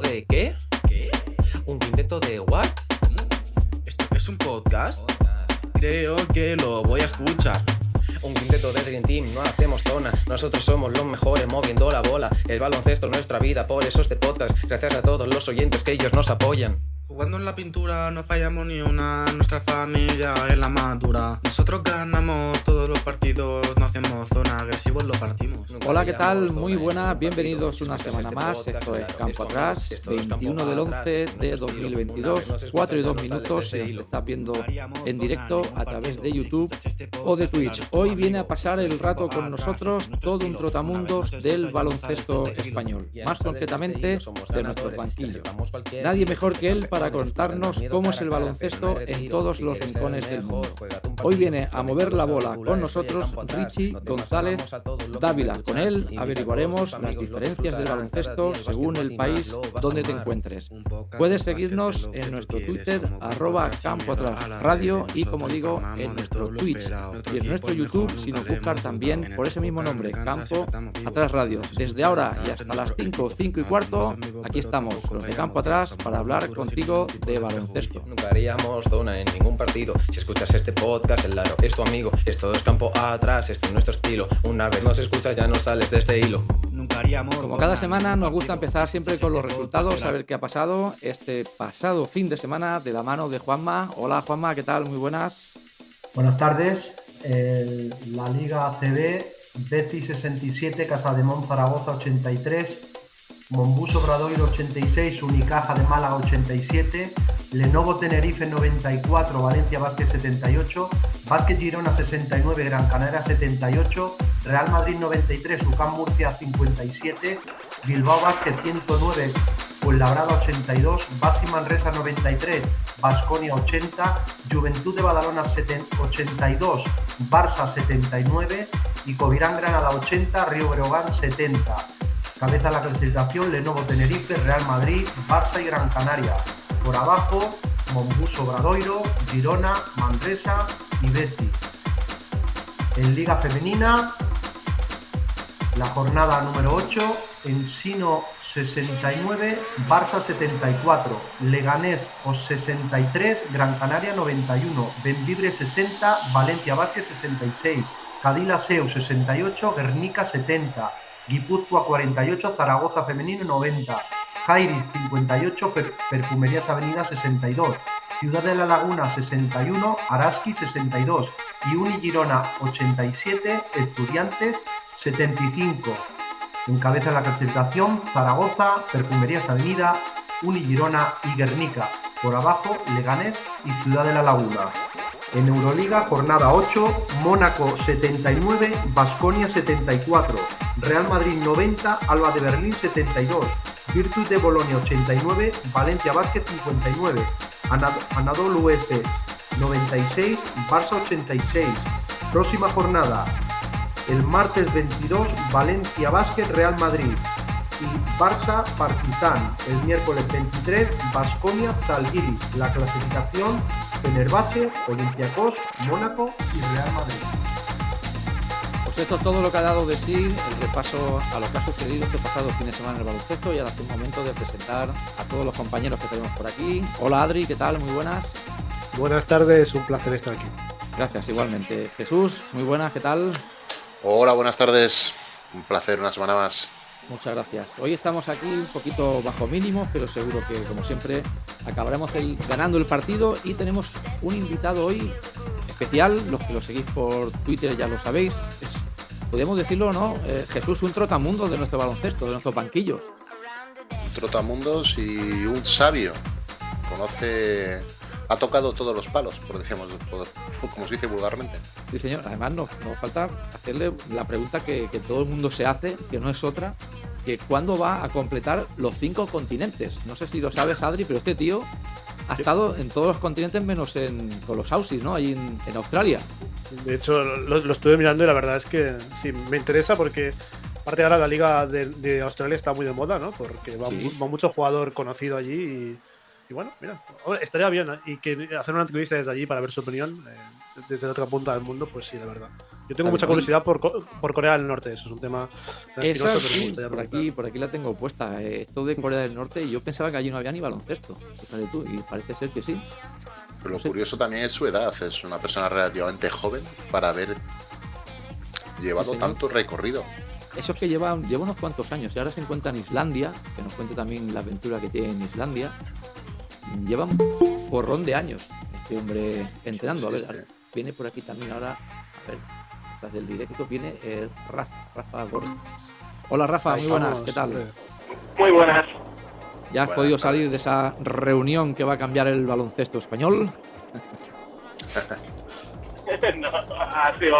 de qué? ¿Qué? ¿Un quinteto de what? ¿Cómo? ¿Esto es un podcast? Podcast. Creo que lo voy a escuchar. Un quinteto de Dream Team, no hacemos zona. Nosotros somos los mejores moviendo la bola. El baloncesto, nuestra vida, por eso este podcast. Gracias a todos los oyentes que ellos nos apoyan. Jugando en la pintura no fallamos ni una, nuestra familia es la madura. Nosotros ganamos todos los partidos, no hacemos zona, agresivos lo partimos. Hola, ¿qué tal? Muy en buenas, bienvenidos una semana este más. Esto es Campo Atrás, esto es Campo 21 del Atrás, 11 esto no de es estilo. 2022, Una vez nos 4 y 2 escuchas, ya no minutos. Si nos estás viendo en directo a través de. YouTube este o de Twitch. Hoy viene a pasar el rato con nosotros esto no es todo un trotamundos del baloncesto este español, más este concretamente de nuestros banquillos. Nadie mejor que él para contarnos cómo es el baloncesto en todos los rincones el del mundo. Hoy viene a mover la bola con nosotros. Richie González Dávila. Con él averiguaremos las diferencias del baloncesto según el país donde te encuentres. Puedes seguirnos en nuestro Twitter, arroba Atrás, sin Campo Atrás Radio y como digo, en nuestro Twitch y en nuestro YouTube mejor si nos nunca le buscan hemos también por ese mismo nombre, Campo. Atrás Radio. Desde ahora y hasta las nuestro 5, equipo. 5 y cuarto, aquí estamos, los de Campo Atrás, para hablar contigo de baloncesto. Nunca haríamos zona en ningún partido. Si escuchas este podcast, el Laro es tu amigo. Esto es campo atrás, este es nuestro estilo. Una vez nos escuchas, ya no sales de este hilo. Nunca haríamos Como cada semana nos gusta empezar siempre con los resultados, podcast, saber qué ha pasado este pasado fin de semana de la mano de Juanma. Hola Juanma, ¿qué tal? Muy buenas. Buenas tardes. El- la Liga ACB, Betis 67, Casa de Mon Zaragoza 83, Mombuso Bradoiro 86, Unicaja de Málaga 87, Lenovo Tenerife 94, Valencia Vázquez 78, Vázquez Girona 69, Gran Canaria 78, Real Madrid 93, UCAM Murcia 57, Bilbao Vázquez 109, Fuenlabrada 82, Basi Manresa 93, Basconia 80, Juventud de Badalona 70 82, Barça 79 y Covirán Granada 80, Río Breogán 70. Cabeza la clasificación Lenovo Tenerife, Real Madrid, Barça y Gran Canaria. Por abajo, Mombuso Bradoiro, Girona, Manresa y Betis. En Liga Femenina, la jornada número 8, Ensino 69, Barça 74, Leganés 63, Gran Canaria 91, Benvibre 60, Valencia Vázquez 66, Cadila Seu 68, Guernica 70, Guipúzcoa 48, Zaragoza Femenino 90, Jairis 58, Per- Perfumerías Avenida 62, Ciudad de la Laguna 61, Araski 62 y Uni Girona 87, Estudiantes 75. Encabeza la clasificación Zaragoza, Perfumerías Avenida, Uni Girona y Guernica. Por abajo, Leganés y Ciudad de la Laguna. En Euroliga, jornada 8, Mónaco 79, Basconia 74, Real Madrid 90, Alba de Berlín 72, Virtus de Bolonia 89, Valencia Vázquez 59, Anad- Anadolu Efes 96, Barça 86. Próxima jornada, el martes 22, Valencia Básquet Real Madrid y Barça Partizan. El miércoles 23, Basconia Zalgiris. La clasificación, Fenerbahce, Olympiacos, Mónaco y Real Madrid. Pues esto es todo lo que ha dado de sí el repaso a lo que ha sucedido este pasado fin de semana en el baloncesto y ahora es un momento de presentar a todos los compañeros que tenemos por aquí. Hola Adri, ¿qué tal? Muy buenas. Buenas tardes, un placer estar aquí. Gracias, igualmente. Jesús, muy buenas, ¿qué tal? Hola, buenas tardes. Un placer, una semana más. Muchas gracias. Hoy estamos aquí un poquito bajo mínimos, pero seguro que, como siempre, acabaremos ganando el partido y tenemos un invitado hoy especial. Los que lo seguís por Twitter ya lo sabéis. Es, podemos decirlo no, Eh, Jesús, un trotamundo de nuestro baloncesto, de nuestros banquillos. Un trotamundos y un sabio. Conoce. Ha tocado todos los palos, por por- como se dice vulgarmente. Sí, señor. Además, nos, nos falta hacerle la pregunta que, que todo el mundo se hace, que no es otra, que cuándo va a completar los cinco continentes. No sé si lo sabes, Adri, pero este tío ha estado en todos los continentes menos en, con los Aussies, ¿no? Ahí en, en Australia. De hecho, lo, lo estuve mirando y la verdad es que sí, me interesa porque aparte ahora la liga de, de Australia está muy de moda, ¿no? Porque va, Sí. va mucho jugador conocido allí y, y bueno, mira, hombre, estaría bien ¿eh? y que hacer una entrevista desde allí para ver su opinión eh, desde la otra punta del mundo, pues sí, la verdad. Yo tengo mucha curiosidad por, por, Corea del Norte, eso es un tema. Esa sí, por aquí, por aquí la tengo puesta. Eh, esto de Corea del Norte, yo pensaba que allí no había ni baloncesto. Tú, y parece ser que sí. Pero lo curioso también es su edad. Es una persona relativamente joven para haber llevado tanto recorrido. Eso es que lleva, lleva unos cuantos años y ahora se encuentra en Islandia, que nos cuente también la aventura que tiene en Islandia. Lleva un porrón de años este hombre entrenando. a ver, viene por aquí también ahora. A ver, tras del directo viene eh, Rafa, Rafa Hola Rafa, muy buenas, ¿qué tal? Muy buenas. ¿Ya has podido salir de esa reunión que va a cambiar el baloncesto español? no, ha sido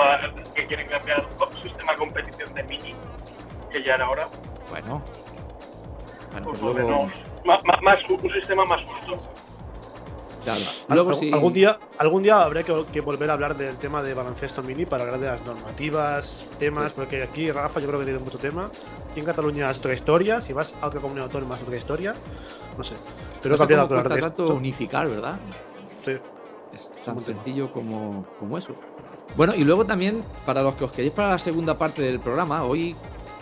que quieren cambiar el sistema de competición de mini, que ya era hora. Bueno. bueno pues luego... más, más, un sistema más justo. Claro. Luego, algún, día, algún día habrá que, volver a hablar del tema de baloncesto mini para hablar de las normativas, temas, porque aquí Rafa yo creo que tiene mucho tema. Aquí en Cataluña es otra historia, si vas a otra comunidad autónoma es otra historia, no sé. Pero es cambiado de tanto unificar, ¿verdad? Sí. Es tan sencillo como, como eso. Bueno, y luego también, para los que os queréis para la segunda parte del programa, hoy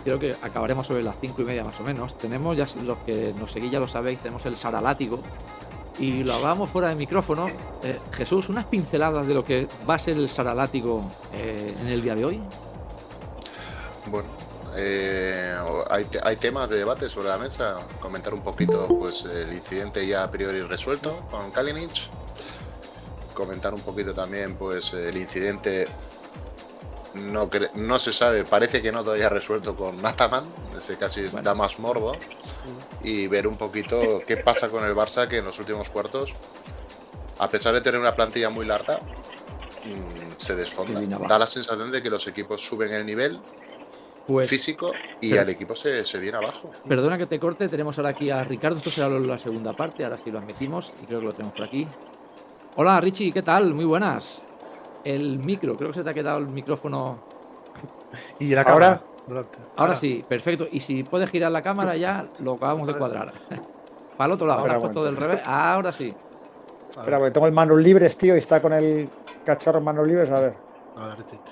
creo que acabaremos sobre las cinco y media más o menos. Tenemos, ya los que nos seguís ya lo sabéis, tenemos el Saralátigo, y lo hablábamos fuera de micrófono. Eh, Jesús, unas pinceladas de lo que va a ser el Saralátigo eh, en el día de hoy. Bueno, eh, hay, temas de debate sobre la mesa. Comentar un poquito pues el incidente ya a priori resuelto con Kalinic. Comentar un poquito también pues el incidente no, no se sabe, parece que no todavía resuelto con Nataman, ese casi da más morbo y ver un poquito qué pasa con el Barça que en los últimos cuartos, a pesar de tener una plantilla muy larga, mm, se desfonda. Da la sensación de que los equipos suben el nivel pues, físico y al equipo se, viene abajo. Perdona que te corte, tenemos ahora aquí a Ricardo, esto será la segunda parte, ahora sí lo admitimos y creo que lo tenemos por aquí. Hola Richie, ¿qué tal? Muy buenas. El micro, creo que se te ha quedado el micrófono. ¿Y la cámara? Ahora sí, perfecto. Y si puedes girar la cámara ya, lo acabamos de cuadrar. Para el otro lado, has puesto del revés. Ahora sí. Espera, porque tengo el manos libres, tío, y está con el cacharro en manos libres. A ver.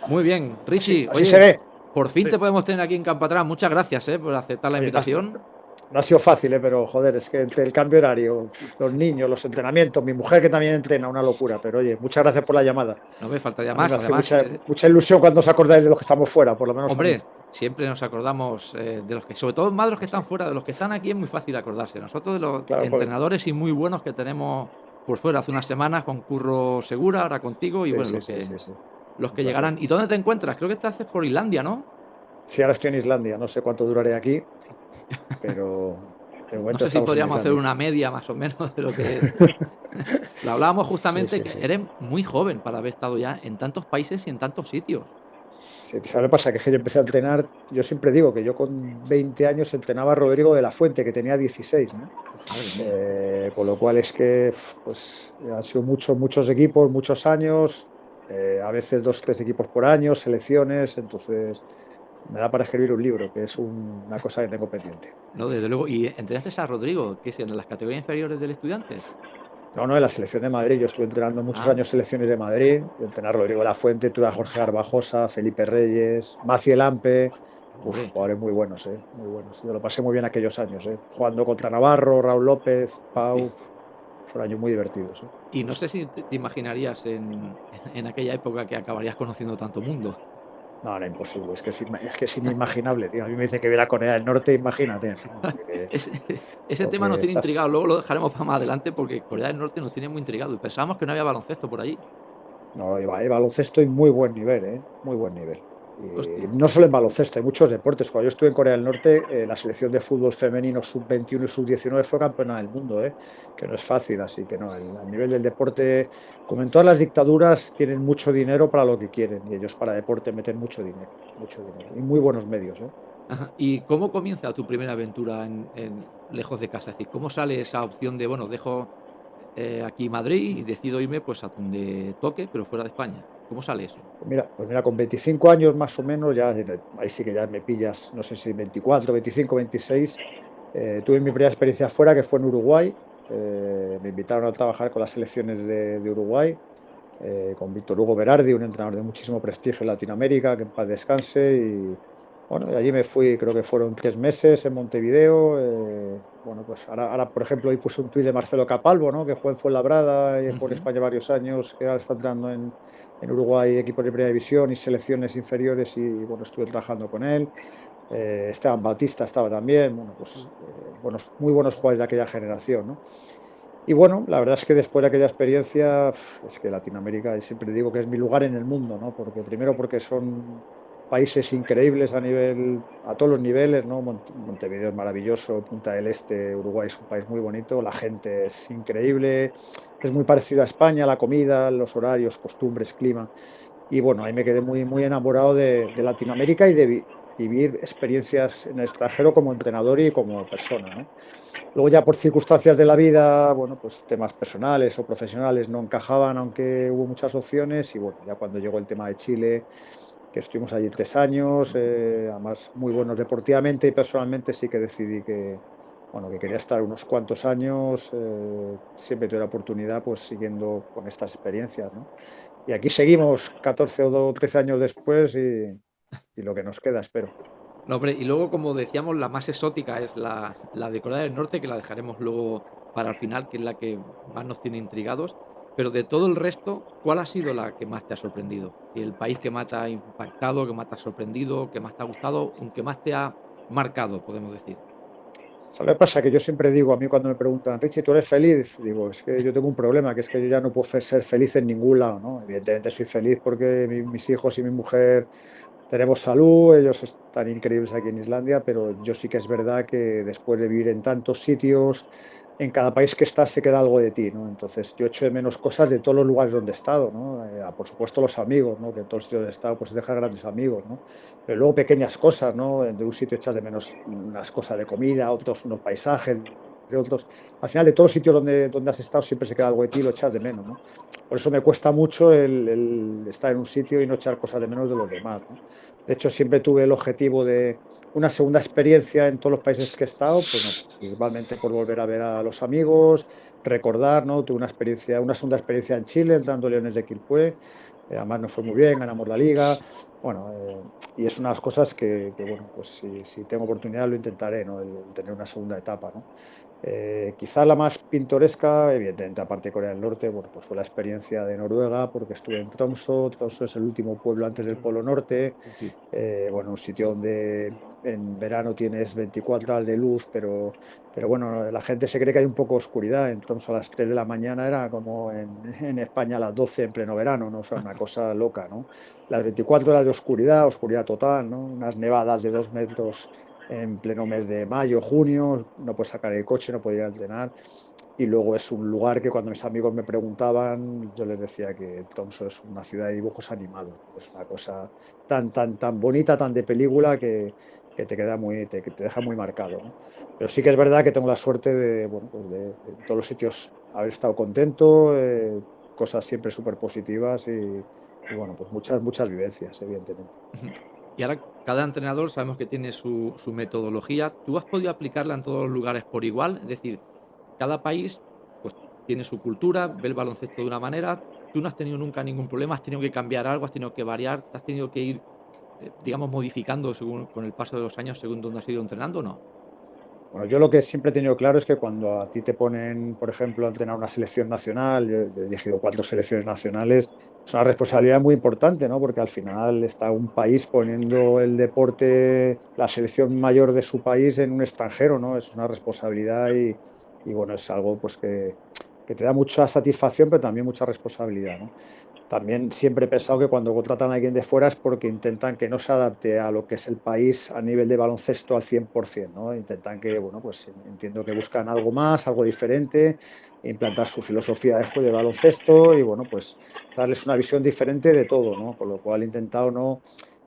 Muy bien, Richie. Así se ve. Por fin te podemos tener aquí en Campatrán. Muchas gracias eh, por aceptar la invitación. No ha sido fácil, ¿eh? pero joder, es que entre el cambio horario, los niños, los entrenamientos, mi mujer que también entrena, una locura. Pero oye, muchas gracias por la llamada. No me faltaría más. mucha, eh, mucha, ilusión cuando os acordáis de los que estamos fuera, por lo menos. Hombre, siempre nos acordamos eh, de los que, sobre todo más de los que están fuera, de los que están aquí es muy fácil acordarse. Nosotros de los entrenadores y muy buenos que tenemos por fuera hace unas semanas con Curro Segura, ahora contigo y bueno, los que, los que llegarán. ¿Y dónde te encuentras? Creo que te haces por Islandia, ¿no? Sí, ahora estoy en Islandia, no sé cuánto duraré aquí, pero no sé si podríamos hacer una media más o menos de lo que lo hablábamos justamente, que eres muy joven para haber estado ya en tantos países y en tantos sitios. Sí, ¿sabes lo que pasa? Que, yo empecé a entrenar, yo siempre digo que yo con 20 años entrenaba a Rodrigo de la Fuente, que tenía 16, ¿no? Eh, con lo cual es que pues han sido muchos, muchos equipos, muchos años, eh, a veces dos, tres equipos por año, selecciones, entonces me da para escribir un libro, que es una cosa que tengo pendiente. No, desde luego. ¿Y entrenaste a Rodrigo, que es en las categorías inferiores del Estudiantes? No, no, en la selección de Madrid. Yo estuve entrenando muchos ah. años selecciones de Madrid. Yo entrené a Rodrigo La Fuente, tuve a Jorge Garbajosa, Felipe Reyes, Maciel Ampe. jugadores muy buenos, ¿eh? Muy buenos. Yo lo pasé muy bien aquellos años, ¿eh? Jugando contra Navarro, Raúl López, Pau. Fueron años muy divertidos. ¿eh? Y no sé si te imaginarías en, en aquella época que acabarías conociendo tanto mundo. No, no, imposible. Es que es, es, que es inimaginable, tío. A mí me dice que viera Corea del Norte, imagínate. ese, tema nos tiene intrigado. Luego lo dejaremos para más adelante porque Corea del Norte nos tiene muy intrigado. Y pensábamos que no había baloncesto por allí. No, hay baloncesto y muy buen nivel, ¿eh? Muy buen nivel no solo en baloncesto, hay muchos deportes. Cuando yo estuve en Corea del Norte, eh, la selección de fútbol femenino sub-21 y sub-19 fue campeona del mundo, ¿eh? que no es fácil, así que no, el, nivel del deporte, como en todas las dictaduras, tienen mucho dinero para lo que quieren y ellos para deporte meten mucho dinero, mucho dinero y muy buenos medios. ¿eh? ¿Y cómo comienza tu primera aventura en, lejos de casa? Es decir, ¿cómo sale esa opción de, bueno, dejo eh, aquí Madrid y decido irme pues a donde toque, pero fuera de España? ¿Cómo sale eso? Pues mira, pues mira, con 25 años más o menos, ya ahí sí que ya me pillas, no sé si 24, 25, 26, tuve mi primera experiencia fuera que fue en Uruguay. Eh, me invitaron a trabajar con las selecciones de, Uruguay. eh, con Víctor Hugo Berardi, un entrenador de muchísimo prestigio en Latinoamérica, que en paz descanse. Y bueno, allí me fui, creo que fueron tres meses en Montevideo. Eh, bueno, pues ahora, ahora, por ejemplo, hoy puse un tuit de Marcelo Capalvo, ¿no? que juega en Fuenlabrada y uh por España varios años, que ahora está entrando en, en Uruguay equipos de primera división y selecciones inferiores y bueno, estuve trabajando con él. Eh, Esteban Bautista estaba también, bueno, pues eh, buenos, muy buenos jugadores de aquella generación, ¿no? Y bueno, la verdad es que después de aquella experiencia, es que Latinoamérica, siempre digo que es mi lugar en el mundo, ¿no? Porque primero porque son países increíbles a nivel, a todos los niveles, ¿no? Montevideo es maravilloso, Punta del Este, Uruguay es un país muy bonito, la gente es increíble, es muy parecido a España, la comida, los horarios, costumbres, clima. Y bueno, ahí me quedé muy, muy enamorado de, de Latinoamérica y de vivir experiencias en el extranjero como entrenador y como persona, ¿no? Luego ya por circunstancias de la vida, bueno, pues temas personales o profesionales no encajaban, aunque hubo muchas opciones y bueno, ya cuando llegó el tema de Chile, que estuvimos allí tres años, eh, además muy buenos deportivamente y personalmente sí que decidí que, bueno, que quería estar unos cuantos años, eh, siempre tuve la oportunidad, pues siguiendo con estas experiencias, ¿no? Y aquí seguimos 14 o 13 años después y, lo que nos queda, espero. No, y luego, como decíamos, la más exótica es la, la de Corea del Norte, que la dejaremos luego para el final, que es la que más nos tiene intrigados. Pero de todo el resto, ¿cuál ha sido la que más te ha sorprendido? El país que más te ha impactado, que más te ha sorprendido, que más te ha gustado, que más te ha marcado, podemos decir. ¿Sabes pasa? Que yo siempre digo, a mí cuando me preguntan, Richie, ¿tú eres feliz? Digo, es que yo tengo un problema, que es que yo ya no puedo ser feliz en ningún lado, ¿no? Evidentemente soy feliz porque mi, mis hijos y mi mujer tenemos salud, ellos están increíbles aquí en Islandia, pero yo sí que es verdad que después de vivir en tantos sitios, en cada país que estás se queda algo de ti, ¿no? Entonces yo echo de menos cosas de todos los lugares donde he estado, ¿no? Eh, por supuesto los amigos, ¿no? Que en todos los sitios donde he estado pues deja grandes amigos, ¿no? Pero luego pequeñas cosas, ¿no? De un sitio echas de menos unas cosas de comida, otros unos paisajes, de otros. Al final de todos los sitios donde, donde has estado siempre se queda algo de ti y lo echas de menos, ¿no? Por eso me cuesta mucho el, el estar en un sitio y no echar cosas de menos de los demás, ¿no? De hecho, siempre tuve el objetivo de una segunda experiencia en todos los países que he estado, pues no, principalmente por volver a ver a los amigos, recordar, ¿no? Tuve una experiencia, una segunda experiencia en Chile, entrando Leones de Quilpué, eh, además nos fue muy bien, ganamos la liga, bueno, eh, y es unas cosas que, que bueno, pues si, si, tengo oportunidad lo intentaré, ¿no? El, el tener una segunda etapa, ¿no? Eh, quizá la más pintoresca, evidentemente, aparte de Corea del Norte, bueno, pues fue la experiencia de Noruega, porque estuve en Tromso. Tromso es el último pueblo antes del Polo Norte. Eh, bueno, un sitio donde en verano tienes 24 horas de luz, pero, pero bueno, la gente se cree que hay un poco de oscuridad. En Tromso a las 3 de la mañana era como en, en España a las 12 en pleno verano, ¿no? O sea, una cosa loca, ¿no? Las 24 horas de oscuridad, oscuridad total, ¿no? Unas nevadas de dos metros en pleno mes de mayo, junio, no puedes sacar el coche, no puedes ir a entrenar. Y luego es un lugar que cuando mis amigos me preguntaban, yo les decía que Thompson es una ciudad de dibujos animados. Es una cosa tan, tan, tan bonita, tan de película que, que te queda muy, te, te, deja muy marcado. ¿no? Pero sí que es verdad que tengo la suerte de, bueno, pues de, de todos los sitios haber estado contento, eh, cosas siempre súper positivas y, y, bueno, pues muchas, muchas vivencias, evidentemente. Y ahora cada entrenador sabemos que tiene su, metodología. ¿Tú has podido aplicarla en todos los lugares por igual? Es decir, cada país pues, tiene su cultura, ve el baloncesto de una manera. Tú no has tenido nunca ningún problema, has tenido que cambiar algo, has tenido que variar, has tenido que ir, eh, digamos, modificando según, con el paso de los años según donde has ido entrenando o no? Bueno, yo lo que siempre he tenido claro es que cuando a ti te ponen, por ejemplo, a entrenar una selección nacional, yo he dirigido cuatro selecciones nacionales, es una responsabilidad muy importante, ¿no? Porque al final está un país poniendo el deporte, la selección mayor de su país en un extranjero, ¿no? Es una responsabilidad y, y bueno, es algo pues que, que, te da mucha satisfacción, pero también mucha responsabilidad. También siempre he pensado que cuando contratan a alguien de fuera es porque intentan que no se adapte a lo que es el país a nivel de baloncesto al 100%, ¿no? Intentan que, bueno, pues entiendo que buscan algo más, algo diferente, implantar su filosofía de juego de baloncesto y, bueno, pues darles una visión diferente de todo, ¿no? Con lo cual he intentado no,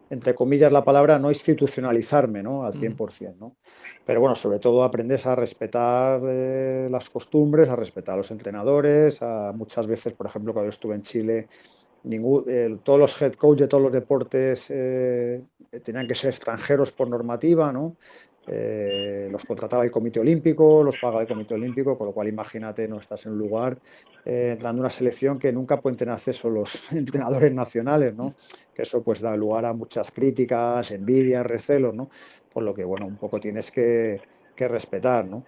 entre comillas la palabra, no institucionalizarme, ¿no? Al 100%, ¿no? Pero bueno, sobre todo aprendes a respetar eh, las costumbres, a respetar a los entrenadores, a muchas veces, por ejemplo, cuando estuve en Chile, ningún, eh, todos los head coach de todos los deportes eh, tenían que ser extranjeros por normativa, ¿no? Eh, los contrataba el Comité Olímpico, los pagaba el Comité Olímpico, con lo cual imagínate, no estás en un lugar eh, dando una selección que nunca pueden tener acceso los entrenadores nacionales, ¿no? Que eso pues da lugar a muchas críticas, envidias, recelos, ¿no? Por lo que, bueno, un poco tienes que, que respetar, ¿no?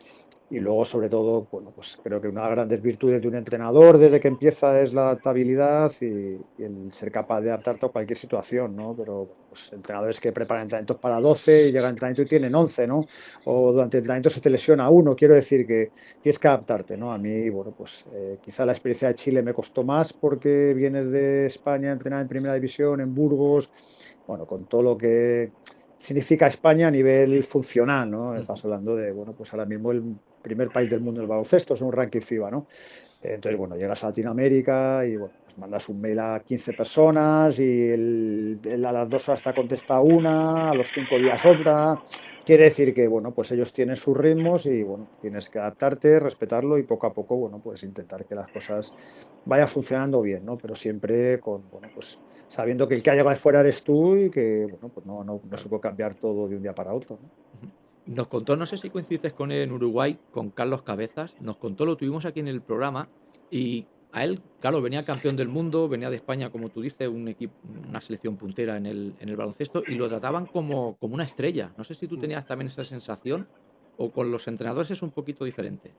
Y luego, sobre todo, bueno, pues creo que una de las grandes virtudes de un entrenador desde que empieza es la adaptabilidad y, el ser capaz de adaptarte a cualquier situación, ¿no? Pero pues, entrenadores que preparan entrenamientos para 12 y llegan al entrenamiento y tienen 11, ¿no? O durante el entrenamiento se te lesiona uno. Quiero decir que tienes que adaptarte, ¿no? A mí, bueno, pues eh, quizá la experiencia de Chile me costó más porque vienes de España a entrenar en primera división, en Burgos, bueno, con todo lo que significa España a nivel funcional, ¿no? Estás hablando de, bueno, pues ahora mismo el primer país del mundo del baloncesto, es un ranking FIBA, ¿no? Entonces, bueno, llegas a Latinoamérica y bueno, pues mandas un mail a 15 personas y el, a las dos horas te contesta una, a los cinco días otra. Quiere decir que, bueno, pues ellos tienen sus ritmos y, bueno, tienes que adaptarte, respetarlo y poco a poco, bueno, pues intentar que las cosas vayan funcionando bien, ¿no? Pero siempre con, bueno, pues sabiendo que el que ha llegado de fuera eres tú y que, bueno, pues no, no, no se puede cambiar todo de un día para otro, ¿no? Nos contó, no sé si coincides con él en Uruguay, con Carlos Cabezas, nos contó, lo tuvimos aquí en el programa y a él, claro, venía campeón del mundo, venía de España, como tú dices, un equipo, una selección puntera en el, en el baloncesto y lo trataban como, como una estrella. No sé si tú tenías también esa sensación o con los entrenadores es un poquito diferente.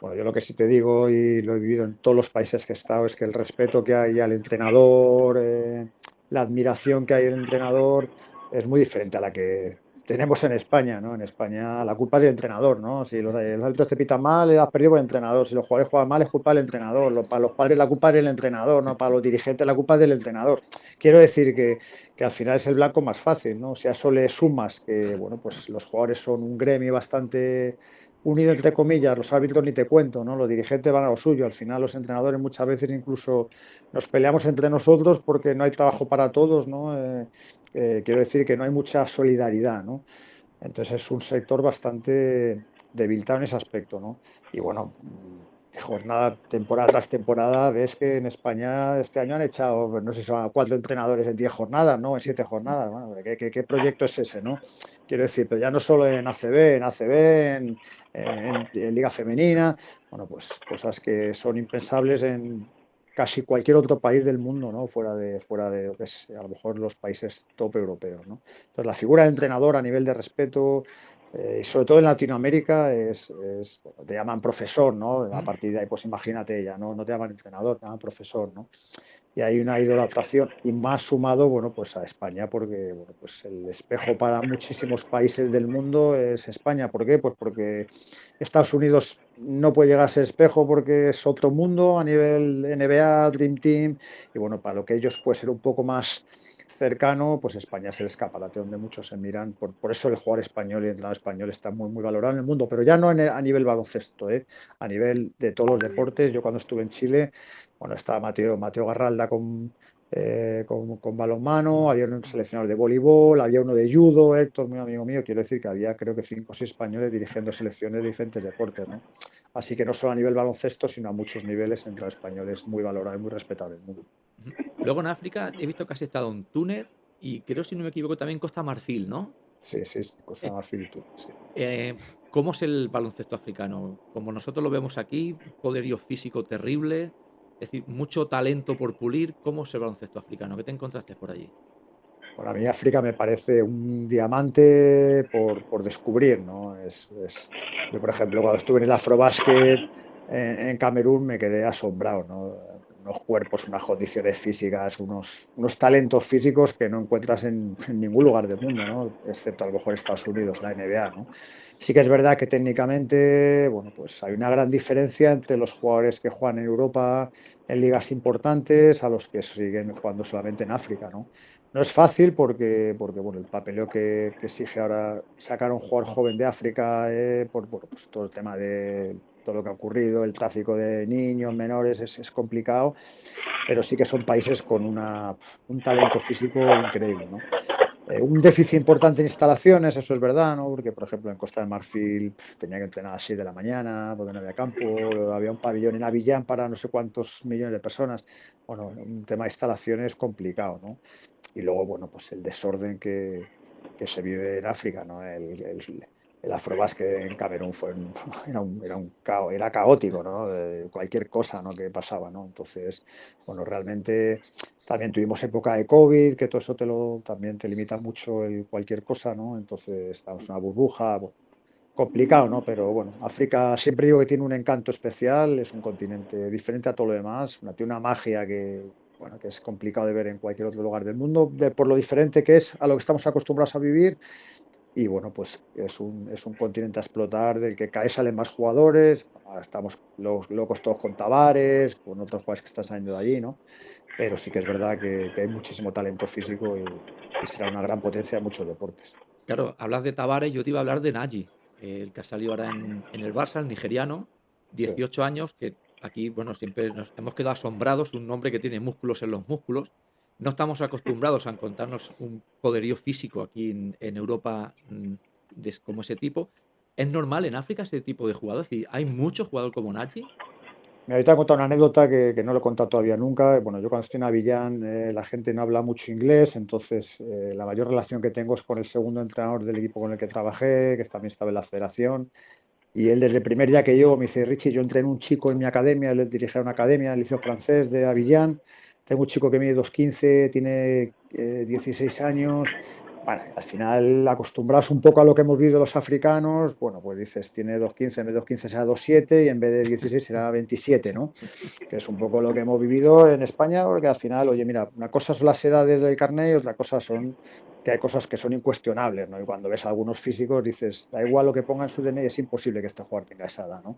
Bueno, yo lo que sí te digo y lo he vivido en todos los países que he estado es que el respeto que hay al entrenador, eh, la admiración que hay al entrenador es muy diferente a la que tenemos en España, ¿no? En España la culpa es del entrenador, ¿no? Si los, los árbitros te pitan mal, has perdido por el entrenador. Si los jugadores juegan mal, es culpa del entrenador. para los padres la culpa es del entrenador, ¿no? Para los dirigentes la culpa es del entrenador. Quiero decir que, que al final es el blanco más fácil, ¿no? Si a eso le sumas que, bueno, pues los jugadores son un gremio bastante unido entre comillas, los árbitros ni te cuento, ¿no? Los dirigentes van a lo suyo, al final los entrenadores muchas veces incluso nos peleamos entre nosotros porque no hay trabajo para todos, ¿no? Eh, eh, quiero decir que no hay mucha solidaridad, ¿no? Entonces es un sector bastante debilitado en ese aspecto, ¿no? Y bueno, jornada, temporada tras temporada, ves que en España este año han echado, no sé son cuatro entrenadores en diez jornadas, ¿no? En siete jornadas. Bueno, ¿qué, proyecto es ese, no? Quiero decir, pero ya no solo en ACB, en ACB, en, Liga Femenina, bueno, pues cosas que son impensables en casi cualquier otro país del mundo, ¿no? Fuera de, fuera de a lo mejor los países top europeos, ¿no? Entonces, la figura del entrenador a nivel de respeto, eh, sobre todo en Latinoamérica es, te llaman profesor, ¿no? A partir de ahí, pues imagínate, ya no, no te llaman entrenador, te llaman profesor, ¿no? Y hay una idolatración y más sumado, bueno, pues a España, porque bueno, pues el espejo para muchísimos países del mundo es España. ¿Por qué? Pues porque Estados Unidos no puede llegar a ese espejo porque es otro mundo a nivel NBA, Dream Team, y bueno, para lo que ellos puede ser un poco más cercano, pues España es el escaparate donde muchos se miran. Por, por eso el jugador español y el entrenador español está muy, muy valorado en el mundo, pero ya no a nivel baloncesto, ¿eh? a nivel de todos los deportes. Yo cuando estuve en Chile, bueno, estaba Mateo, Mateo Garralda con, eh, con, con, balonmano, había un seleccionador de voleibol, había uno de judo, Héctor, muy amigo mío, quiero decir que había creo que cinco o seis españoles dirigiendo selecciones de diferentes deportes, ¿no? Así que no solo a nivel baloncesto, sino a muchos niveles entre los españoles, muy valorado y muy respetable el mundo. Luego en África he visto que has estado en Túnez y creo, si no me equivoco, también Costa Marfil, ¿no? Sí, sí, Costa eh, Marfil y Túnez. Sí. Eh, ¿Cómo es el baloncesto africano? Como nosotros lo vemos aquí, poderío físico terrible, es decir, mucho talento por pulir. ¿Cómo es el baloncesto africano? ¿Qué te encontraste por allí? Bueno, a mí África me parece un diamante por, por descubrir, ¿no? Es, es, yo, por ejemplo, cuando estuve en el Afrobasket en, en Camerún me quedé asombrado, ¿no? Unos cuerpos, unas condiciones físicas, unos, unos talentos físicos que no encuentras en, ningún lugar del mundo, ¿no? excepto a lo mejor Estados Unidos, la NBA. ¿no? Sí que es verdad que técnicamente bueno, pues hay una gran diferencia entre los jugadores que juegan en Europa en ligas importantes a los que siguen jugando solamente en África. ¿no? No es fácil porque, porque bueno, el papeleo que, que exige ahora sacar a un jugador joven de África eh, por, pues todo el tema de todo lo que ha ocurrido, el tráfico de niños, menores, es, complicado, pero sí que son países con una, un talento físico increíble. ¿no? Eh, un déficit importante en instalaciones, eso es verdad, ¿no? porque por ejemplo en Costa del Marfil tenía que entrenar a las 6 de la mañana porque no había campo, había un pabellón en Avillán para no sé cuántos millones de personas. Bueno, un tema de instalaciones complicado. ¿no? Y luego, bueno, pues el desorden que, que se vive en África, ¿no? El, el afrobásquet en Camerún fue era, un, era, un era caótico, ¿no? cualquier cosa ¿no? que pasaba, ¿no? Entonces, bueno, realmente también tuvimos época de COVID, que todo eso te lo, también te limita mucho el cualquier cosa, ¿no? Entonces, estamos en una burbuja, complicado, ¿no? Pero bueno, África siempre digo que tiene un encanto especial, es un continente diferente a todo lo demás, tiene una magia que, bueno, que es complicado de ver en cualquier otro lugar del mundo, por lo diferente que es a lo que estamos acostumbrados a vivir y bueno, pues es un, es un continente a explotar del que cae salen más jugadores. estamos los locos todos con Tavares, con otros jugadores que están saliendo de allí, ¿no? Pero sí que es verdad que, hay muchísimo talento físico y, será una gran potencia en muchos deportes. Claro, hablas de Tavares, yo te iba a hablar de Nagy, el que ha salido ahora en, en el Barça, el nigeriano, 18 años, que aquí, bueno, siempre nos hemos quedado asombrados, un hombre que tiene músculos en los músculos, no estamos acostumbrados a encontrarnos un poderío físico aquí en, Europa mm, como ese tipo. ¿Es normal en África ese tipo de jugador? ¿hay muchos jugadores como Nachi? Me ahorita he contado una anécdota que, no lo he contado todavía nunca. Bueno, yo cuando estoy en Avillán eh, la gente no habla mucho inglés, entonces eh, la mayor relación que tengo es con el segundo entrenador del equipo con el que trabajé, que también estaba en la federación. Y él desde el primer día que yo me dice, Richie, yo entré en un chico en mi academia, él dirigía una academia, el liceo francés de Avillán, tengo un chico que mide 2,15, tiene 16 eh, años. Bueno, al final, acostumbrados un poco a lo que hemos visto los africanos, bueno, pues dices, tiene 2,15, en vez de 2,15 será 2,7 y en vez de 16 será 27, ¿no? Que es un poco lo que hemos vivido en España, porque al final, oye, mira, una cosa son las edades del carnet y otra cosa son que hay cosas que son incuestionables, ¿no? Y cuando ves a algunos físicos dices, da igual lo que ponga en su DNI, es imposible que este jugador tenga esa edad, ¿no?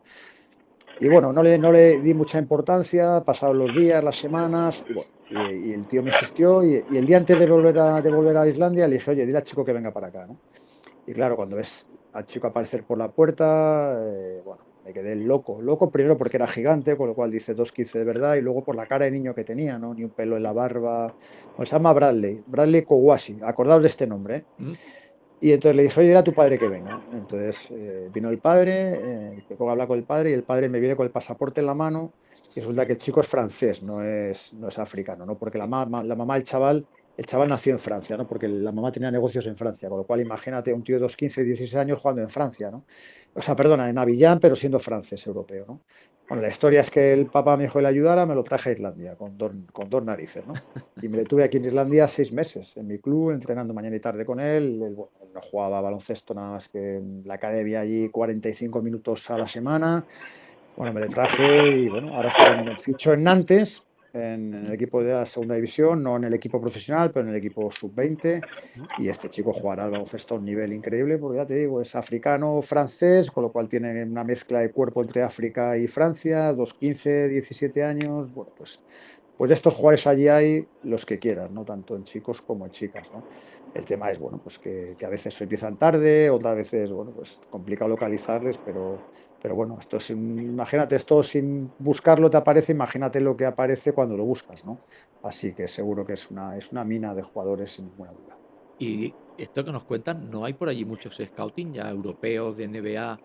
Y bueno, no le, no le di mucha importancia, pasaron los días, las semanas, y, el tío me insistió, y, el día antes de volver, a, de volver a Islandia le dije, oye, dile al chico que venga para acá, ¿no? Y claro, cuando ves al chico aparecer por la puerta, eh, bueno, me quedé loco, loco primero porque era gigante, con lo cual dice 2.15 de verdad, y luego por la cara de niño que tenía, ¿no? Ni un pelo en la barba. Pues se llama Bradley, Bradley Kowasi, acordaos de este nombre, ¿eh? Y entonces le dije, oye, era tu padre que venga. Entonces eh, vino el padre, eh, que hablar con el padre, y el padre me viene con el pasaporte en la mano, y resulta que el chico es francés, no es, no es africano, ¿no? Porque la, mamá, la mamá del chaval, el chaval nació en Francia, ¿no? Porque la mamá tenía negocios en Francia, con lo cual imagínate un tío de 2, 15, 16 años jugando en Francia, ¿no? O sea, perdona, en Avillán, pero siendo francés, europeo, ¿no? Bueno, la historia es que el papá me dijo que le ayudara, me lo traje a Islandia con dos, con dos narices, ¿no? Y me detuve aquí en Islandia seis meses, en mi club, entrenando mañana y tarde con él. él no jugaba baloncesto nada más que en la academia allí 45 minutos a la semana. Bueno, me le traje y bueno, ahora estoy en el ficho en Nantes, en, el equipo de la segunda división, no en el equipo profesional, pero en el equipo sub-20. Y este chico jugará al baloncesto a un nivel increíble, porque ya te digo, es africano, francés, con lo cual tiene una mezcla de cuerpo entre África y Francia, dos 15, 17 años. Bueno, pues, pues de estos jugadores allí hay los que quieras, ¿no? tanto en chicos como en chicas. ¿no? El tema es bueno, pues que, que a veces se empiezan tarde, otras veces bueno, pues complicado localizarles, pero pero bueno, esto es, imagínate, esto sin buscarlo te aparece, imagínate lo que aparece cuando lo buscas, ¿no? Así que seguro que es una, es una mina de jugadores sin ninguna duda. Y esto que nos cuentan, ¿no hay por allí muchos scouting ya europeos de NBA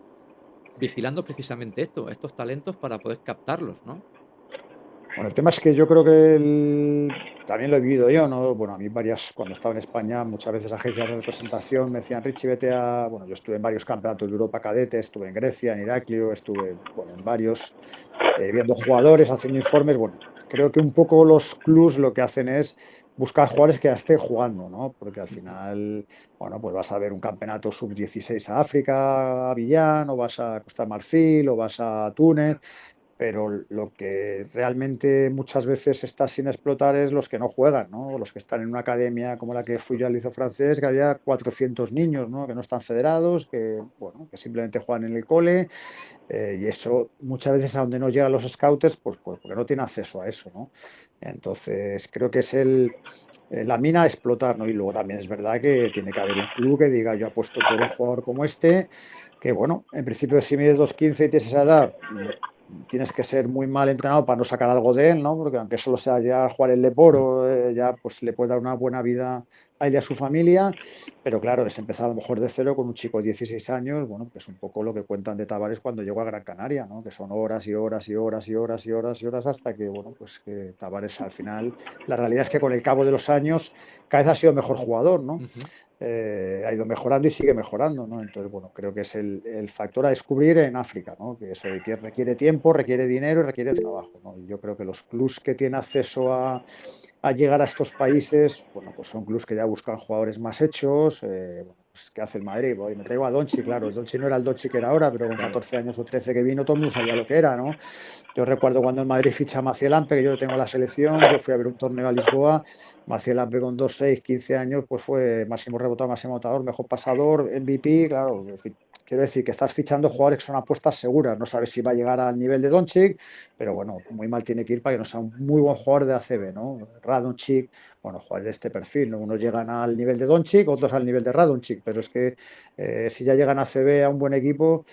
vigilando precisamente esto, estos talentos para poder captarlos, ¿no? Bueno, el tema es que yo creo que también lo he vivido yo, ¿no? Bueno, a mí varias, cuando estaba en España, muchas veces agencias de representación me decían, Richie, vete a... Bueno, yo estuve en varios campeonatos de Europa cadete, estuve en Grecia, en Iraklio, estuve bueno, en varios, eh, viendo jugadores, haciendo informes. Bueno, creo que un poco los clubs lo que hacen es buscar jugadores que ya estén jugando, ¿no? Porque al final, bueno, pues vas a ver un campeonato sub-16 a África, a Villán, o vas a Costa Marfil, o vas a Túnez, pero lo que realmente muchas veces está sin explotar es los que no juegan, ¿no? los que están en una academia como la que fui yo al Liceo Francés, que había 400 niños ¿no? que no están federados, que, bueno, que simplemente juegan en el cole, eh, y eso muchas veces a donde no llegan los scouts, pues, pues porque no tienen acceso a eso. ¿no? Entonces creo que es el, eh, la mina a explotar, ¿no? y luego también es verdad que tiene que haber un club que diga yo apuesto por un jugador como este, que bueno, en principio si mides 2.15 y tienes esa edad, tienes que ser muy mal entrenado para no sacar algo de él, ¿no? Porque aunque solo sea ya jugar el Leporo, eh, ya pues le puede dar una buena vida a él y a su familia, pero claro, es empezar a lo mejor de cero con un chico de 16 años, bueno, pues un poco lo que cuentan de Tavares cuando llegó a Gran Canaria, ¿no? Que son horas y horas y horas y horas y horas y horas hasta que, bueno, pues que Tavares al final, la realidad es que con el cabo de los años cada vez ha sido mejor jugador, ¿no? eh, ha ido mejorando y sigue mejorando, ¿no? Entonces, bueno, creo que es el, factor a descubrir en África, ¿no? Que eso requiere tiempo, requiere dinero y requiere trabajo, ¿no? Y yo creo que los clubs que tienen acceso a, llegar a estos países, bueno, pues son clubs que ya buscan jugadores más hechos, eh, pues, ¿qué hace el Madrid? Voy, me traigo a Donchi, claro, el Donchi no era el Donchi que era ahora, pero con 14 años o 13 que vino, todo el mundo sabía lo que era, ¿no? Yo recuerdo cuando el Madrid ficha a Maciel Ampe, que yo tengo en la selección, yo fui a ver un torneo a Lisboa, Maciel Ampe con 2, 6, 15 años, pues fue máximo rebotador, máximo anotador, mejor pasador, MVP, claro, quiero decir que estás fichando jugadores que son apuestas seguras, no sabes si va a llegar al nivel de Doncic, pero bueno, muy mal tiene que ir para que no sea un muy buen jugador de ACB, ¿no? Radonchik, bueno, jugadores de este perfil, ¿no? unos llegan al nivel de Doncic, otros al nivel de Radonchik, pero es que eh, si ya llegan a ACB a un buen equipo,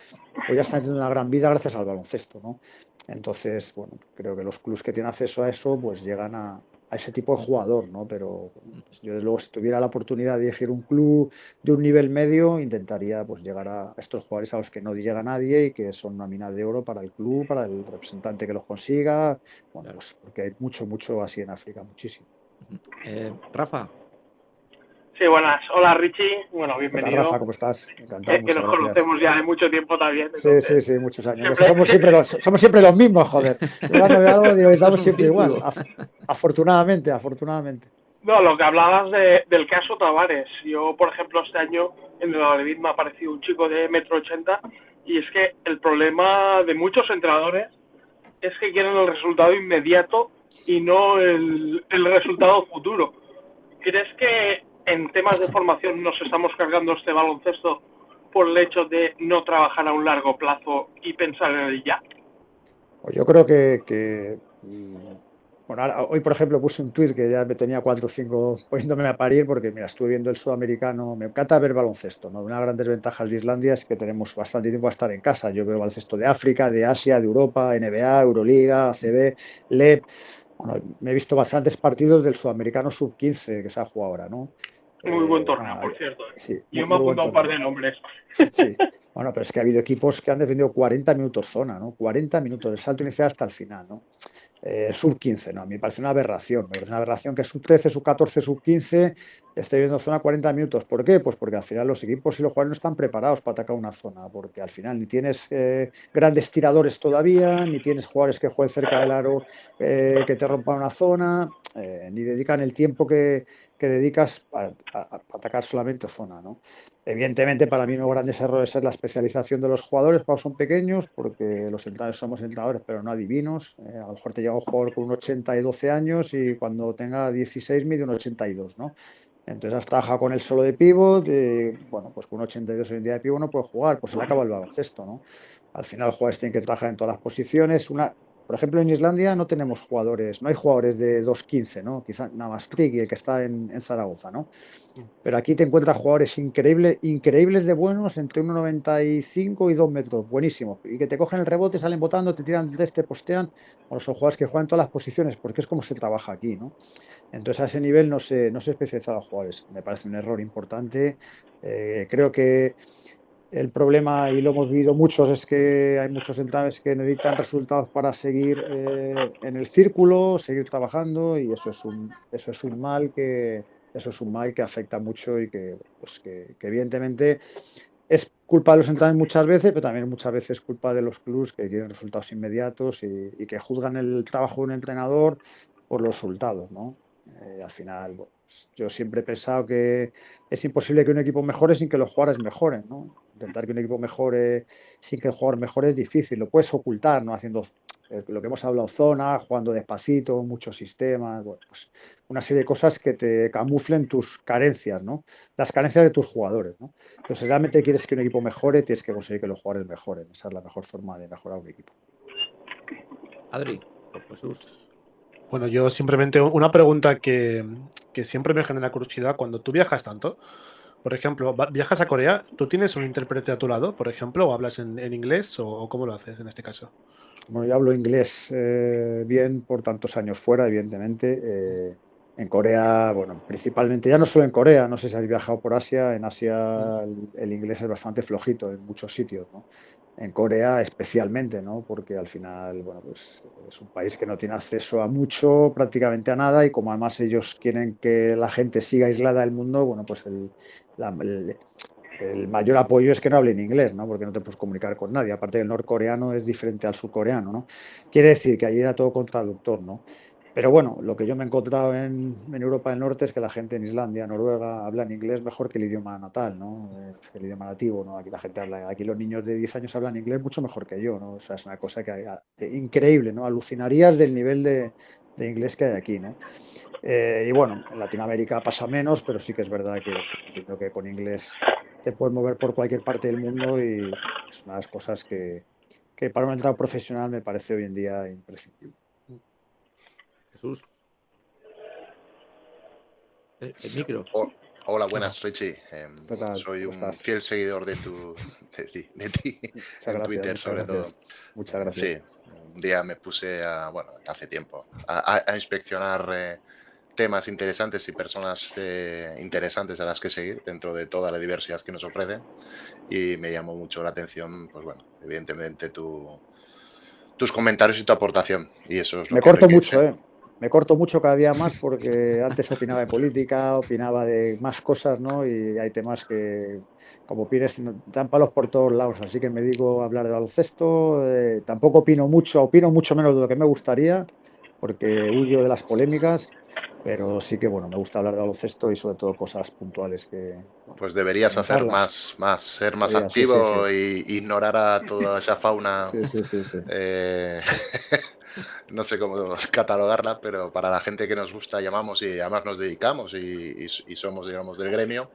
pues ya están teniendo una gran vida gracias al baloncesto, ¿no? Entonces, bueno, creo que los clubes que tienen acceso a eso, pues llegan a, ese tipo de jugador, ¿no? Pero pues, yo, desde luego, si tuviera la oportunidad de elegir un club de un nivel medio, intentaría pues llegar a estos jugadores a los que no llega nadie y que son una mina de oro para el club, para el representante que los consiga, bueno, pues porque hay mucho, mucho así en África, muchísimo. Eh, Rafa, Sí, buenas. Hola Richie. Bueno, bienvenido. Rafa, ¿cómo estás? Encantado. que nos conocemos ya de mucho tiempo también. Sí, sí, sí, muchos años. Somos, siempre los, somos siempre los mismos, joder. Hablando de algo, digo, estamos siempre igual. Afortunadamente, afortunadamente. No, lo que hablabas de, del caso Tavares. Yo, por ejemplo, este año en el Madrid me ha aparecido un chico de metro ochenta y es que el problema de muchos entrenadores es que quieren el resultado inmediato y no el, el resultado futuro. ¿Crees que en temas de formación nos estamos cargando este baloncesto por el hecho de no trabajar a un largo plazo y pensar en el ya? Pues yo creo que, mm, bueno, hoy por ejemplo puse un tuit que ya me tenía cuatro o cinco poniéndome a parir porque mira, estuve viendo el sudamericano, me encanta ver baloncesto, ¿no? Una gran desventaja de Islandia es que tenemos bastante tiempo a estar en casa. Yo veo baloncesto de África, de Asia, de Europa, NBA, Euroliga, ACB, LEP. Bueno, me he visto bastantes partidos del sudamericano sub-15 que se ha jugado ahora, ¿no? Muy buen torneo, por cierto. ¿eh? Yo me he apuntado un par de nombres. Sí. Bueno, pero es que ha habido equipos que han defendido 40 minutos zona, ¿no? 40 minutos de salto inicial hasta el final, ¿no? Eh, sub 15, ¿no? A mí me parece una aberración. Me parece una aberración que sub 13, sub 14, sub 15 esté viendo zona 40 minutos. ¿Por qué? Pues porque al final los equipos y los jugadores no están preparados para atacar una zona, porque al final ni tienes eh, grandes tiradores todavía, ni tienes jugadores que jueguen cerca del aro que te rompan una zona, ni dedican el tiempo que, que dedicas a, atacar solamente zona. ¿no? Evidentemente, para mí, uno de los grandes errores es la especialización de los jugadores cuando son pequeños, porque los entrenadores somos entrenadores, pero no adivinos. Eh, a lo mejor te llega un jugador con un 80 y 12 años y cuando tenga 16 mide un 82, ¿no? Entonces has trabajado con él solo de pivot, bueno, pues con un 82 hoy en día de pivot no puede jugar, pues se le acaba el baloncesto, ¿no? Al final los jugadores tienen que trabajar en todas las posiciones. Una, por ejemplo, en Islandia no tenemos jugadores, no hay jugadores de 2.15, ¿no? Quizá nada más Triggy, el que está en, Zaragoza, ¿no? Pero aquí te encuentras jugadores increíbles, increíbles de buenos, entre 1,95 y 2 metros, buenísimos. Y que te cogen el rebote, salen botando, te tiran el te postean. Bueno, son jugadores que juegan todas las posiciones, porque es como se trabaja aquí, ¿no? Entonces a ese nivel no se, no se especializan los jugadores. Me parece un error importante. Eh, creo que el problema, y lo hemos vivido muchos, es que hay muchos entrenadores que necesitan resultados para seguir eh, en el círculo, seguir trabajando, y eso es un, eso es un mal que eso es un mal que afecta mucho y que, pues que, evidentemente es culpa de los entrenadores muchas veces, pero también muchas veces es culpa de los clubs que quieren resultados inmediatos y, que juzgan el trabajo de un entrenador por los resultados, ¿no? Eh, al final, yo siempre he pensado que es imposible que un equipo mejore sin que los jugadores mejoren, ¿no? Intentar que un equipo mejore sin que el jugador mejore es difícil, lo puedes ocultar, ¿no? Haciendo lo que hemos hablado, zona, jugando despacito, muchos sistemas, pues una serie de cosas que te camuflen tus carencias, ¿no? Las carencias de tus jugadores, ¿no? Entonces, si realmente quieres que un equipo mejore, tienes que conseguir que los jugadores mejoren. Esa es la mejor forma de mejorar un equipo. Adri, Jesús. Bueno, yo simplemente una pregunta que, que siempre me genera curiosidad cuando tú viajas tanto. Por ejemplo, viajas a Corea, ¿tú tienes un intérprete a tu lado, por ejemplo, o hablas en, inglés o, cómo lo haces en este caso? Bueno, yo hablo inglés eh, bien por tantos años fuera, evidentemente. Eh, En Corea, bueno, principalmente, ya no solo en Corea, no sé si habéis viajado por Asia, en Asia el, inglés es bastante flojito en muchos sitios, ¿no? En Corea especialmente, ¿no? Porque al final, bueno, pues es un país que no tiene acceso a mucho, prácticamente a nada, y como además ellos quieren que la gente siga aislada del mundo, bueno, pues el, el, mayor apoyo es que no hablen inglés, ¿no? Porque no te puedes comunicar con nadie. Aparte, el norcoreano es diferente al surcoreano, ¿no? Quiere decir que allí era todo con traductor, ¿no? Pero bueno, lo que yo me he encontrado en, Europa del Norte es que la gente en Islandia, Noruega, hablan inglés mejor que el idioma natal, ¿no? Eh, el idioma nativo, ¿no? Aquí la gente habla, aquí los niños de 10 años hablan inglés mucho mejor que yo, ¿no? O sea, es una cosa que eh, increíble, ¿no? Alucinarías del nivel de, inglés que hay aquí, ¿no? Eh, y bueno, en Latinoamérica pasa menos, pero sí que es verdad que entiendo que con inglés te puedes mover por cualquier parte del mundo y es una de las cosas que, que para un entrado profesional me parece hoy en día imprescindible. El, micro. hola, buenas, Richie. Em, soy un fiel seguidor de tu de, ti, en Twitter, sobre todo. Muchas gracias. Sí, un día me puse a, bueno, hace tiempo, a, inspeccionar eh, temas interesantes y personas eh, interesantes a las que seguir dentro de toda la diversidad que nos ofrecen. Y me llamó mucho la atención, pues bueno, evidentemente tu, tus comentarios y tu aportación. Y eso es lo me corto mucho, ¿eh? me corto mucho cada día más porque antes opinaba de política, opinaba de más cosas, ¿no? Y hay temas que, como pides, dan palos por todos lados. Así que me digo hablar de baloncesto. Eh, tampoco opino mucho, opino mucho menos de lo que me gustaría, porque huyo de las polémicas. Pero sí que, bueno, me gusta hablar de baloncesto y sobre todo cosas puntuales que... Pues deberías hacer más, más, ser más activo e ignorar a toda esa fauna. Sí, sí, sí. sí. Eh, no sé cómo catalogarla, pero para la gente que nos gusta, llamamos y además nos dedicamos y, somos, digamos, del gremio,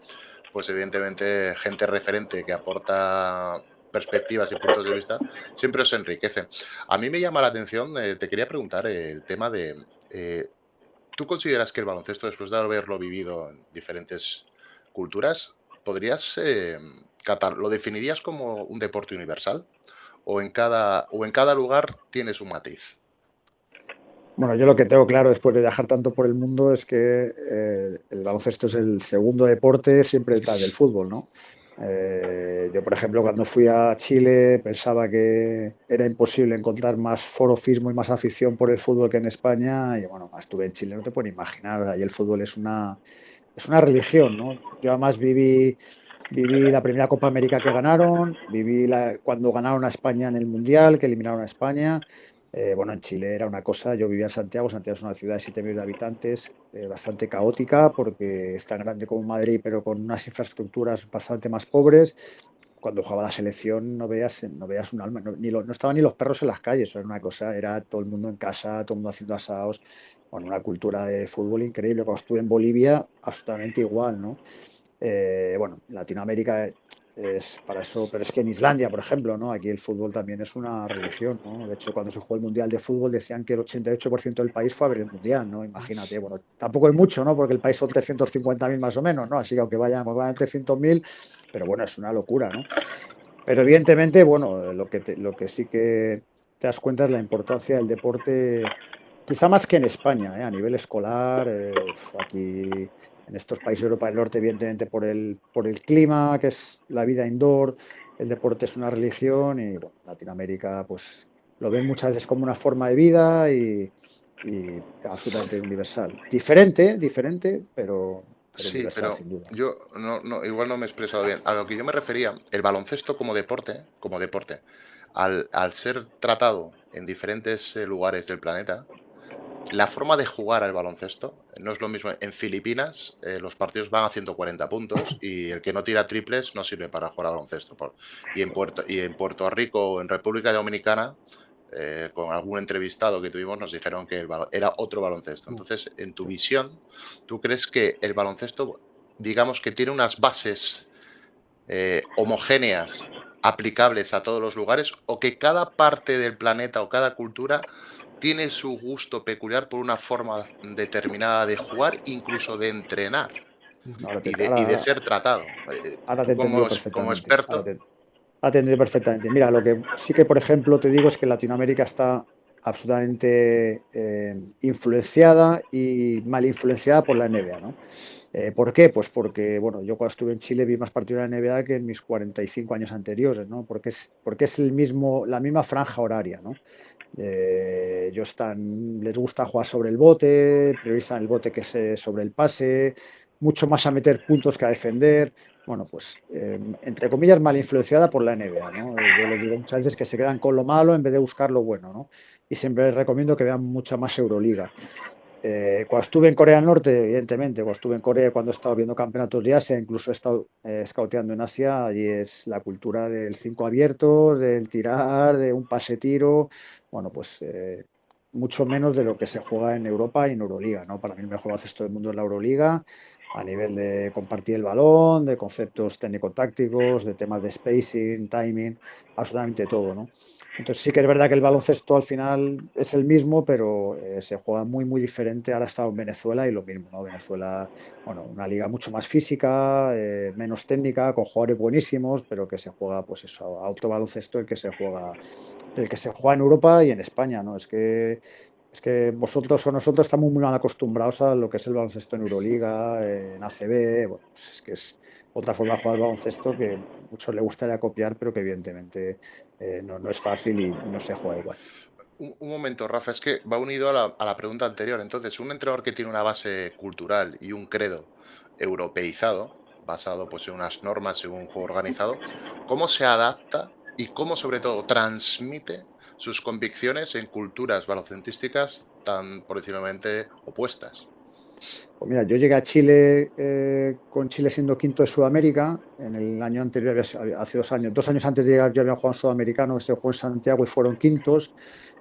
pues evidentemente gente referente que aporta perspectivas y puntos de vista, siempre os enriquece. A mí me llama la atención, eh, te quería preguntar el tema de, eh, ¿tú consideras que el baloncesto, después de haberlo vivido en diferentes culturas, podrías, eh, lo definirías como un deporte universal? ¿O en, cada, ¿O en cada lugar tienes un matiz? Bueno, yo lo que tengo claro después de viajar tanto por el mundo es que eh, el baloncesto es el segundo deporte siempre detrás del fútbol, ¿no? Eh, yo, por ejemplo, cuando fui a Chile pensaba que era imposible encontrar más forofismo y más afición por el fútbol que en España. Y bueno, estuve en Chile, no te puedes imaginar. Ahí el fútbol es una, es una religión, ¿no? Yo además viví, viví la primera Copa América que ganaron, viví la, cuando ganaron a España en el Mundial, que eliminaron a España. Eh, bueno, en Chile era una cosa, yo vivía en Santiago, Santiago es una ciudad de 7 millones de habitantes, eh, bastante caótica porque es tan grande como Madrid, pero con unas infraestructuras bastante más pobres. Cuando jugaba la selección no veas, no veas un alma, no, ni no estaban ni los perros en las calles, era una cosa, era todo el mundo en casa, todo el mundo haciendo asados, con una cultura de fútbol increíble. Cuando estuve en Bolivia, absolutamente igual, ¿no? Eh, bueno, Latinoamérica es para eso, pero es que en Islandia, por ejemplo, ¿no? Aquí el fútbol también es una religión, ¿no? De hecho, cuando se jugó el Mundial de Fútbol decían que el 88% del país fue a ver el Mundial, ¿no? Imagínate, bueno, tampoco es mucho, ¿no? Porque el país son 350.000 más o menos, ¿no? Así que aunque vayan, vayan 300.000, pero bueno, es una locura, ¿no? Pero evidentemente, bueno, lo que, lo que sí que te das cuenta es la importancia del deporte, quizá más que en España, ¿eh? a nivel escolar, eh, aquí en estos países de Europa del Norte, evidentemente por el, por el clima, que es la vida indoor, el deporte es una religión y bueno, Latinoamérica pues lo ven muchas veces como una forma de vida y, absolutamente universal. Diferente, diferente, pero... sí, pero yo no, igual no me he expresado bien. A lo que yo me refería, el baloncesto como deporte, como deporte, al, al ser tratado en diferentes eh, lugares del planeta, la forma de jugar al baloncesto no es lo mismo. En Filipinas eh, los partidos van a 140 puntos y el que no tira triples no sirve para jugar al baloncesto. Y en Puerto, y en Puerto Rico o en República Dominicana, eh, con algún entrevistado que tuvimos, nos dijeron que era otro baloncesto. Entonces, en tu visión, ¿tú crees que el baloncesto, digamos que tiene unas bases eh, homogéneas, aplicables a todos los lugares, o que cada parte del planeta o cada cultura tiene su gusto peculiar por una forma determinada de jugar, incluso de entrenar y, de, ser tratado. Eh, ahora te como, como experto. Ahora te, perfectamente. Mira, lo que sí que, por ejemplo, te digo es que Latinoamérica está absolutamente eh, influenciada y mal influenciada por la NBA, ¿no? Eh, ¿Por qué? Pues porque, bueno, yo cuando estuve en Chile vi más partidos de la NBA que en mis 45 años anteriores, ¿no? Porque es, porque es el mismo, la misma franja horaria, ¿no? Eh, están, les gusta jugar sobre el bote, priorizan el bote que es sobre el pase, mucho más a meter puntos que a defender. Bueno, pues eh, entre comillas mal influenciada por la NBA, ¿no? Yo les digo muchas veces que se quedan con lo malo en vez de buscar lo bueno, ¿no? Y siempre les recomiendo que vean mucha más Euroliga. Eh, cuando estuve en Corea del Norte, evidentemente, cuando estuve en Corea, cuando he estado viendo campeonatos de Asia, incluso he estado eh, scouteando en Asia, allí es la cultura del 5 abierto, del tirar, de un pase tiro, bueno, pues eh, mucho menos de lo que se juega en Europa y en Euroliga, ¿no? Para mí el mejor todo del mundo es la Euroliga, a nivel de compartir el balón, de conceptos técnico-tácticos, de temas de spacing, timing, absolutamente todo, ¿no? Entonces sí que es verdad que el baloncesto al final es el mismo, pero eh, se juega muy, muy diferente. Ahora está en Venezuela y lo mismo, ¿no? Venezuela, bueno, una liga mucho más física, eh, menos técnica, con jugadores buenísimos, pero que se juega, pues eso, auto baloncesto el que se juega, el que se juega en Europa y en España, ¿no? Es que es que vosotros o nosotros estamos muy mal acostumbrados a lo que es el baloncesto en Euroliga, en ACB, bueno, pues es que es otra forma de jugar al baloncesto que a muchos le gustaría copiar, pero que evidentemente eh, no, no, es fácil y no se juega igual. Un, momento, Rafa, es que va unido a la, pregunta anterior. Entonces, un entrenador que tiene una base cultural y un credo europeizado, basado pues, en unas normas, en un juego organizado, ¿cómo se adapta y cómo sobre todo transmite sus convicciones en culturas balocentísticas tan, por decirlo opuestas? Pues mira, yo llegué a Chile eh, con Chile siendo quinto de Sudamérica. En el año anterior, hace dos años, dos años antes de llegar, yo había jugado en Sudamericano, se jugó en Santiago y fueron quintos.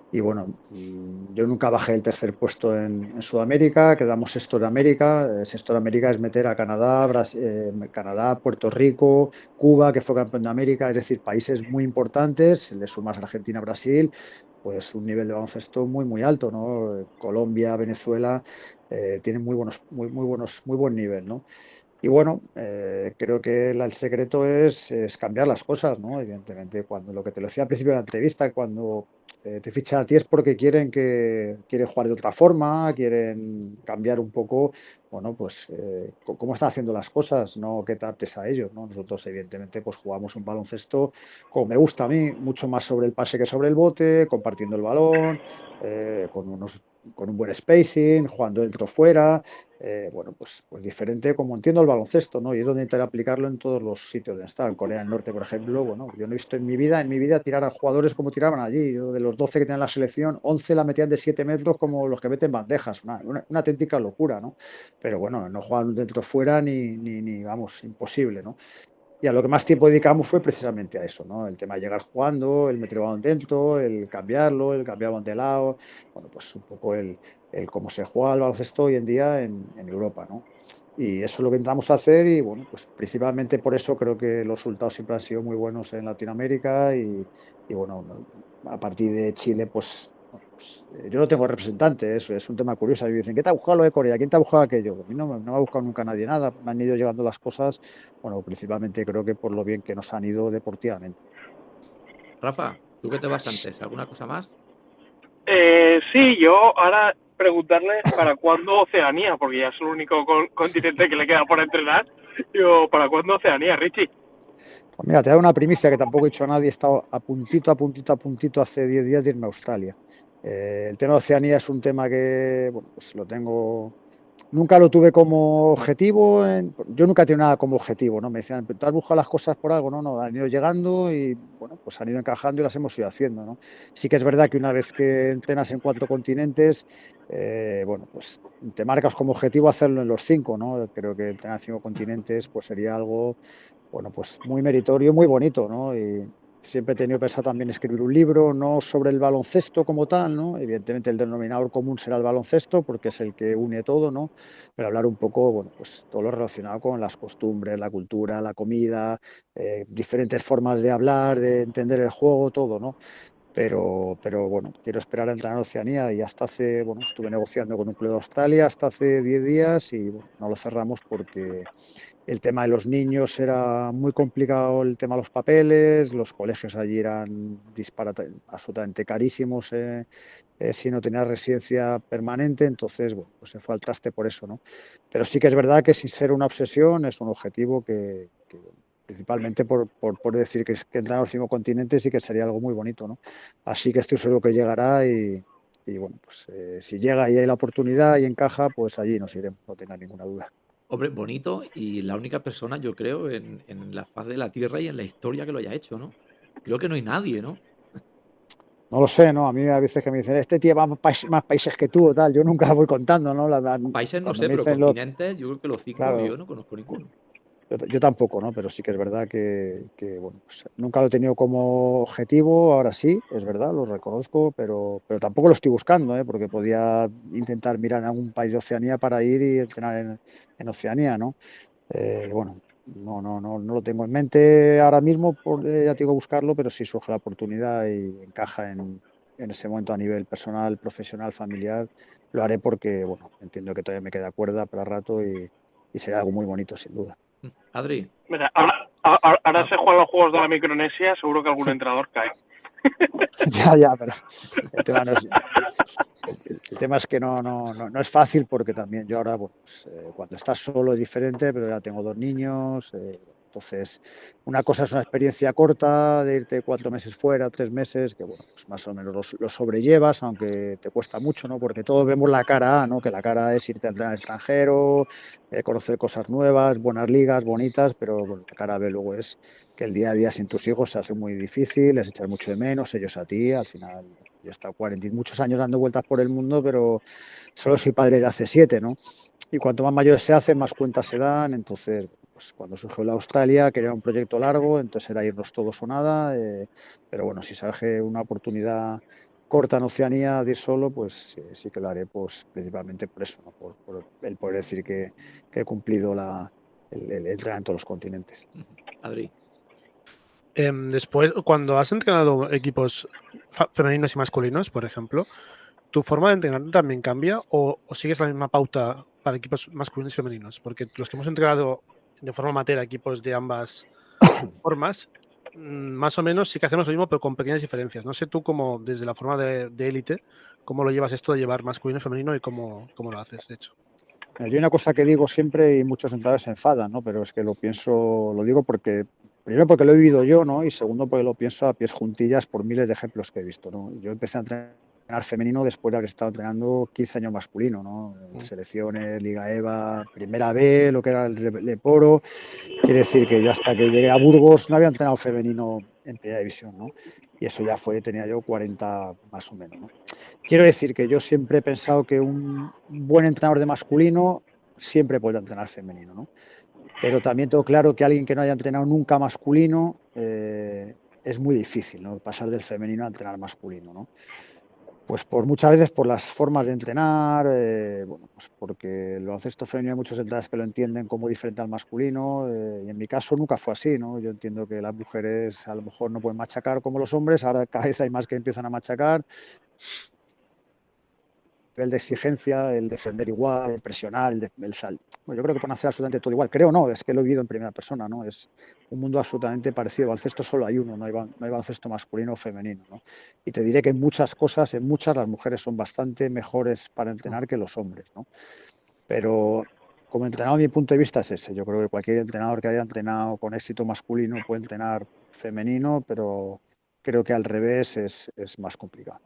Y bueno, mm, yo nunca bajé el tercer puesto en, Sudamérica, quedamos sexto de América. Eh, sexto de América es meter a Canadá, eh, Canadá, Puerto Rico, Cuba, que fue campeón de América, es decir, países muy importantes. Le sumas Argentina, Brasil, pues un nivel de baloncesto muy, muy alto, ¿no? Colombia, Venezuela, eh, tienen muy buenos, muy, muy buenos, muy buen nivel, ¿no? Y bueno, eh, creo que el secreto es, cambiar las cosas, ¿no? Evidentemente, cuando lo que te lo decía al principio de la entrevista, cuando eh, te fichan a ti es porque quieren que quieren jugar de otra forma, quieren cambiar un poco, bueno, pues cómo están haciendo las cosas, no que te a ellos, ¿no? Nosotros evidentemente pues jugamos un baloncesto como me gusta a mí, mucho más sobre el pase que sobre el bote, compartiendo el balón, con unos con un buen spacing, jugando dentro fuera, eh, bueno, pues, pues diferente como entiendo el baloncesto, ¿no? Y es donde intentar aplicarlo en todos los sitios donde está. En Corea del Norte, por ejemplo, bueno, yo no he visto en mi vida, en mi vida tirar a jugadores como tiraban allí. De los 12 que tenían la selección, 11 la metían de 7 metros como los que meten bandejas. Una, una, auténtica locura, ¿no? Pero bueno, no juegan dentro fuera ni, ni, ni, vamos, imposible, ¿no? Y a lo que más tiempo dedicamos fue precisamente a eso, ¿no? El tema de llegar jugando, el meter el balón dentro, el cambiarlo, el cambiar el balón de lado, bueno, pues un poco el, el cómo se juega el baloncesto hoy en día en, en, Europa, ¿no? Y eso es lo que intentamos hacer y, bueno, pues principalmente por eso creo que los resultados siempre han sido muy buenos en Latinoamérica y, y bueno, a partir de Chile, pues pues, eh, yo no tengo representante, eso es un tema curioso. Y dicen, ¿qué te ha buscado lo de Corea? ¿Quién te ha buscado aquello? A mí no, me ha buscado nunca nadie nada. Me han ido llegando las cosas, bueno, principalmente creo que por lo bien que nos han ido deportivamente. Rafa, ¿tú qué te vas antes? ¿Alguna cosa más? Eh, sí, yo ahora preguntarle para cuándo Oceanía, porque ya es el único continente que le queda por entrenar. Digo, ¿para cuándo Oceanía, Richie? Pues mira, te da una primicia que tampoco he dicho a nadie. He estado a puntito, a puntito, a puntito hace 10 días de irme a Australia. Eh, el tema de Oceanía es un tema que bueno, pues lo tengo, nunca lo tuve como objetivo, yo nunca he tenido nada como objetivo, ¿no? Me decían, ¿tú has buscado las cosas por algo? No, no, han ido llegando y bueno, pues han ido encajando y las hemos ido haciendo, ¿no? Sí que es verdad que una vez que entrenas en cuatro continentes, eh, bueno, pues te marcas como objetivo hacerlo en los cinco, ¿no? Creo que entrenar en cinco continentes pues sería algo, bueno, pues muy meritorio, muy bonito, ¿no? Siempre he tenido pensado también escribir un libro, no sobre el baloncesto como tal, ¿no? Evidentemente el denominador común será el baloncesto porque es el que une todo, ¿no? Pero hablar un poco, bueno, pues todo lo relacionado con las costumbres, la cultura, la comida, eh, diferentes formas de hablar, de entender el juego, todo, ¿no? Pero, pero bueno, quiero esperar a entrar en Oceanía y hasta hace, bueno, estuve negociando con un club de Australia hasta hace 10 días y no lo cerramos porque el tema de los niños era muy complicado, el tema de los papeles, los colegios allí eran absolutamente carísimos eh, eh, si no tenía residencia permanente, entonces bueno, pues se fue al traste por eso, ¿no? Pero sí que es verdad que sin ser una obsesión es un objetivo que, principalmente por, por, decir que, que entrar a los cinco continentes y que sería algo muy bonito, ¿no? Así que estoy seguro que llegará y, bueno, pues eh, si llega y hay la oportunidad y encaja, pues allí nos iremos, no tenga ninguna duda. Hombre, bonito y la única persona, yo creo, en, la faz de la Tierra y en la historia que lo haya hecho, ¿no? Creo que no hay nadie, ¿no? No lo sé, ¿no? A mí a veces que me dicen, este tío va más, más países que tú o tal, yo nunca voy contando, ¿no? países no sé, pero continentes, yo creo que los cinco yo no conozco ninguno. Yo, tampoco, ¿no? Pero sí que es verdad que, bueno, pues nunca lo he tenido como objetivo, ahora sí, es verdad, lo reconozco, pero, tampoco lo estoy buscando, ¿eh? Porque podía intentar mirar en algún país de Oceanía para ir y entrenar en, Oceanía, ¿no? Eh, bueno, no, no, no, no lo tengo en mente ahora mismo, por, eh, ya tengo que buscarlo, pero si surge la oportunidad y encaja en, en ese momento a nivel personal, profesional, familiar, lo haré porque, bueno, entiendo que todavía me queda cuerda para rato y será algo muy bonito, sin duda. Adri. Mira, ahora, ahora, se juegan los juegos de la Micronesia, seguro que algún entrenador cae. ya, ya, pero el tema, no es, el, tema es que no, no, no, es fácil porque también yo ahora, pues, eh, cuando estás solo es diferente, pero ya tengo dos niños, eh, entonces, una cosa es una experiencia corta de irte cuatro meses fuera, tres meses, que bueno, pues más o menos lo, sobrellevas, aunque te cuesta mucho, ¿no? Porque todos vemos la cara A, ¿no? Que la cara es irte al extranjero, eh, conocer cosas nuevas, buenas ligas, bonitas, pero bueno, la cara B luego es que el día a día sin tus hijos se hace muy difícil, les echas mucho de menos, ellos a ti, al final yo he estado 40 muchos años dando vueltas por el mundo, pero solo soy padre de hace siete, ¿no? Y cuanto más mayores se hacen, más cuentas se dan, entonces pues cuando surgió la Australia quería un proyecto largo, entonces era irnos todos o nada, eh, pero bueno, si surge una oportunidad corta en Oceanía de ir solo, pues sí que lo haré pues, principalmente por eso, por, el poder decir que, he cumplido la, el, el, en todos los continentes. Adri. Em, después, cuando has entrenado equipos femeninos y masculinos, por ejemplo, ¿tu forma de entrenar también cambia o, o, sigues la misma pauta para equipos masculinos y femeninos? Porque los que hemos entrenado de forma amateur equipos de ambas formas, mm, más o menos sí que hacemos lo mismo, pero con pequeñas diferencias. No sé tú cómo, desde la forma de élite, cómo lo llevas esto de llevar masculino y femenino y cómo, cómo lo haces, de hecho. Hay una cosa que digo siempre y muchos entrenadores se enfadan, ¿no? Pero es que lo pienso, lo digo porque, primero porque lo he vivido yo, ¿no? Y segundo porque lo pienso a pies juntillas por miles de ejemplos que he visto, ¿no? Yo empecé a entrenar entrenar femenino después de haber estado entrenando 15 años masculino, ¿no? Mm. Selecciones, Liga EVA, Primera B, lo que era el Leporo. Quiere decir que yo hasta que llegué a Burgos no había entrenado femenino en primera división, ¿no? Y eso ya fue, tenía yo 40 más o menos, ¿no? Quiero decir que yo siempre he pensado que un buen entrenador de masculino siempre puede entrenar femenino, ¿no? Pero también tengo claro que alguien que no haya entrenado nunca masculino eh, es muy difícil, ¿no? Pasar del femenino a entrenar masculino, ¿no? Pues por muchas veces por las formas de entrenar, eh, bueno, pues porque el baloncesto femenino hay muchos entrenadores que lo entienden como diferente al masculino, eh, y en mi caso nunca fue así, ¿no? Yo entiendo que las mujeres a lo mejor no pueden machacar como los hombres, ahora cada vez hay más que empiezan a machacar, el de exigencia, el defender igual, el presionar, el, el sal. Bueno, yo creo que pueden hacer absolutamente todo igual. Creo no, es que lo he vivido en primera persona, ¿no? Es un mundo absolutamente parecido. Baloncesto solo hay uno, no hay, no hay baloncesto masculino o femenino, ¿no? Y te diré que en muchas cosas, en muchas, las mujeres son bastante mejores para entrenar que los hombres, ¿no? Pero como entrenador, mi punto de vista es ese. Yo creo que cualquier entrenador que haya entrenado con éxito masculino puede entrenar femenino, pero creo que al revés es más complicado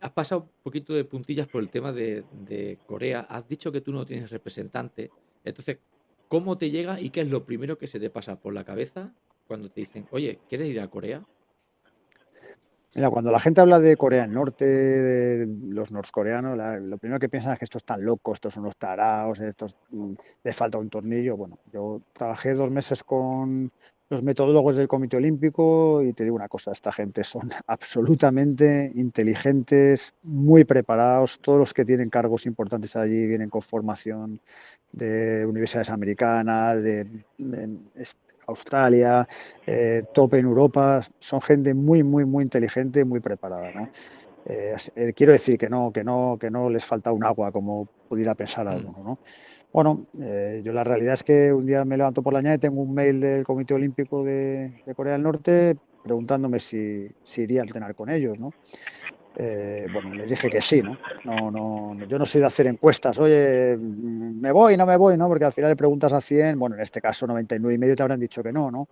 has pasado un poquito de puntillas por el tema de, Corea. Has dicho que tú no tienes representante. Entonces, ¿cómo te llega y qué es lo primero que se te pasa por la cabeza cuando te dicen, oye, ¿quieres ir a Corea? Mira, cuando la gente habla de Corea del Norte, de los norcoreanos, lo primero que piensan es que estos están locos, estos son unos tarados, estos mm, les falta un tornillo. Bueno, yo trabajé dos meses con los metodólogos del Comité Olímpico y te digo una cosa, esta gente son absolutamente inteligentes, muy preparados, todos los que tienen cargos importantes allí vienen con formación de universidades americanas, de, Australia, eh, top en Europa, son gente muy, muy, muy inteligente, muy preparada, ¿no? Eh, eh, quiero decir que no, que no, que no les falta un agua como pudiera pensar mm. alguno, ¿no? Bueno, yo la realidad es que un día me levanto por la mañana y tengo un mail del Comité Olímpico de, Corea del Norte preguntándome si, si, iría a entrenar con ellos, ¿no? Eh, bueno, les dije que sí, ¿no? No, ¿no? Yo no soy de hacer encuestas, oye, me voy, no me voy, ¿no? Porque al final le preguntas a 100, bueno, en este caso 99 y medio te habrán dicho que no, ¿no?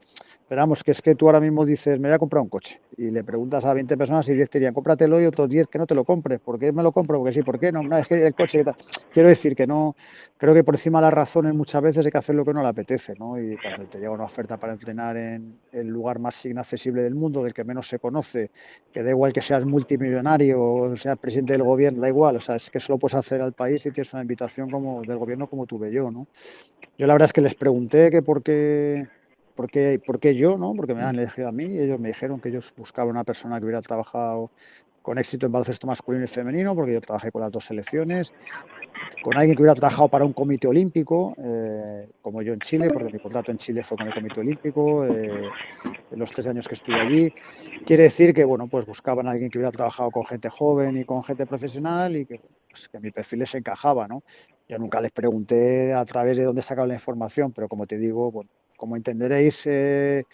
Pero vamos, que es que tú ahora mismo dices, me voy a comprar un coche y le preguntas a 20 personas y 10 te dirían, cómpratelo y otros 10 que no te lo compres. ¿Por qué me lo compro? Porque sí, ¿por qué no? No, es que el coche... Quiero decir que no, creo que por encima de las razones muchas veces hay que hacer lo que no le apetece, ¿no? Y cuando te llega una oferta para entrenar en el lugar más inaccesible del mundo, del que menos se conoce, que da igual que seas multimillonario, o sea presidente del gobierno, da igual, o sea, es que solo puedes hacer al país si tienes una invitación como del gobierno como tuve yo, ¿no? Yo la verdad es que les pregunté que por qué, por qué, por qué yo, ¿no? Porque me han elegido a mí y ellos me dijeron que ellos buscaban una persona que hubiera trabajado con éxito en baloncesto masculino y femenino, porque yo trabajé con las dos selecciones, con alguien que hubiera trabajado para un comité olímpico, eh, como yo en Chile, porque mi contrato en Chile fue con el comité olímpico, eh, los tres años que estuve allí. Quiere decir que, bueno, pues buscaban a alguien que hubiera trabajado con gente joven y con gente profesional y que, pues, que mi perfil les encajaba, ¿no? Yo nunca les pregunté a través de dónde sacaban la información, pero como te digo, bueno, como entenderéis, eh,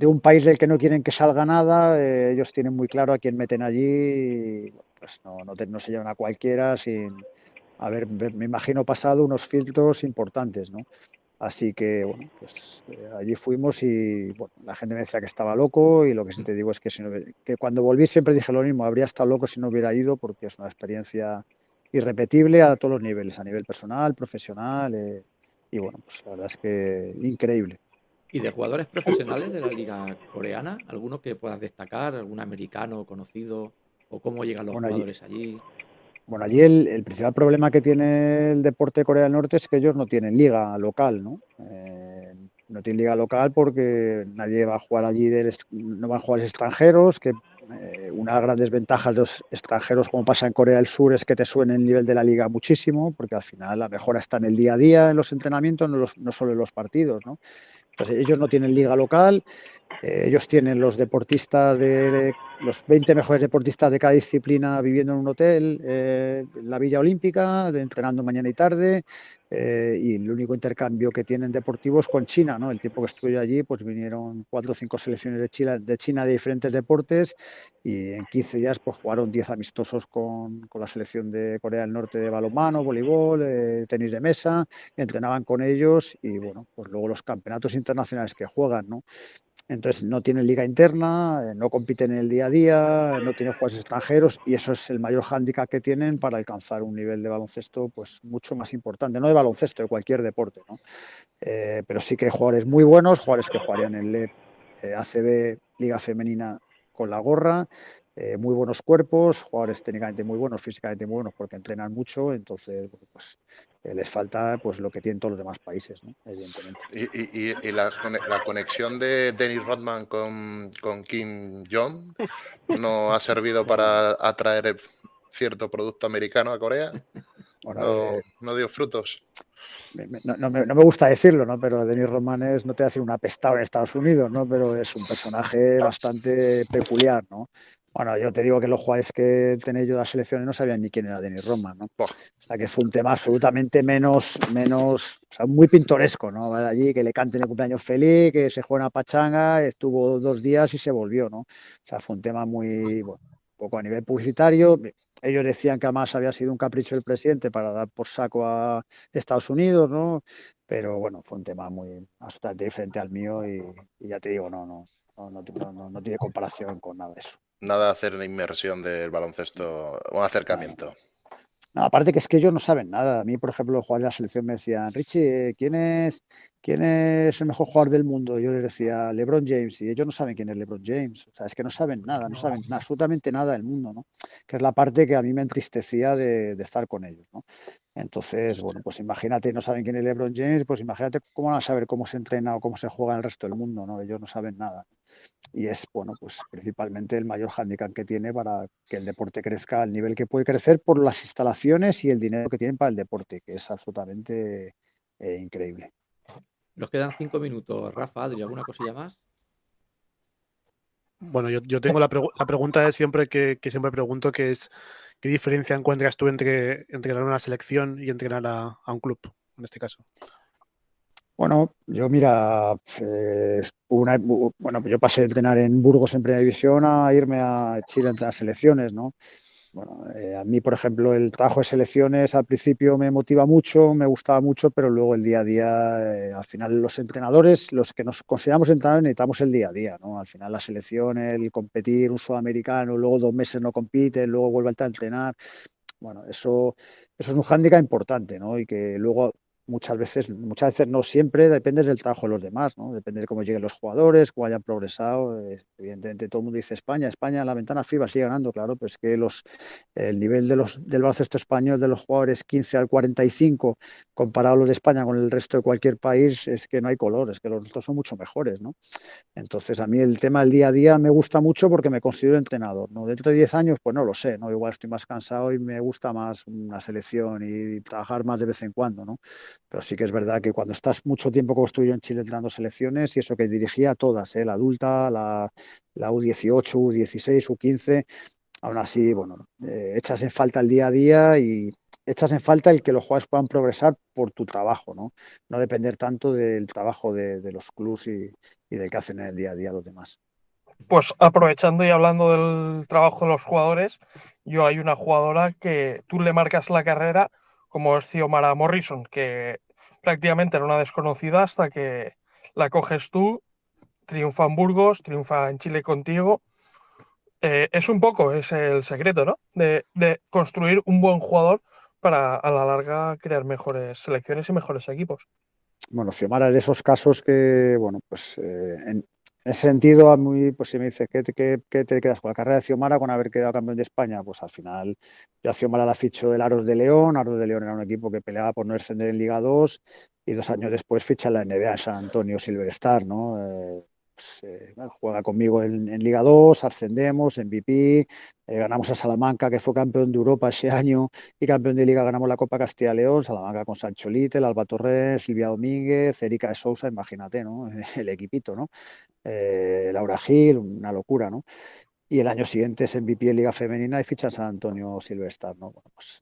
de un país del que no quieren que salga nada, eh, ellos tienen muy claro a quién meten allí, y, pues no, no, no se llevan a cualquiera sin haber, me imagino, pasado unos filtros importantes, ¿no? Así que, bueno, pues eh, allí fuimos y la gente me decía que estaba loco y lo que sí te digo es que, que cuando volví siempre dije lo mismo, habría estado loco si no hubiera ido porque es una experiencia irrepetible a todos los niveles, a nivel personal, profesional eh, y bueno, pues la verdad es que increíble. ¿Y de jugadores profesionales de la liga coreana? ¿Alguno que puedas destacar? ¿Algún americano conocido? ¿O cómo llegan los jugadores allí? Bueno, allí el, principal problema que tiene el deporte de Corea del Norte es que ellos no tienen liga local, ¿no? Eh, no tienen liga local porque nadie va a jugar allí, no van a jugar extranjeros, que eh, una de las grandes ventajas de los extranjeros, como pasa en Corea del Sur, es que te suene el nivel de la liga muchísimo, porque al final la mejora está en el día a día, en los entrenamientos, no, no solo en los partidos, ¿no? Entonces ellos no tienen liga local, eh, ellos tienen los deportistas de, los 20 mejores deportistas de cada disciplina viviendo en un hotel, eh, la Villa Olímpica, entrenando mañana y tarde, eh, y el único intercambio que tienen deportivos con China, ¿no? El tiempo que estuve allí, pues vinieron cuatro o cinco selecciones de China, de diferentes deportes y en 15 días pues jugaron 10 amistosos con, con, la selección de Corea del Norte de balonmano, voleibol, tenis de mesa, entrenaban con ellos y bueno, pues luego los campeonatos internacionales que juegan, ¿no? Entonces no tienen liga interna, eh, no compiten en el día a día, no tienen jugadores extranjeros y eso es el mayor hándicap que tienen para alcanzar un nivel de baloncesto pues mucho más importante, no de baloncesto, de cualquier deporte, ¿no? Eh, pero sí que hay jugadores muy buenos, jugadores que jugarían en el eh, ACB Liga Femenina con la gorra, muy buenos cuerpos, jugadores técnicamente muy buenos, físicamente muy buenos porque entrenan mucho, entonces pues eh, les falta pues lo que tienen todos los demás países, ¿no? evidentemente. ¿Y, y, la, conexión de Dennis Rodman con, con, Kim Jong no ha servido para atraer cierto producto americano a Corea? Eh, no, dio frutos. No, me, gusta decirlo, ¿no? Pero Denis Rodman es, no te hace un apestado en Estados Unidos, ¿no? Pero es un personaje bastante peculiar, ¿no? Bueno, yo te digo que los jugadores que tenía yo de las selecciones no sabían ni quién era Denis Rodman, ¿no? O sea, que fue un tema absolutamente menos, menos, o sea, muy pintoresco, ¿no? allí, que le canten el cumpleaños feliz, que se juega una pachanga, estuvo dos días y se volvió, ¿no? O sea, fue un tema muy, bueno, poco a nivel publicitario. Ellos decían que además había sido un capricho del presidente para dar por saco a Estados Unidos, ¿no? Pero bueno, fue un tema muy absolutamente diferente al mío y, ya te digo, no, no, no, no tiene comparación con nada de eso nada de hacer una inmersión del baloncesto, un acercamiento. No, aparte que es que ellos no saben nada. A mí, por ejemplo, los jugadores de la selección me decían, Richie, ¿quién es, ¿quién es el mejor jugador del mundo? yo les decía, LeBron James, y ellos no saben quién es LeBron James. O sea, es que no saben nada, no saben absolutamente nada del mundo, ¿no? Que es la parte que a mí me entristecía de, de, estar con ellos, ¿no? Entonces, bueno, pues imagínate, no saben quién es LeBron James, pues imagínate cómo van a saber cómo se entrena o cómo se juega en el resto del mundo, ¿no? Ellos no saben nada y es bueno pues principalmente el mayor hándicap que tiene para que el deporte crezca al nivel que puede crecer por las instalaciones y el dinero que tienen para el deporte que es absolutamente eh, increíble Nos quedan cinco minutos. Rafa, Adri, ¿alguna cosilla más? Bueno, yo, tengo la, pregunta de siempre que, siempre pregunto, que es ¿qué diferencia encuentras tú entre entrenar a una selección y entrenar a, un club, en este caso? Bueno, yo mira, eh, una, bueno, yo pasé de entrenar en Burgos en Primera División a irme a Chile entre las selecciones, ¿no? Bueno, eh, a mí, por ejemplo, el trabajo de selecciones al principio me motiva mucho, me gustaba mucho, pero luego el día a día, eh, al final los entrenadores, los que nos consideramos entrenadores, necesitamos el día a día, ¿no? Al final la selección, el competir un sudamericano, luego dos meses no compite, luego vuelve a entrenar. Bueno, eso, eso es un hándicap importante, ¿no? Y que luego muchas veces, muchas veces no siempre, depende del trabajo de los demás, ¿no? Depende de cómo lleguen los jugadores, cómo hayan progresado. Evidentemente todo el mundo dice España, España, la ventana FIBA sigue ganando, claro, pues que los, el nivel de los, del baloncesto español de los jugadores 15 al 45, comparado los de España con el resto de cualquier país, es que no hay color, es que los otros son mucho mejores, ¿no? Entonces a mí el tema del día a día me gusta mucho porque me considero entrenador, ¿no? Dentro de 10 años, pues no lo sé, ¿no? Igual estoy más cansado y me gusta más una selección y trabajar más de vez en cuando, ¿no? Pero sí que es verdad que cuando estás mucho tiempo yo en Chile entrando selecciones y eso que dirigía a todas, ¿eh? la adulta, la, la U18, U16, U15, aún así, bueno, eh, echas en falta el día a día y echas en falta el que los jugadores puedan progresar por tu trabajo, ¿no? No depender tanto del trabajo de, los clubs y, y del que hacen en el día a día los demás. Pues aprovechando y hablando del trabajo de los jugadores, yo hay una jugadora que tú le marcas la carrera como es Xiomara Morrison, que prácticamente era una desconocida hasta que la coges tú, triunfa en Burgos, triunfa en Chile contigo. Eh, es un poco, es el secreto, ¿no? De, construir un buen jugador para a la larga crear mejores selecciones y mejores equipos. Bueno, Xiomara de esos casos que, bueno, pues eh, en, en ese sentido, a mí, pues si me dice ¿qué, te quedas con la carrera de Ciomara con haber quedado campeón de España? Pues al final yo a Ciomara la ficho del Aros de León. Aros de León era un equipo que peleaba por no descender en Liga 2 y dos años después ficha la NBA San Antonio Silverstar, ¿no? Eh, eh, juega conmigo en, Liga 2, ascendemos, MVP, eh, ganamos a Salamanca, que fue campeón de Europa ese año, y campeón de Liga ganamos la Copa Castilla-León, Salamanca con Sancho Little, Alba Torres, Silvia Domínguez, Erika de Sousa, imagínate, ¿no? El equipito, ¿no? Eh, Laura Gil, una locura, ¿no? Y el año siguiente es MVP en Liga Femenina y ficha en San Antonio Silvestar, ¿no? Pues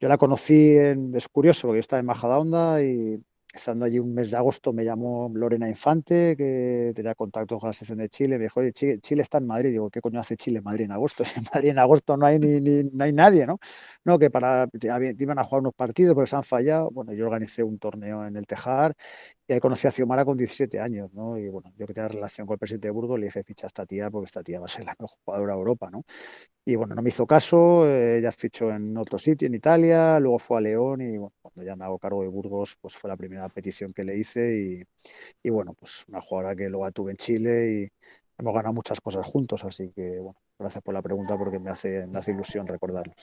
yo la conocí en, es curioso, porque yo estaba en Majadahonda y estando allí un mes de agosto me llamó Lorena Infante, que tenía contacto con la sección de Chile, me dijo, oye, Chile, está en Madrid. Digo, ¿qué coño hace Chile en Madrid en agosto? En Madrid en agosto no hay ni, no hay nadie, ¿no? No, que para iban a jugar unos partidos porque se han fallado. Bueno, yo organicé un torneo en el Tejar y ahí conocí a Xiomara con 17 años, ¿no? Y bueno, yo que tenía relación con el presidente de Burgos, le dije, ficha a esta tía porque esta tía va a ser la mejor jugadora de Europa, ¿no? Y bueno, no me hizo caso, eh, ella fichó en otro sitio, en Italia, luego fue a León y bueno, cuando ya me hago cargo de Burgos, pues fue la primera petición que le hice y, bueno, pues una jugadora que luego tuve en Chile y hemos ganado muchas cosas juntos, así que bueno, gracias por la pregunta porque me hace, me hace ilusión recordarlo.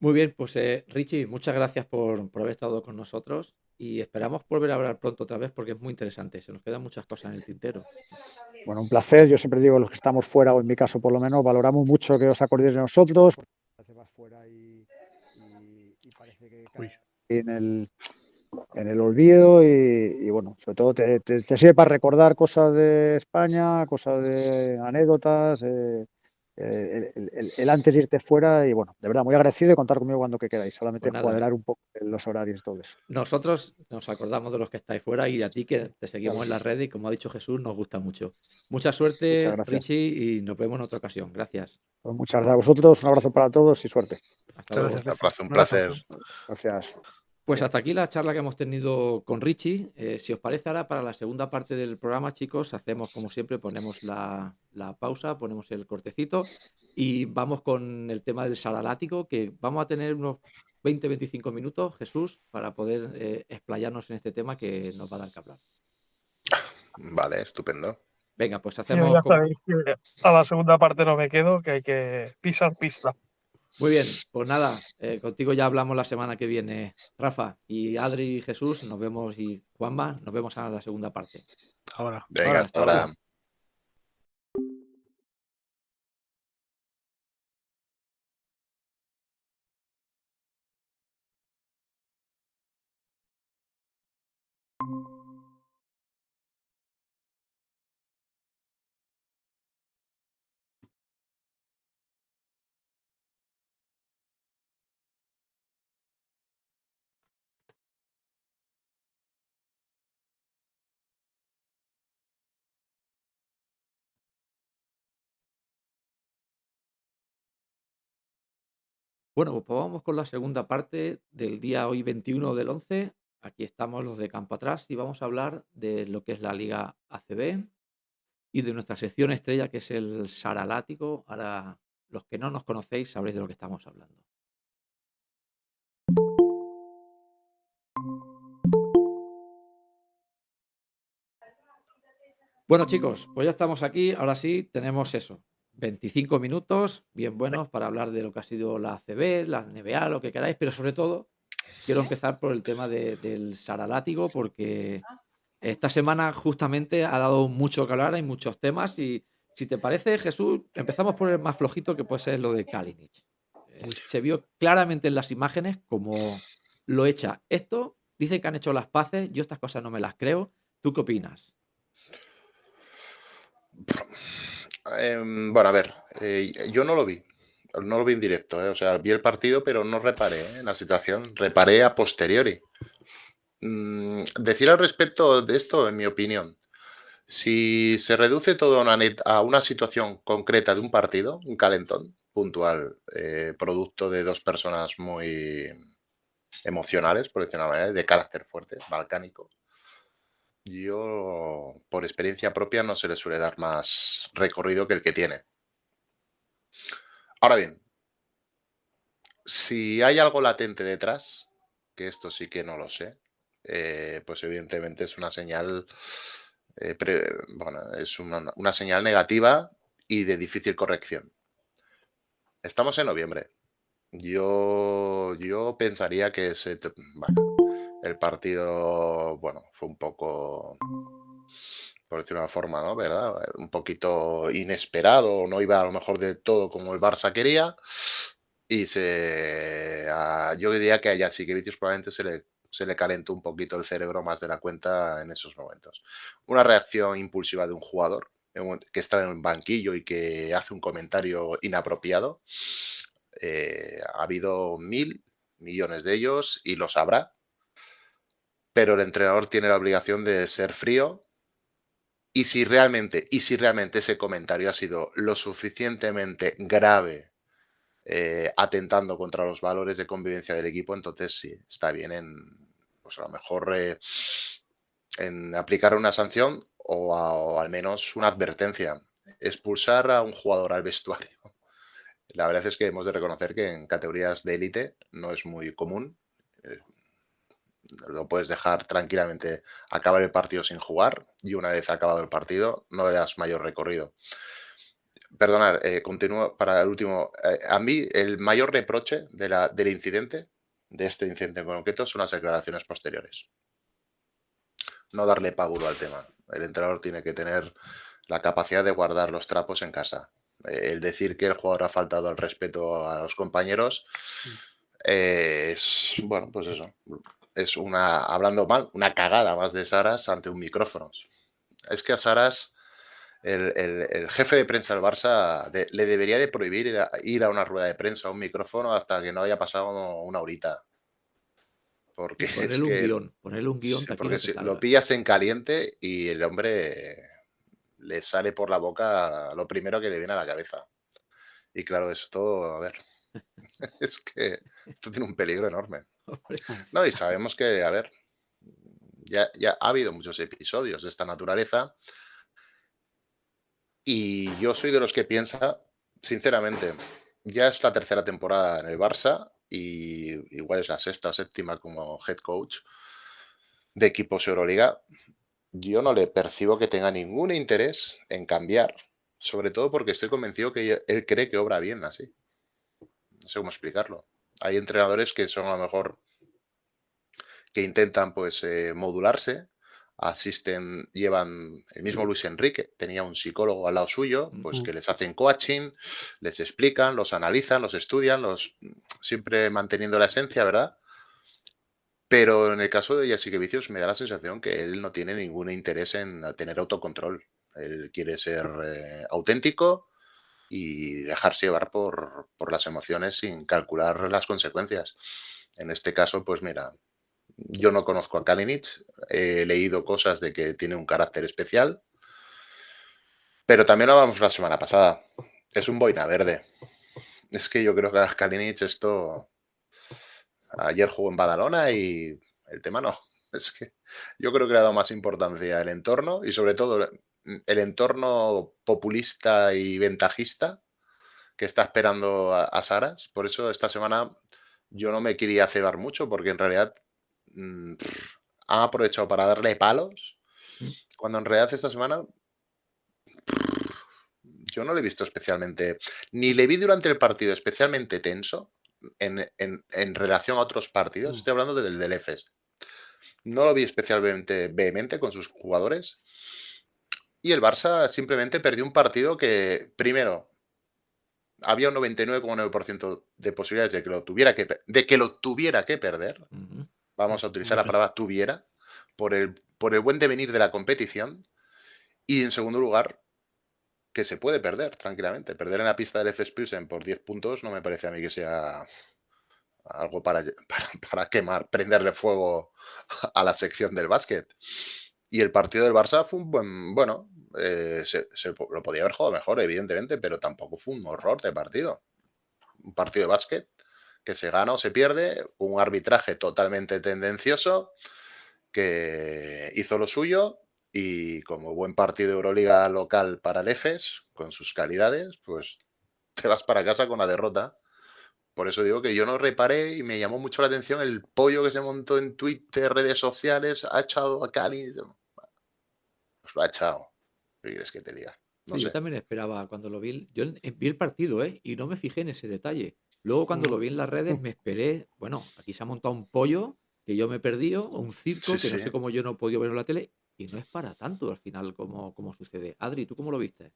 Muy bien, pues eh, Richie, muchas gracias por, por haber estado con nosotros y esperamos volver a hablar pronto otra vez porque es muy interesante, se nos quedan muchas cosas en el tintero. Bueno, un placer. Yo siempre digo, los que estamos fuera, o en mi caso por lo menos, valoramos mucho que os acordéis de nosotros. fuera y, parece que en el, en el olvido y, bueno, sobre todo te, sirve para recordar cosas de España, cosas de anécdotas, eh, el, antes de irte fuera y bueno, de verdad muy agradecido de contar conmigo cuando que queráis, solamente pues cuadrar un poco los horarios y todo eso. Nosotros nos acordamos de los que estáis fuera y a ti que te seguimos en las redes y como ha dicho Jesús, nos gusta mucho. Mucha suerte, Richie, y nos vemos en otra ocasión. Gracias. Pues muchas gracias a vosotros, un abrazo para todos y suerte. Hasta luego. Un placer. Gracias. Pues hasta aquí la charla que hemos tenido con Richie. Eh, si os parece ahora, para la segunda parte del programa, chicos, hacemos como siempre, ponemos la, pausa, ponemos el cortecito y vamos con el tema del salalático, que vamos a tener unos 20-25 minutos, Jesús, para poder eh, explayarnos en este tema que nos va a dar que hablar. Vale, estupendo. Venga, pues hacemos... ya sabéis que a la segunda parte no me quedo, que hay que pisar pista. Muy bien, pues nada, eh, contigo ya hablamos la semana que viene, Rafa y Adri y Jesús, nos vemos y Juanma, nos vemos a la segunda parte. Ahora. Venga, ahora. Bueno, pues vamos con la segunda parte del día hoy 21 del 11. Aquí estamos los de campo atrás y vamos a hablar de lo que es la Liga ACB y de nuestra sección estrella que es el Saralático. Ahora, los que no nos conocéis sabréis de lo que estamos hablando. Bueno chicos, pues ya estamos aquí. Ahora sí, tenemos eso. 25 minutos bien buenos para hablar de lo que ha sido la ACB, la NBA, lo que queráis, pero sobre todo quiero empezar por el tema del Saralátigo porque esta semana justamente ha dado mucho que hablar, hay muchos temas y si te parece, Jesús, empezamos por el más flojito que puede ser lo de Kalinic. Eh, se vio claramente en las imágenes como lo echa. Esto, dicen que han hecho las paces, yo estas cosas no me las creo. ¿Tú qué opinas? Em, bueno, a ver, eh, yo no lo vi, no lo vi en directo, eh, o sea, vi el partido, pero no reparé eh, en la situación, reparé a posteriori. Mm, decir al respecto de esto, en mi opinión, si se reduce todo a una, a una situación concreta de un partido, un calentón puntual, producto de dos personas muy emocionales, por decirlo de una manera, de carácter fuerte, balcánico, yo, por experiencia propia, no se le suele dar más recorrido que el que tiene. Ahora bien, si hay algo latente detrás, que esto sí que no lo sé, eh, pues evidentemente es una señal, eh, bueno, es una, señal negativa y de difícil corrección. Estamos en noviembre. Yo, yo pensaría que se, el partido, bueno, fue un poco, por decirlo de una forma, ¿no? ¿Verdad? Un poquito inesperado, no iba a lo mejor de todo como el Barça quería. Y se, yo diría que a Vicius probablemente se le, se le calentó un poquito el cerebro más de la cuenta en esos momentos. Una reacción impulsiva de un jugador que está en un banquillo y que hace un comentario inapropiado. Eh, ha habido mil millones de ellos y lo sabrá pero el entrenador tiene la obligación de ser frío y si realmente, y si realmente ese comentario ha sido lo suficientemente grave, eh, atentando contra los valores de convivencia del equipo, entonces sí, está bien en, pues a lo mejor eh, en aplicar una sanción o, al menos una advertencia. Expulsar a un jugador al vestuario. La verdad es que hemos de reconocer que en categorías de élite no es muy común. Eh, lo puedes dejar tranquilamente acabar el partido sin jugar y una vez acabado el partido no le das mayor recorrido. Perdonad, eh, continúo para el último. Eh, a mí el mayor reproche de la, del incidente, de este incidente en concreto, son las declaraciones posteriores. No darle pábulo al tema. El entrenador tiene que tener la capacidad de guardar los trapos en casa. Eh, el decir que el jugador ha faltado al respeto a los compañeros mm. es, bueno, pues eso, es una, hablando mal, una cagada más de Saras ante un micrófono. Es que a Saras, el, jefe de prensa del Barça, le debería de prohibir ir a, una rueda de prensa, a un micrófono, hasta que no haya pasado una horita. Porque ponerle un guion, ponerle un guion. porque si lo pillas en caliente y el hombre le sale por la boca lo primero que le viene a la cabeza. Y claro, esto, a ver, es que esto tiene un peligro enorme. No, y sabemos que, a ver, ya, ya ha habido muchos episodios de esta naturaleza. Y yo soy de los que piensa, sinceramente, ya es la tercera temporada en el Barça y igual es la sexta o séptima como head coach de equipos Euroliga. Yo no le percibo que tenga ningún interés en cambiar, sobre todo porque estoy convencido que él cree que obra bien así. No sé cómo explicarlo. Hay entrenadores que son a lo mejor que intentan pues eh, modularse, asisten, llevan el mismo Luis Enrique, tenía un psicólogo al lado suyo, pues que les hacen coaching, les explican, los analizan, los estudian, los siempre manteniendo la esencia, ¿verdad? Pero en el caso de Jessica Vicios me da la sensación que él no tiene ningún interés en tener autocontrol. Él quiere ser eh, auténtico, y dejarse llevar por, las emociones sin calcular las consecuencias. En este caso, pues mira, yo no conozco a Kalinic, he leído cosas de que tiene un carácter especial, pero también lo hablamos la semana pasada. Es un boina verde. Es que yo creo que a Kalinic esto. Ayer jugó en Badalona y el tema no. Es que yo creo que le ha dado más importancia el entorno y sobre todo el entorno populista y ventajista que está esperando a, Saras. Por eso esta semana yo no me quería cebar mucho porque en realidad mm, han aprovechado para darle palos mm. cuando en realidad esta semana yo no le he visto especialmente, ni le vi durante el partido especialmente tenso en, relación a otros partidos. Mm. Estoy hablando del del EFES. No lo vi especialmente vehemente con sus jugadores. Y el Barça simplemente perdió un partido que, primero, había un 99,9% de posibilidades de que lo tuviera que, de que, lo tuviera que perder. Vamos a utilizar la palabra tuviera por el, por el buen devenir de la competición. Y en segundo lugar, que se puede perder tranquilamente. Perder en la pista del FS Pilsen por 10 puntos no me parece a mí que sea algo para, para, quemar, prenderle fuego a la sección del básquet. Y el partido del Barça fue un buen, bueno, eh, se, lo podía haber jugado mejor, evidentemente, pero tampoco fue un horror de partido. Un partido de básquet que se gana o se pierde, un arbitraje totalmente tendencioso que hizo lo suyo y como buen partido de Euroliga local para el EFES, con sus calidades, pues te vas para casa con la derrota. Por eso digo que yo no reparé y me llamó mucho la atención el pollo que se montó en Twitter, redes sociales, ha echado a Cali. Pues lo ha echado. ¿Qué quieres que te diga? Yo también esperaba cuando lo vi. Yo vi el partido, ¿eh? Y no me fijé en ese detalle. Luego, cuando lo vi en las redes, me esperé. Bueno, aquí se ha montado un pollo que yo me he perdido, un circo que no sé cómo yo no he podido ver en la tele. Y no es para tanto al final como, como sucede. Adri, ¿tú cómo lo viste?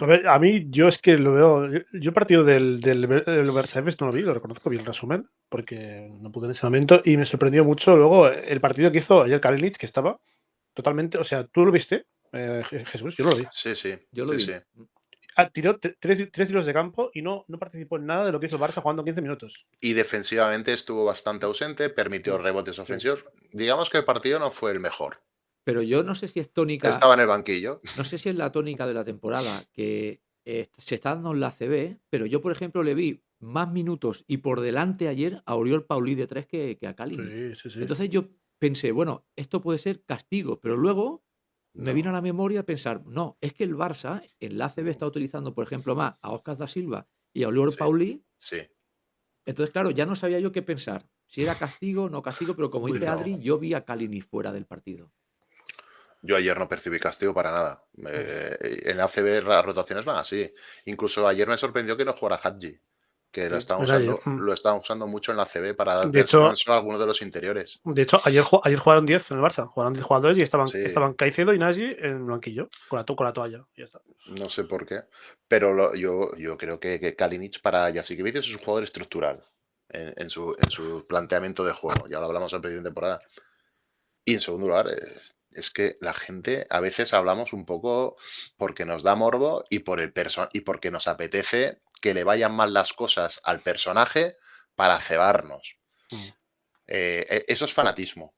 A ver, a mí yo es que lo veo. Yo, el partido del, del, del Versailles no lo vi, lo reconozco bien el resumen, porque no pude en ese momento. Y me sorprendió mucho luego el partido que hizo ayer Kalinic, que estaba totalmente. O sea, ¿tú lo viste, eh, Jesús? Yo no lo vi. Sí, sí. Yo lo sí, vi. Sí. Ah, tiró tres, tiros de campo y no, no participó en nada de lo que hizo el Barça jugando 15 minutos. Y defensivamente estuvo bastante ausente, permitió rebotes ofensivos. Digamos que el partido no fue el mejor. Pero yo no sé si es tónica. Estaba en el banquillo. No sé si es la tónica de la temporada, que eh, se está dando en la CB, pero yo, por ejemplo, le vi más minutos y por delante ayer a Oriol Paulí de tres que, a Cali. Entonces yo pensé, bueno, esto puede ser castigo, pero luego me vino a la memoria pensar, no, es que el Barça en la ACB está utilizando, por ejemplo, más a Oscar da Silva y a Oliver Pauli. Sí. Entonces, claro, ya no sabía yo qué pensar. Si era castigo o no castigo, pero como dice Adri, yo vi a Kalini fuera del partido. Yo ayer no percibí castigo para nada. en la ACB las rotaciones van así. Incluso ayer me sorprendió que no jugara Hadji que lo están, usando, lo están usando mucho en la CB para dar descanso a algunos de los interiores. De hecho, ayer, ayer jugaron 10 en el Barça, jugaron 10 jugadores y estaban, estaban Caicedo y Nagy en el banquillo, con la, con la toalla. Ya está. No sé por qué, pero yo, yo creo que, que Kalinic para Jasikevic es un jugador estructural en, su, en su planteamiento de juego. Ya lo hablamos en primera temporada. Y en segundo lugar, es, es que la gente a veces hablamos un poco porque nos da morbo y, por el y porque nos apetece que le vayan mal las cosas al personaje para cebarnos. Mm. Eh, e, eso es fanatismo.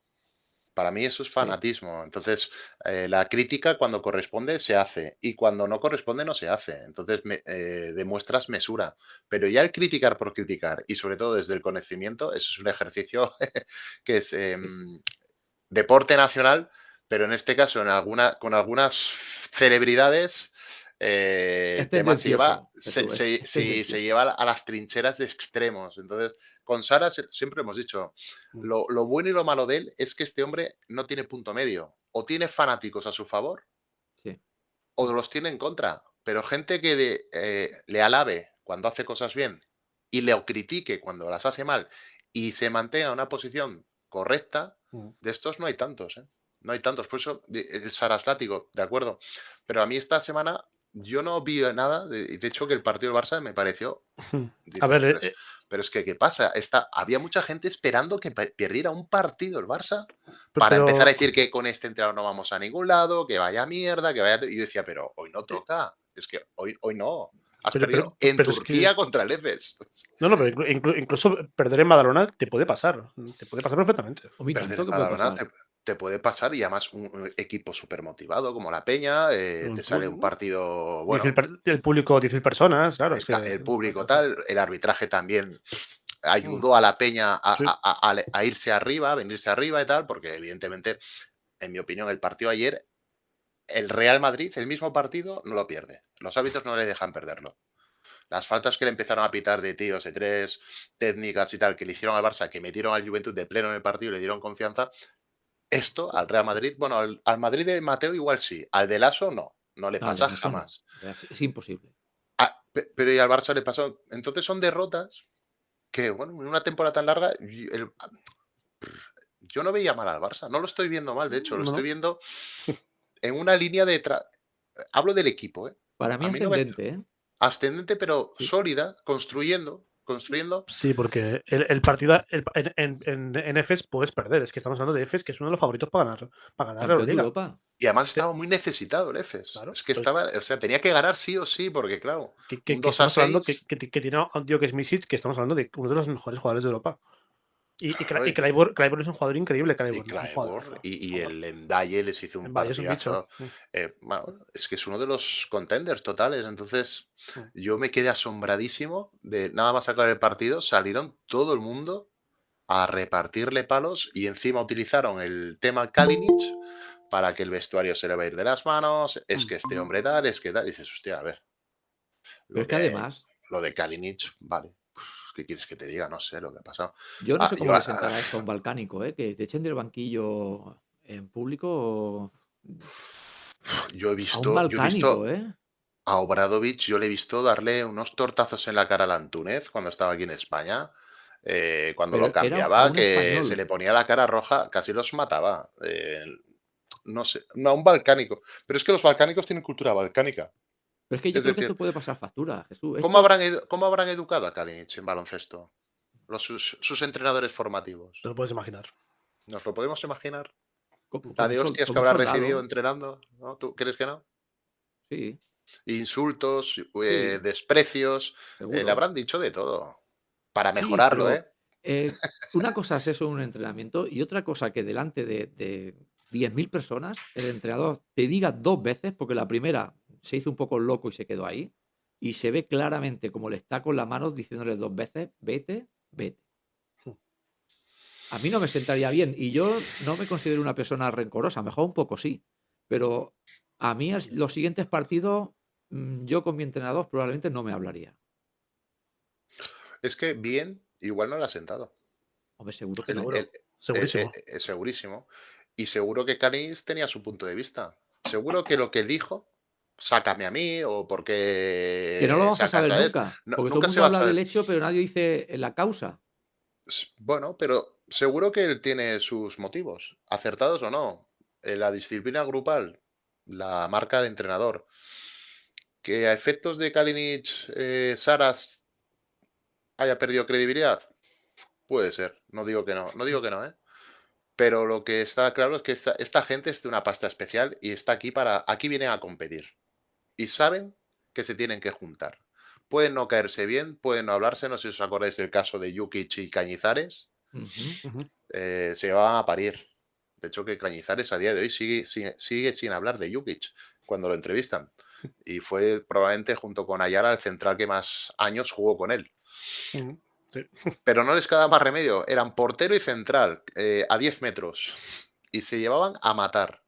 Para mí eso es fanatismo. Entonces, eh, la crítica cuando corresponde se hace y cuando no corresponde no se hace. Entonces, eh, demuestras mesura. Pero ya el criticar por criticar y sobre todo desde el conocimiento, eso es un ejercicio que es em, deporte nacional, pero en este caso en alguna, con algunas celebridades eh, tema se lleva, se, lleva a las trincheras de extremos. Entonces, con Sara siempre hemos dicho, mm. lo, bueno y lo malo de él es que este hombre no tiene punto medio. O tiene fanáticos a su favor, o los tiene en contra. Pero gente que eh, le alabe cuando hace cosas bien y le critique cuando las hace mal y se mantenga en una posición correcta, mm. de estos no hay tantos, ¿eh? No hay tantos. Por eso el Saraslático, de acuerdo. Pero a mí esta semana yo no vi nada, de, de hecho que el partido del Barça me pareció... a ver, eh, pero, es, que, ¿qué pasa? Está, había mucha gente esperando que perdiera un partido el Barça para empezar a decir que con este entrenador no vamos a ningún lado, que vaya mierda, que vaya... Y yo decía, pero hoy no toca, es que hoy, hoy no. Has perdido en Turquía contra el EFES. No, no, pero incluso perder en Madalona te puede pasar. Te puede pasar perfectamente. perder en Madalona te puede pasar y además un, equipo súper motivado como la Peña, eh, te sale un partido, bueno, 10.000 per- el público, 10.000 personas, claro. el, es que, el público tal, el arbitraje también ayudó a la Peña a, Sí. a- a- irse arriba, a venirse arriba y tal, porque evidentemente, en mi opinión, el partido ayer, el Real Madrid, el mismo partido, no lo pierde. Los árbitros no le dejan perderlo. Las faltas que le empezaron a pitar de tíos, de tres técnicas y tal, que le hicieron al Barça, que metieron al Juventud de pleno en el partido y le dieron confianza, esto al Real Madrid, bueno, al, al Madrid de Mateo igual sí, al de Lasso no, no le No, pasa no. jamás. Es, es imposible. Ah, pe- pero y al Barça le pasó. Entonces son derrotas que, bueno, en una temporada tan larga, el- yo no veía mal al Barça. No lo estoy viendo mal, de hecho, lo No, estoy viendo en una línea de... tra- Hablo del equipo, ¿eh? Para mí mí ascendente, ¿eh? Ascendente, pero Sí. sólida, construyendo, construyendo. Sí, porque el, el partido el- en, en, en, EFES puedes perder. Es que estamos hablando de EFES, que es uno de los favoritos para ganar, para ganar la Liga. Europa. Y además estaba muy necesitado el EFES. Claro, es que pues- estaba, o sea, tenía que ganar sí o sí, porque claro, Que, que- Un que 2 a estamos hablando que, 6. que, que tiene a un tío que es Misic, que estamos hablando de uno de los mejores jugadores de Europa. Y, y, Cla- Claro, y y- Clyburn, Clyburn es un jugador increíble. y, es jugador- y, y el Endaye les hizo un es partidazo. bicho. Eh, bueno, es que es uno de los contenders totales. Entonces, yo me quedé asombradísimo de nada más acabar el partido, salieron todo el mundo a repartirle palos y encima utilizaron el tema Kalinic para que el vestuario se le va a ir de las manos. Es que este hombre tal, es que tal. Y dices, hostia, a ver. Pero Lo es que de- además, Lo de Kalinic, vale. ¿Qué quieres que te diga? No sé lo que ha pasado. yo no Ah, sé yo cómo a- sentará esto a un balcánico, ¿eh? Que te echen del banquillo en público Yo he a visto, un yo he visto ¿eh? a Obradovich, yo le he visto darle unos tortazos en la cara al Antúnez cuando estaba aquí en España. eh, cuando Pero lo cambiaba, que español. se le ponía la cara roja, casi los mataba. eh, no sé, no, un balcánico. Pero es que los balcánicos tienen cultura balcánica. Pero es que yo es creo que decir, esto puede pasar factura, Jesús. ¿Cómo Esto- habrán, edu- cómo habrán educado a Kalinic en baloncesto? Los, sus, sus entrenadores formativos. Te lo puedes imaginar. ¿Nos lo podemos imaginar? La de hostias que habrá soldado, recibido entrenando. ¿no? ¿Tú crees que no? Sí, Insultos, eh, Sí. desprecios. eh, le habrán dicho de todo. Para Sí, mejorarlo, pero- ¿eh? Eh, una cosa es eso en un entrenamiento y otra cosa que delante de, de 10.000 personas el entrenador te diga dos veces, porque la primera se hizo un poco loco y se quedó ahí, y se ve claramente como le está con la mano diciéndole dos veces, vete, vete. A mí no me sentaría bien y yo no me considero una persona rencorosa, mejor un poco sí, pero a mí los siguientes partidos, mm, yo con mi entrenador probablemente no me hablaría. Es que bien, igual no le ha sentado. Hombre, seguro que El- no. Seguro. el- eh, Segurísimo. eh, eh, segurísimo. Y seguro que Canis tenía su punto de vista. Seguro que lo que dijo, sácame a mí o porque. Que no lo vamos a saber este". nunca. No, porque todo nunca se a habla saber. del hecho, pero nadie dice la causa. Bueno, pero seguro que él tiene sus motivos, acertados o no. Eh, La disciplina grupal, la marca del entrenador. Que a efectos de Kalinic, eh, Saras haya perdido credibilidad, puede ser. No digo que no, no digo que no, ¿eh? Pero lo que está claro es que esta, esta gente es de una pasta especial y está aquí para. Aquí vienen a competir. Y saben que se tienen que juntar. Pueden no caerse bien, pueden no hablarse. No sé si os acordáis del caso de Jukic y Cañizares. Eh, se van a parir. De hecho, que Cañizares a día de hoy sigue, sigue, sigue sin hablar de Jukic cuando lo entrevistan. Y fue probablemente junto con Ayala el central que más años jugó con él. Pero no les quedaba más remedio. Eran portero y central eh, a 10 metros. Y se llevaban a matar.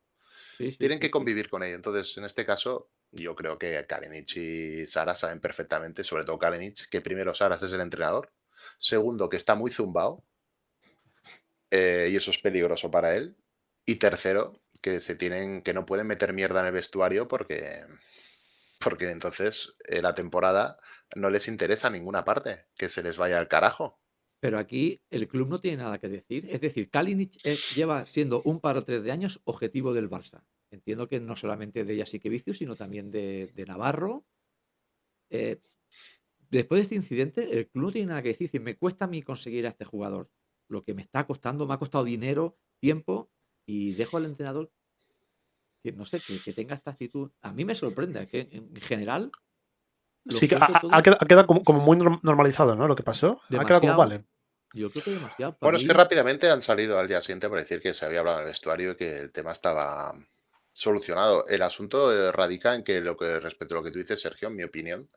Sí, sí, Tienen que convivir con ello. Entonces, en este caso, yo creo que Kalinic y Sara saben perfectamente, sobre todo Kalinic, que primero Saras es el entrenador. Segundo, que está muy zumbado. eh, y eso es peligroso para él. Y tercero, que se tienen, que no pueden meter mierda en el vestuario porque, porque entonces eh, la temporada no les interesa a ninguna parte, que se les vaya al carajo. Pero aquí el club no tiene nada que decir. Es decir, Kalinic es- lleva siendo un par o tres de años objetivo del Barça. Entiendo que no solamente de Jasikevicio, sino también de, de Navarro. Eh, después de este incidente, el club no tiene nada que decir. Me cuesta a mí conseguir a este jugador. Lo que me está costando, me ha costado dinero, tiempo, y dejo al entrenador que no sé, que, que tenga esta actitud. A mí me sorprende, que en general. Sí, que ha, cuento todo ha quedado, ha quedado como, como muy norm- normalizado, ¿no? Lo que pasó. Ha quedado como vale. Yo creo que demasiado. para Bueno, es que rápidamente han salido al día siguiente para decir que se había hablado en el vestuario y que el tema estaba solucionado. El asunto eh, radica en que lo que respecto a lo que tú dices, Sergio, en mi opinión,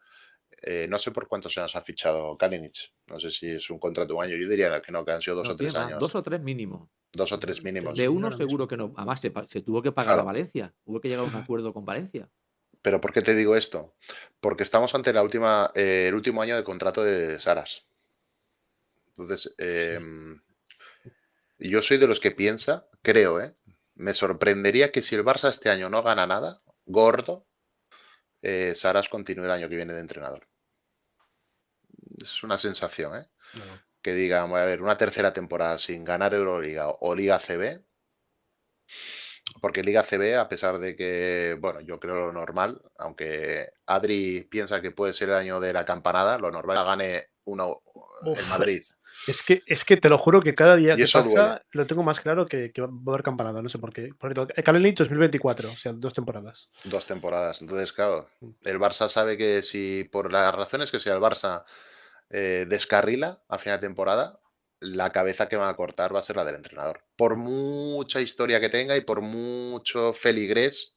eh, no sé por cuántos años ha fichado Kalinic. No sé si es un contrato de un año. Yo diría que no, que han sido dos no, o tres años. Dos o tres mínimo. Dos o tres mínimos. De uno seguro que no. Además, se, tuvo que pagar a. Valencia. Hubo que llegar a un acuerdo con Valencia. Pero ¿por qué te digo esto? Porque estamos ante la última, eh, el último año de contrato de Saras. Entonces, em, yo soy de los que piensa, creo, ¿eh? Me sorprendería que si el Barça este año no gana nada, gordo, eh, Saras continúe el año que viene de entrenador. Es una sensación, ¿eh? Que diga, a ver, una tercera temporada sin ganar Euroliga o Liga CB, porque Liga CB, a pesar de que, bueno, yo creo lo normal, aunque Adri piensa que puede ser el año de la campanada, lo normal es que gane uno Uf. el Madrid. Es que, es que te lo juro que cada día Y que eso pasa duele. lo tengo más claro que, que va a haber campanada, no sé por qué. Por ejemplo, Kalinic 2024, o sea, dos temporadas. Dos temporadas. Entonces, claro, el Barça sabe que si por las razones que sea el Barça eh, descarrila a final de temporada, la cabeza que va a cortar va a ser la del entrenador. Por mucha historia que tenga y por mucho feligrés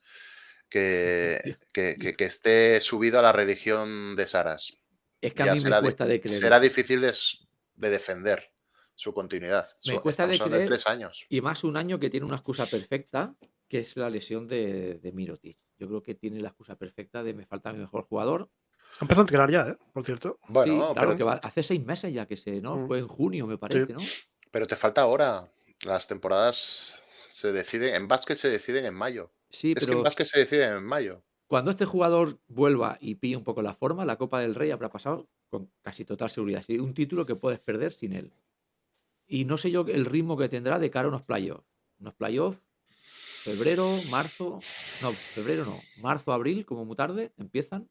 que, que, que- que esté subido a la religión de Saras. Es que a mí me será, cuesta de creer. será difícil de, de defender su continuidad. Me Son- cuesta de creer. tres años. Y más un año que tiene una excusa perfecta, que es la lesión de, de Mirotic. Yo creo que tiene la excusa perfecta de me falta mi mejor jugador. Ha empezado a entrenar ya, ¿eh? Por cierto. Bueno, sí, claro, pero, que va- hace seis meses ya que se, ¿no? Mm. Fue en junio, me parece, ¿no? pero te falta ahora. Las temporadas se deciden, en básquet se deciden en mayo. Sí, es que pero en básquet se deciden en mayo. Cuando este jugador vuelva y pille un poco la forma, la Copa del Rey habrá pasado con casi total seguridad. Sí, un título que puedes perder sin él. Y no sé yo el ritmo que tendrá de cara a unos playoffs. Unos playoffs, febrero, marzo. No, febrero no. Marzo, abril, como muy tarde, empiezan.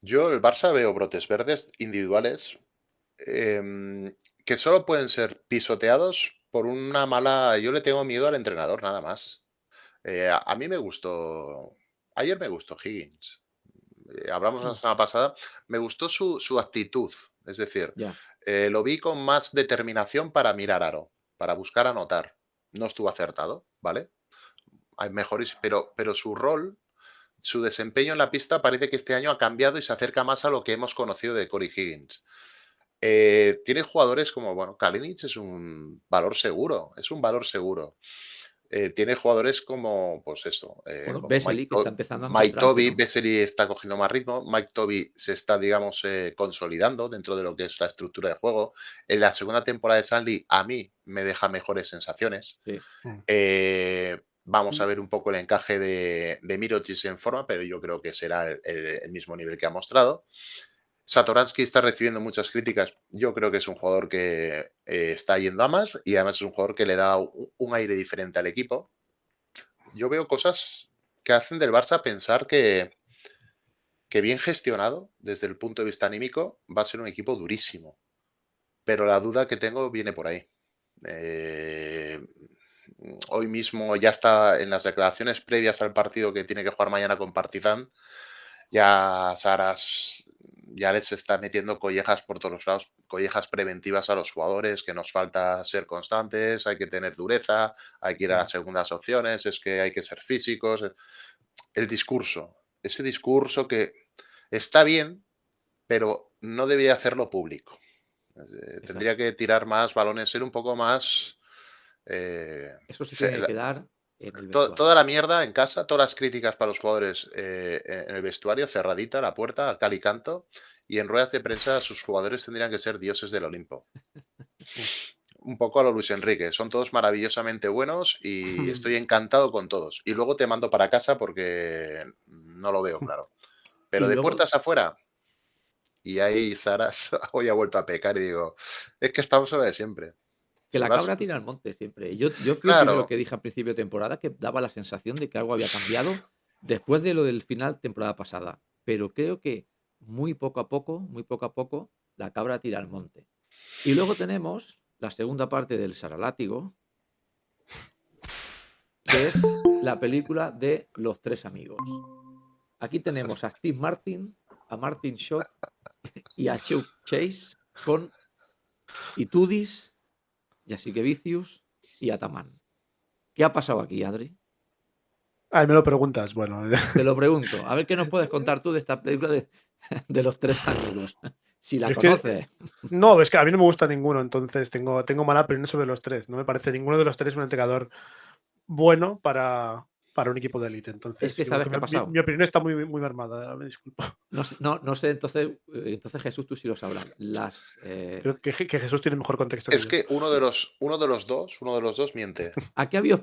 Yo el Barça veo brotes verdes individuales em, que solo pueden ser pisoteados por una mala. Yo le tengo miedo al entrenador, nada más. Eh, a mí me gustó. Ayer me gustó Higgins. Eh, hablamos la semana pasada. Me gustó su, su actitud. Es decir, eh, lo vi con más determinación para mirar aro, para buscar anotar. No estuvo acertado, ¿vale? Hay mejores, pero, pero su rol, su desempeño en la pista parece que este año ha cambiado y se acerca más a lo que hemos conocido de Corey Higgins. Eh, tiene jugadores como, bueno, Kalinic es un valor seguro, es un valor seguro. Eh, tiene jugadores como, pues esto, eh, Bueno, que está empezando a Mike Toby, ¿no? Está cogiendo más ritmo, Mike Toby se está, digamos, eh, consolidando dentro de lo que es la estructura de juego. En la segunda temporada de Stanley, a mí me deja mejores sensaciones. Sí. Mm. Eh, vamos a ver un poco el encaje de, de en forma, pero yo creo que será el, el- el mismo nivel que ha mostrado. Satoransky está recibiendo muchas críticas. Yo creo que es un jugador que eh, está yendo a más y además es un jugador que le da un, aire diferente al equipo. Yo veo cosas que hacen del Barça pensar que, que bien gestionado desde el punto de vista anímico va a ser un equipo durísimo. Pero la duda que tengo viene por ahí. Eh, hoy mismo ya está en las declaraciones previas al partido que tiene que jugar mañana con Partizan. Ya Saras ya les está metiendo collejas por todos los lados, collejas preventivas a los jugadores, que nos falta ser constantes, hay que tener dureza, hay que ir a las segundas opciones, es que hay que ser físicos. El discurso, ese discurso que está bien, pero no debería hacerlo público. Eh, Tendría que tirar más balones, ser un poco más... eh, Eso sí tiene que en el toda la mierda en casa, todas las críticas para los jugadores eh, en el vestuario, cerradita la puerta, a cal y canto, y en ruedas de prensa sus jugadores tendrían que ser dioses del Olimpo. Un poco a lo Luis Enrique, son todos maravillosamente buenos y estoy encantado con todos. Y luego te mando para casa porque no lo veo claro. Pero de puertas afuera, y ahí Zaras hoy ha vuelto a pecar y digo, es que estamos a lo de siempre. Que la Vas- cabra tira al monte siempre. Yo, yo fui Claro. primero que dije al principio de temporada que daba la sensación de que algo había cambiado después de lo del final temporada pasada. Pero creo que muy poco a poco, muy poco a poco, la cabra tira al monte. Y luego tenemos la segunda parte del Saralátigo, que es la película de Los Tres Amigos. Aquí tenemos a Steve Martin, a Martin Short y a Chuck Chase con Itudis, Vicius y Ataman. ¿Qué ha pasado aquí, Adri? Ay, me lo preguntas. Bueno, te lo pregunto. A ver qué nos puedes contar tú de esta película de, de los tres amigos. Si la conoces. no, es que a mí no me gusta ninguno, entonces tengo, tengo mala opinión sobre los tres. No me parece ninguno de los tres un entrenador bueno para, para un equipo de élite. Entonces, es que sabes qué ha pasado. Mi, opinión está muy, muy mermada, me disculpo. No, no, sé, entonces, eh, entonces Jesús, tú sí lo sabrás. Las, eh, Creo que, que, Jesús tiene mejor contexto. Es que, uno, de los, uno de los dos, uno de los dos miente. Aquí había,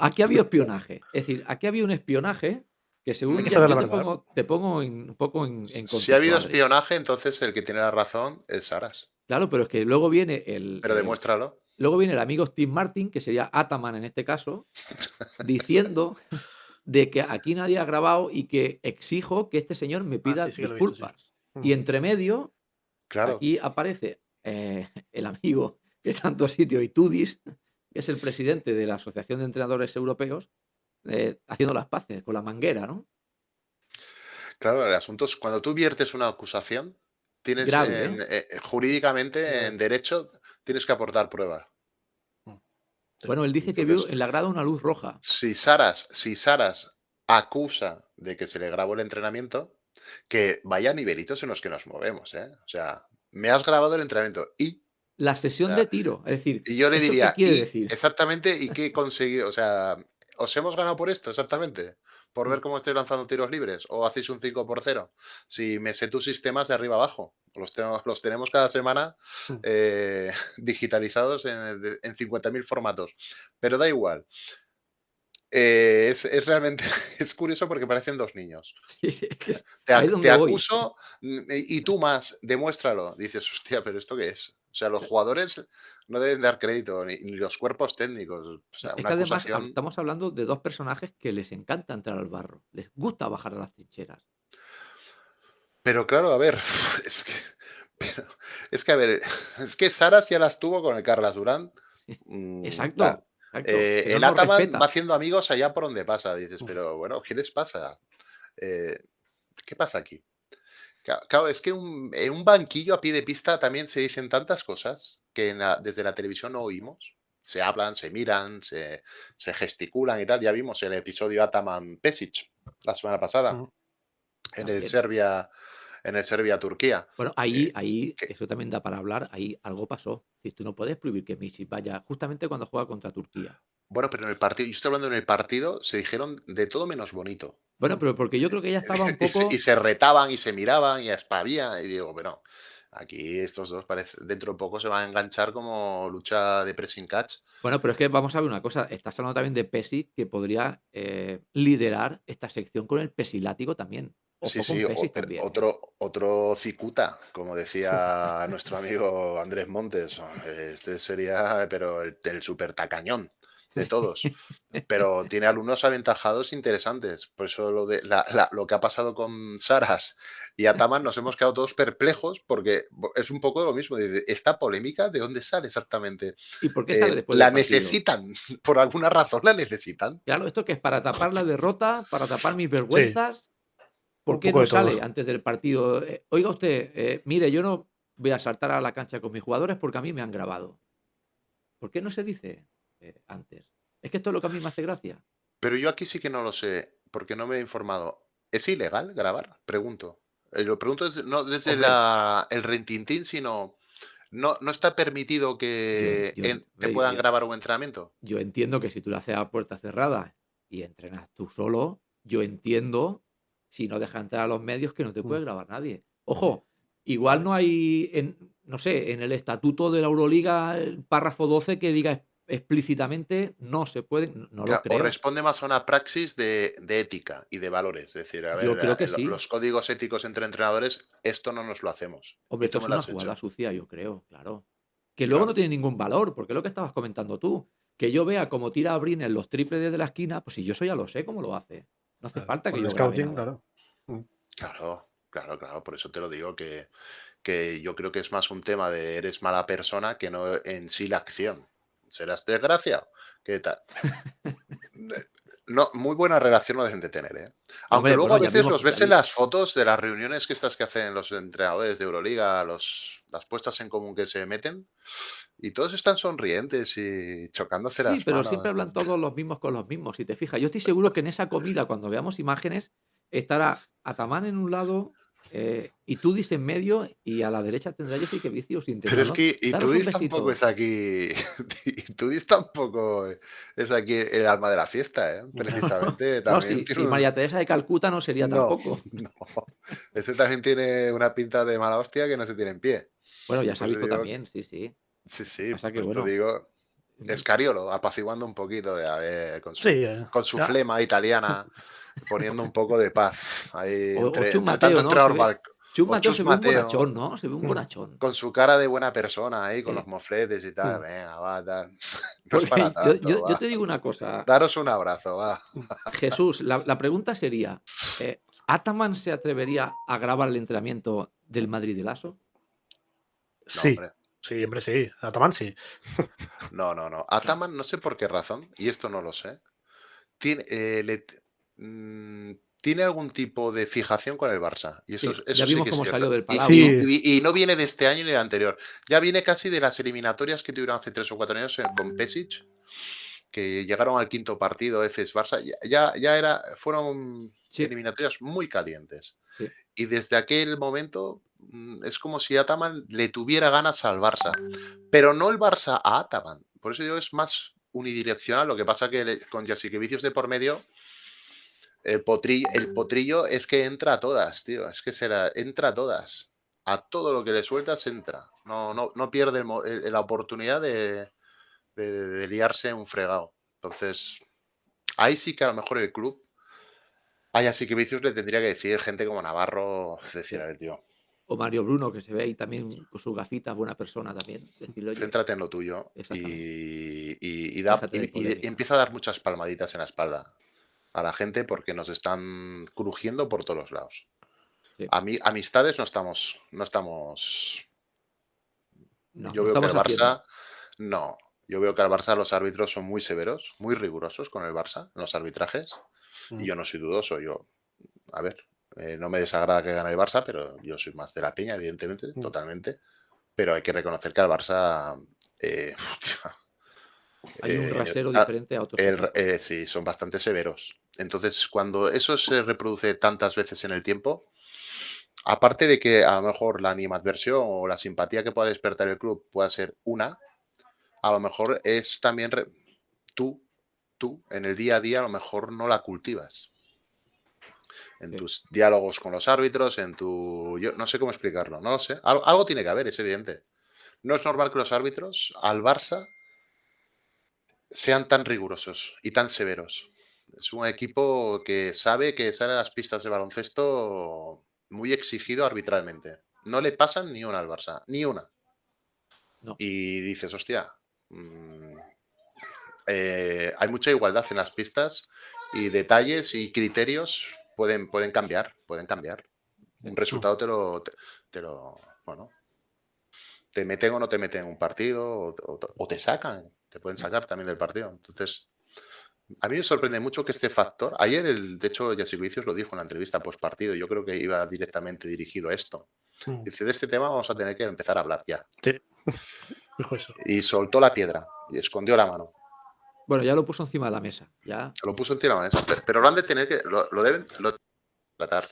aquí había espionaje. Es decir, aquí había un espionaje que según ya, te, pongo, te, pongo, un poco en, en Si ha habido espionaje, entonces el que tiene la razón es Saras. Claro, pero es que luego viene el. Pero demuéstralo. Luego viene el amigo Steve Martin, que sería Ataman en este caso, diciendo de que aquí nadie ha grabado y que exijo que este señor me ah, pida disculpas. Y entre medio, claro. aquí aparece eh, el amigo de tanto sitio, Itudis, que es el presidente de la Asociación de Entrenadores Europeos, eh, haciendo las paces con la manguera, ¿no? Claro, el asunto es cuando tú viertes una acusación, tienes ¿eh? Eh, jurídicamente, en derecho, tienes que aportar pruebas. Mm. Bueno, él dice que vio en la grada una luz roja. Si Saras, si Saras acusa de que se le grabó el entrenamiento, que vaya nivelitos en los que nos movemos, ¿eh? O sea, me has grabado el entrenamiento y la sesión de tiro, es decir, y yo le diría, decir? exactamente, ¿y qué he conseguido? O sea, ¿Os hemos ganado por esto exactamente? ¿Por ver mm. cómo estoy lanzando tiros libres? ¿O hacéis un 5 por 0? Si me sé tus sistemas de arriba abajo. Los tenemos, los tenemos cada semana mm. eh, digitalizados en, en 50.000 formatos. Pero da igual. Eh, es, realmente es curioso porque parecen dos niños. te, acuso mm, y tú más, demuéstralo. Dices, hostia, pero ¿esto qué es? O sea, los jugadores no deben dar crédito, ni, los cuerpos técnicos. además estamos hablando de dos personajes que les encanta entrar al barro, les gusta bajar a las trincheras. Pero claro, a ver, es que, es que a ver, es que Saras ya las tuvo con el Carlas Durán. Mm, Exacto. Eh, el Ataman va haciendo amigos allá por donde pasa. Dices, pero bueno, ¿qué les pasa? Eh, ¿Qué pasa aquí? Claro, es que en un banquillo a pie de pista también se dicen tantas cosas que desde la televisión no oímos. Se hablan, se miran, se, gesticulan y tal. Ya vimos el episodio Ataman Pesic la semana pasada en el Serbia en el Serbia-Turquía. Bueno, ahí, eh, ahí eso también da para hablar, ahí algo pasó. Si tú no puedes prohibir que Messi vaya justamente cuando juega contra Turquía. Bueno, pero en el partido, yo estoy hablando en el partido, se dijeron de todo menos bonito. Bueno, pero porque yo creo que ya estaba un poco. y, se, retaban y se miraban y espabían. Y digo, bueno, aquí estos dos parece, dentro de poco se van a enganchar como lucha de pressing catch. Bueno, pero es que vamos a ver una cosa. Estás hablando también de Pesi, que podría eh, liderar esta sección con el pesilático también sí, sí, otro, otro cicuta, como decía nuestro amigo Andrés Montes. Este sería, pero el, super tacañón de todos. Pero tiene alumnos aventajados interesantes. Por eso lo, de, lo que ha pasado con Saras y Ataman nos hemos quedado todos perplejos porque es un poco lo mismo. ¿Esta polémica de dónde sale exactamente? ¿Y por qué sale eh, después La necesitan, por alguna razón la necesitan. Claro, esto que es para tapar la derrota, para tapar mis vergüenzas. ¿Por qué no sale antes del partido? Eh, oiga usted, eh, mire, yo no voy a saltar a la cancha con mis jugadores porque a mí me han grabado. ¿Por qué no se dice eh, antes? Es que esto es lo que a mí me hace gracia. Pero yo aquí sí que no lo sé, porque no me he informado. ¿Es ilegal grabar? Pregunto. lo pregunto no desde el rentintín, sino no, no está permitido que te puedan grabar un entrenamiento. Yo entiendo que si tú lo haces a puerta cerrada y entrenas tú solo, yo entiendo si no deja entrar a los medios que no te puede mm. grabar nadie. Ojo, igual no hay, en, no sé, en el estatuto de la Euroliga, el párrafo 12 que diga explícitamente no se puede, no lo creo. Corresponde más a una praxis de, ética y de valores. Es decir, a ver, yo creo que sí. los códigos éticos entre entrenadores, esto no nos lo hacemos. Hombre, esto, es una jugada sucia, yo creo, claro. Que luego no tiene ningún valor, porque lo que estabas comentando tú, que yo vea cómo tira a en los triples desde la esquina, pues si yo eso ya lo sé cómo lo hace. No hace falta que yo scouting, claro. Mm. Claro, claro, claro. Por eso te lo digo que, que yo creo que es más un tema de eres mala persona que no en sí la acción. Serás desgraciado. ¿Qué tal? no, muy buena relación no dejen de tener, ¿eh? Aunque Hombre, luego bueno, a veces los ves en las fotos de las reuniones que estas que hacen los entrenadores de Euroliga, los, las puestas en común que se meten, y todos están sonrientes y chocándose las Sí, pero manos. siempre hablan todos los mismos con los mismos, si te fijas. Yo estoy seguro que en esa comida, cuando veamos imágenes, estará Ataman en un lado, eh, Itudis en medio y a la derecha tendrá Jessica Vicios Pero es que un Itudis tampoco es aquí. Itudis tampoco es aquí el alma de la fiesta, ¿eh? Precisamente. No, También si, tiene si María Teresa de Calcuta no sería No, tampoco. no. Este también tiene una pinta de mala hostia que no se tiene en pie. Bueno, ya se ha visto digo- también, sí, sí. Sí, sí. Pasa que, pues te bueno. digo. Escariolo, apaciguando un poquito de, a ver, con su, Sí, eh, con su ya. flema italiana, poniendo un poco de paz. Ahí, O- o entre, Chus Mateo, tanto ¿no? Se ve- val- Chus o Mateo Chus se ve un bonachón, ¿no? Se ve un Mm. bonachón. con su cara de buena persona ahí, con los mofletes y tal. Mm. Venga, va, tal. No es Porque para yo, tanto, yo- yo va. te digo una cosa, Daros un abrazo, va. Jesús, la, la pregunta sería, eh, ¿Ataman se atrevería a grabar el entrenamiento del Madrid de Lazo? No, Sí, hombre. sí, hombre, sí. Ataman sí. No, no, no. Ataman, no sé por qué razón, y esto no lo sé, tiene, eh, le- mm, tiene algún tipo de fijación con el Barça. Y eso, Sí, eso ya sí vimos que es cómo cierto. salió del Y- Palau. y, Sí. y- y no viene de este año ni del anterior. Ya viene casi de las eliminatorias que tuvieron hace tres o cuatro años eh, con Pesic, que llegaron al quinto partido, FS Barça. Ya, ya, ya era, fueron Sí. eliminatorias muy calientes. Sí. Y desde aquel momento mm, es como si Ataman le tuviera ganas al Barça. Pero no el Barça a Ataman. Por eso digo, es más unidireccional. Lo que pasa que le- con Vicios de por medio, el potrillo, el potrillo es que entra a todas, tío. Es que será, entra a todas. A todo lo que le sueltas entra. No, no, no pierde el mo- el- la oportunidad de, de- de liarse un fregado. Entonces, ahí sí que a lo mejor el club, a Vicios le tendría que decir gente como Navarro, decir, a ver, tío, O Mario Bruno, que se ve ahí también con sus gafitas, buena persona también. Decirle, céntrate en lo tuyo y, y- da- y empieza a dar muchas palmaditas en la espalda a la gente porque nos están crujiendo por todos los lados. Sí. A mí, amistades no estamos, no estamos. no, yo no veo que el. Barça, no. Yo veo que al Barça los árbitros son muy severos, muy rigurosos con el Barça en los arbitrajes. Mm. Y yo no soy dudoso. Yo, a ver, eh, no me desagrada que gane el Barça, pero yo soy más de la peña, evidentemente, Mm. totalmente. Pero hay que reconocer que al Barça. eh, Hay un eh, rasero ah, diferente a otros. el- eh, sí, son bastante severos. Entonces, cuando eso se reproduce tantas veces en el tiempo, aparte de que a lo mejor la animadversión o la simpatía que pueda despertar el club pueda ser una, a lo mejor es también tú, tú, en el día a día, a lo mejor no la cultivas. En Sí. tus diálogos con los árbitros, en tu. Yo no sé cómo explicarlo, no lo sé. Algo, algo tiene que haber, es evidente. No es normal que los árbitros al Barça sean tan rigurosos y tan severos. Es un equipo que sabe que sale a las pistas de baloncesto muy exigido arbitralmente. No le pasan ni una al Barça, ni una. No. Y dices, hostia, mm, eh, hay mucha igualdad en las pistas y detalles y criterios pueden, pueden cambiar, pueden cambiar. Un resultado te lo, te, te lo, bueno, te meten o no te meten en un partido o, o- o te sacan, te pueden sacar también del partido. Entonces, a mí me sorprende mucho que este factor, ayer el, de hecho, Vicios lo dijo en la entrevista post partido, yo creo que iba directamente dirigido a esto. Mm. Dice, de este tema vamos a tener que empezar a hablar ya. Sí. Dijo eso. Y soltó la piedra y escondió la mano. Bueno, ya lo puso encima de la mesa. Ya, Lo puso encima de la mesa. Pero, pero lo han de tener que, lo, lo deben lo tratar.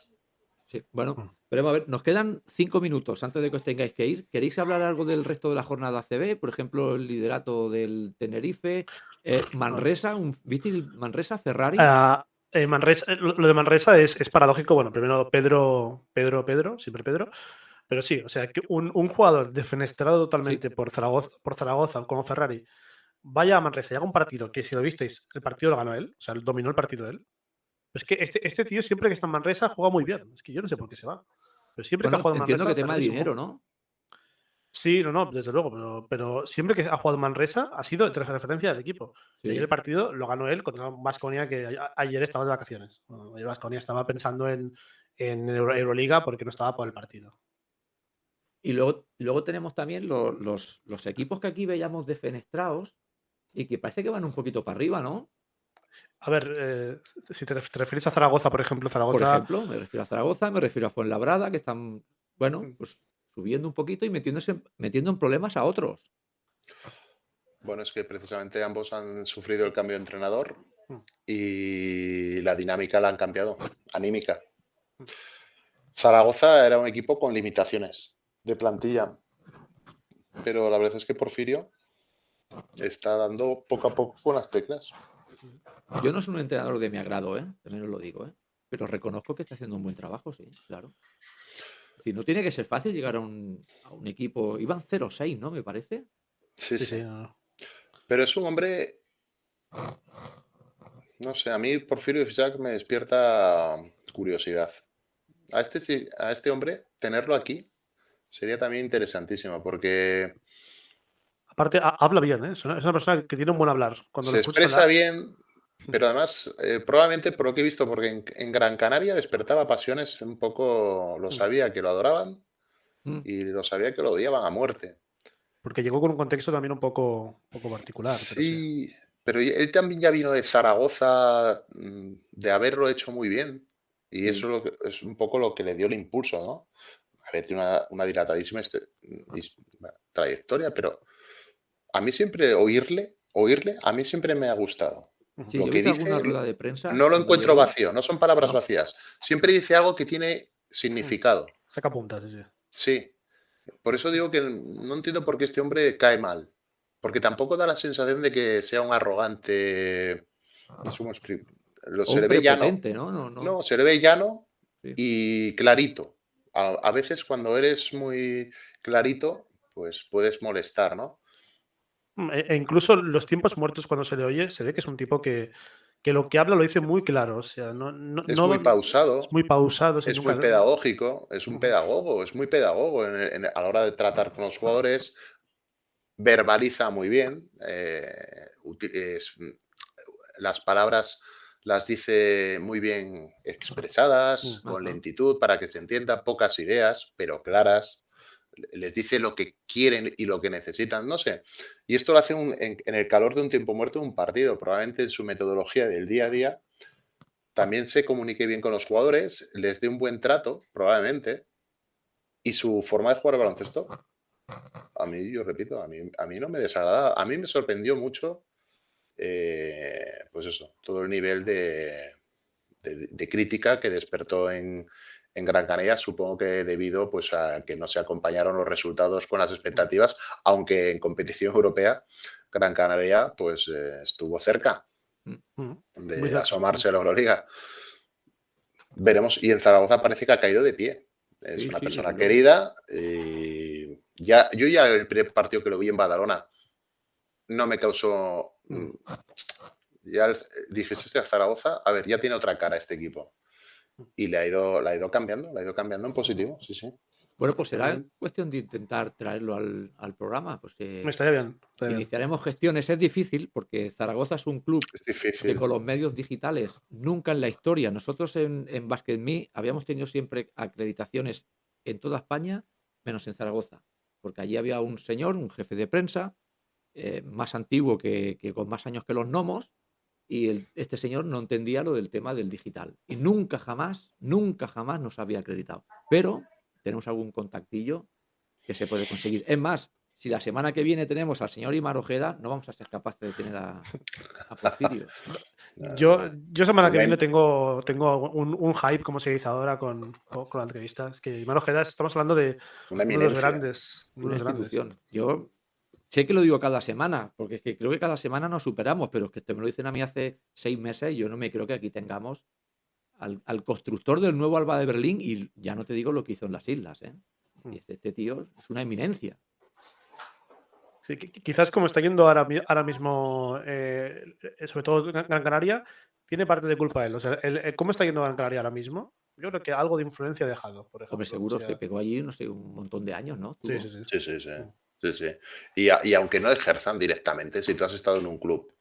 sí. Bueno, Mm. veremos a ver. Nos quedan cinco minutos antes de que os tengáis que ir. ¿Queréis hablar algo del resto de la jornada CB? Por ejemplo, el liderato del Tenerife, eh, Manresa, un, ¿viste el Manresa, Ferrari? Ah, eh, Manresa- eh, lo de Manresa es, es paradójico. Bueno, primero Pedro, Pedro, Pedro, siempre Pedro. Pero sí, o sea, que un, un jugador defenestrado totalmente por, Zaragoza, por Zaragoza como Ferrari vaya a Manresa y haga un partido que, si lo visteis, el partido lo ganó él, o sea, dominó el partido él. Es que este, este tío siempre que está en Manresa juega muy bien. Es que yo no sé por qué se va. Pero siempre que ha jugado en entiendo que Manresa, tema de dinero. ¿no? Sí, no, no, desde luego, pero, pero siempre que ha jugado Manresa ha sido de referencia del equipo. Y ayer el partido lo ganó él contra Vasconia, que ayer estaba de vacaciones. Ayer Vasconia estaba pensando en, en Euro- Euroliga porque no estaba por el partido. Y luego, luego tenemos también lo- los, los equipos que aquí veíamos defenestrados y que parece que van un poquito para arriba, ¿no? A ver, eh, si te, refieres a Zaragoza, por ejemplo, Zaragoza. Por ejemplo, me refiero a Zaragoza, me refiero a Fuenlabrada, que están, bueno, mm. pues subiendo un poquito y metiéndose, metiendo en problemas a otros. Bueno, es que precisamente ambos han sufrido el cambio de entrenador y la dinámica la han cambiado, anímica. Zaragoza era un equipo con limitaciones de plantilla, pero la verdad es que Porfirio está dando poco a poco con las teclas. Yo no soy un entrenador de mi agrado, ¿eh? también os lo digo, ¿eh? pero reconozco que está haciendo un buen trabajo, sí, claro. Si no tiene que ser fácil llegar a un, equipo. Iban 0-6, ¿no? Me parece. Sí, sí. Pero es un hombre. No sé, a mí Porfirio Fisac me despierta curiosidad. A este, a este hombre, tenerlo aquí sería también interesantísimo, porque. Aparte, habla bien, ¿eh? Es una persona que tiene un buen hablar. Cuando se expresa bien, pero además, eh, probablemente por lo que he visto, porque en, Gran Canaria despertaba pasiones un poco, lo mm. sabía que lo adoraban mm. y lo sabía que lo odiaban a muerte. Porque llegó con un contexto también un poco, poco particular. Sí, pero, él también ya vino de Zaragoza, mm, de haberlo hecho muy bien. Y eso es, un poco lo que le dio el impulso, ¿no? A ver, tiene una, una dilatadísima este, trayectoria, pero a mí siempre oírle, oírle, a mí siempre me ha gustado lo que dice, de prensa, no lo encuentro vacío, no son palabras vacías. Siempre dice algo que tiene significado. Mm, saca puntas, sí. Sí. Por eso digo que no entiendo por qué este hombre cae mal. Porque tampoco da la sensación de que sea un arrogante. Lo, se le ve llano. ¿no? No, se le ve llano y clarito. a, veces cuando eres muy clarito, pues puedes molestar, ¿no? Mm, e, e incluso los tiempos muertos cuando se le oye, se ve que es un tipo que, lo que habla lo dice muy claro. O sea, no, es muy pausado. Es muy pausado. Es muy pedagógico. Es un pedagogo. Es muy pedagogo a la hora de tratar con los jugadores. Verbaliza muy bien. Eh, las palabras las dice muy bien expresadas, con lentitud, para que se entienda. Pocas ideas, pero claras les dice lo que quieren y lo que necesitan, no sé. Y esto lo hace en, el calor de un tiempo muerto de un partido, probablemente en su metodología del día a día. También se comunique bien con los jugadores, les dé un buen trato, probablemente. Y su forma de jugar al baloncesto, a mí, yo repito, a mí, a mí no me desagrada. A mí me sorprendió mucho, eh, pues eso, todo el nivel de crítica que despertó en, en Gran Canaria, supongo que debido pues, a que no se acompañaron los resultados con las expectativas, aunque en competición europea Gran Canaria pues, eh, estuvo cerca mm. Mm. de asomarse a la Euroliga. Veremos, y en Zaragoza parece que ha caído de pie. Es una persona querida. Y ya, yo ya el primer partido que lo vi en Badalona no me causó... Mm. Ya dije, si este Zaragoza, a ver, ya tiene otra cara este equipo y le ha ido, la ha ido cambiando, la ha ido cambiando en positivo, sí, sí. Bueno, pues será cuestión de intentar traerlo al, al programa. Pues Me estaría bien. iniciaremos gestiones. Es difícil porque Zaragoza es un club que con los medios digitales nunca en la historia. Nosotros en, en Basket Me habíamos tenido siempre acreditaciones en toda España, menos en Zaragoza. Porque allí había un señor, un jefe de prensa, eh, más antiguo que, que, con más años que los gnomos, y este señor no entendía lo del tema del digital. Y nunca jamás, nunca jamás nos había acreditado. Pero tenemos algún contactillo que se puede conseguir. Es más, si la semana que viene tenemos al señor Imar Ojeda, no vamos a ser capaces de tener a, Porfirio. Yo, yo semana que viene tengo, tengo un, hype, como se dice ahora, con, con, la entrevista. Es que Imar Ojeda, estamos hablando de uno de los grandes. Una institución. Yo Sé que lo digo cada semana, porque es que creo que cada semana nos superamos, pero es que te me lo dicen a mí hace seis meses y yo no me creo que aquí tengamos al, constructor del nuevo Alba de Berlín y ya no te digo lo que hizo en las islas. ¿eh? Mm. este, este, tío es una eminencia. Sí, quizás como está yendo ahora, ahora mismo, eh, sobre todo Gran Canaria, tiene parte de culpa él. O sea, ¿cómo está yendo Gran Canaria ahora mismo? Yo creo que algo de influencia ha dejado, por ejemplo. Hombre, seguro se pegó allí, no sé, un montón de años, ¿no? Sí, sí, sí. sí, sí, sí. Sí, sí. Y, aunque no ejerzan directamente, si tú has estado en un club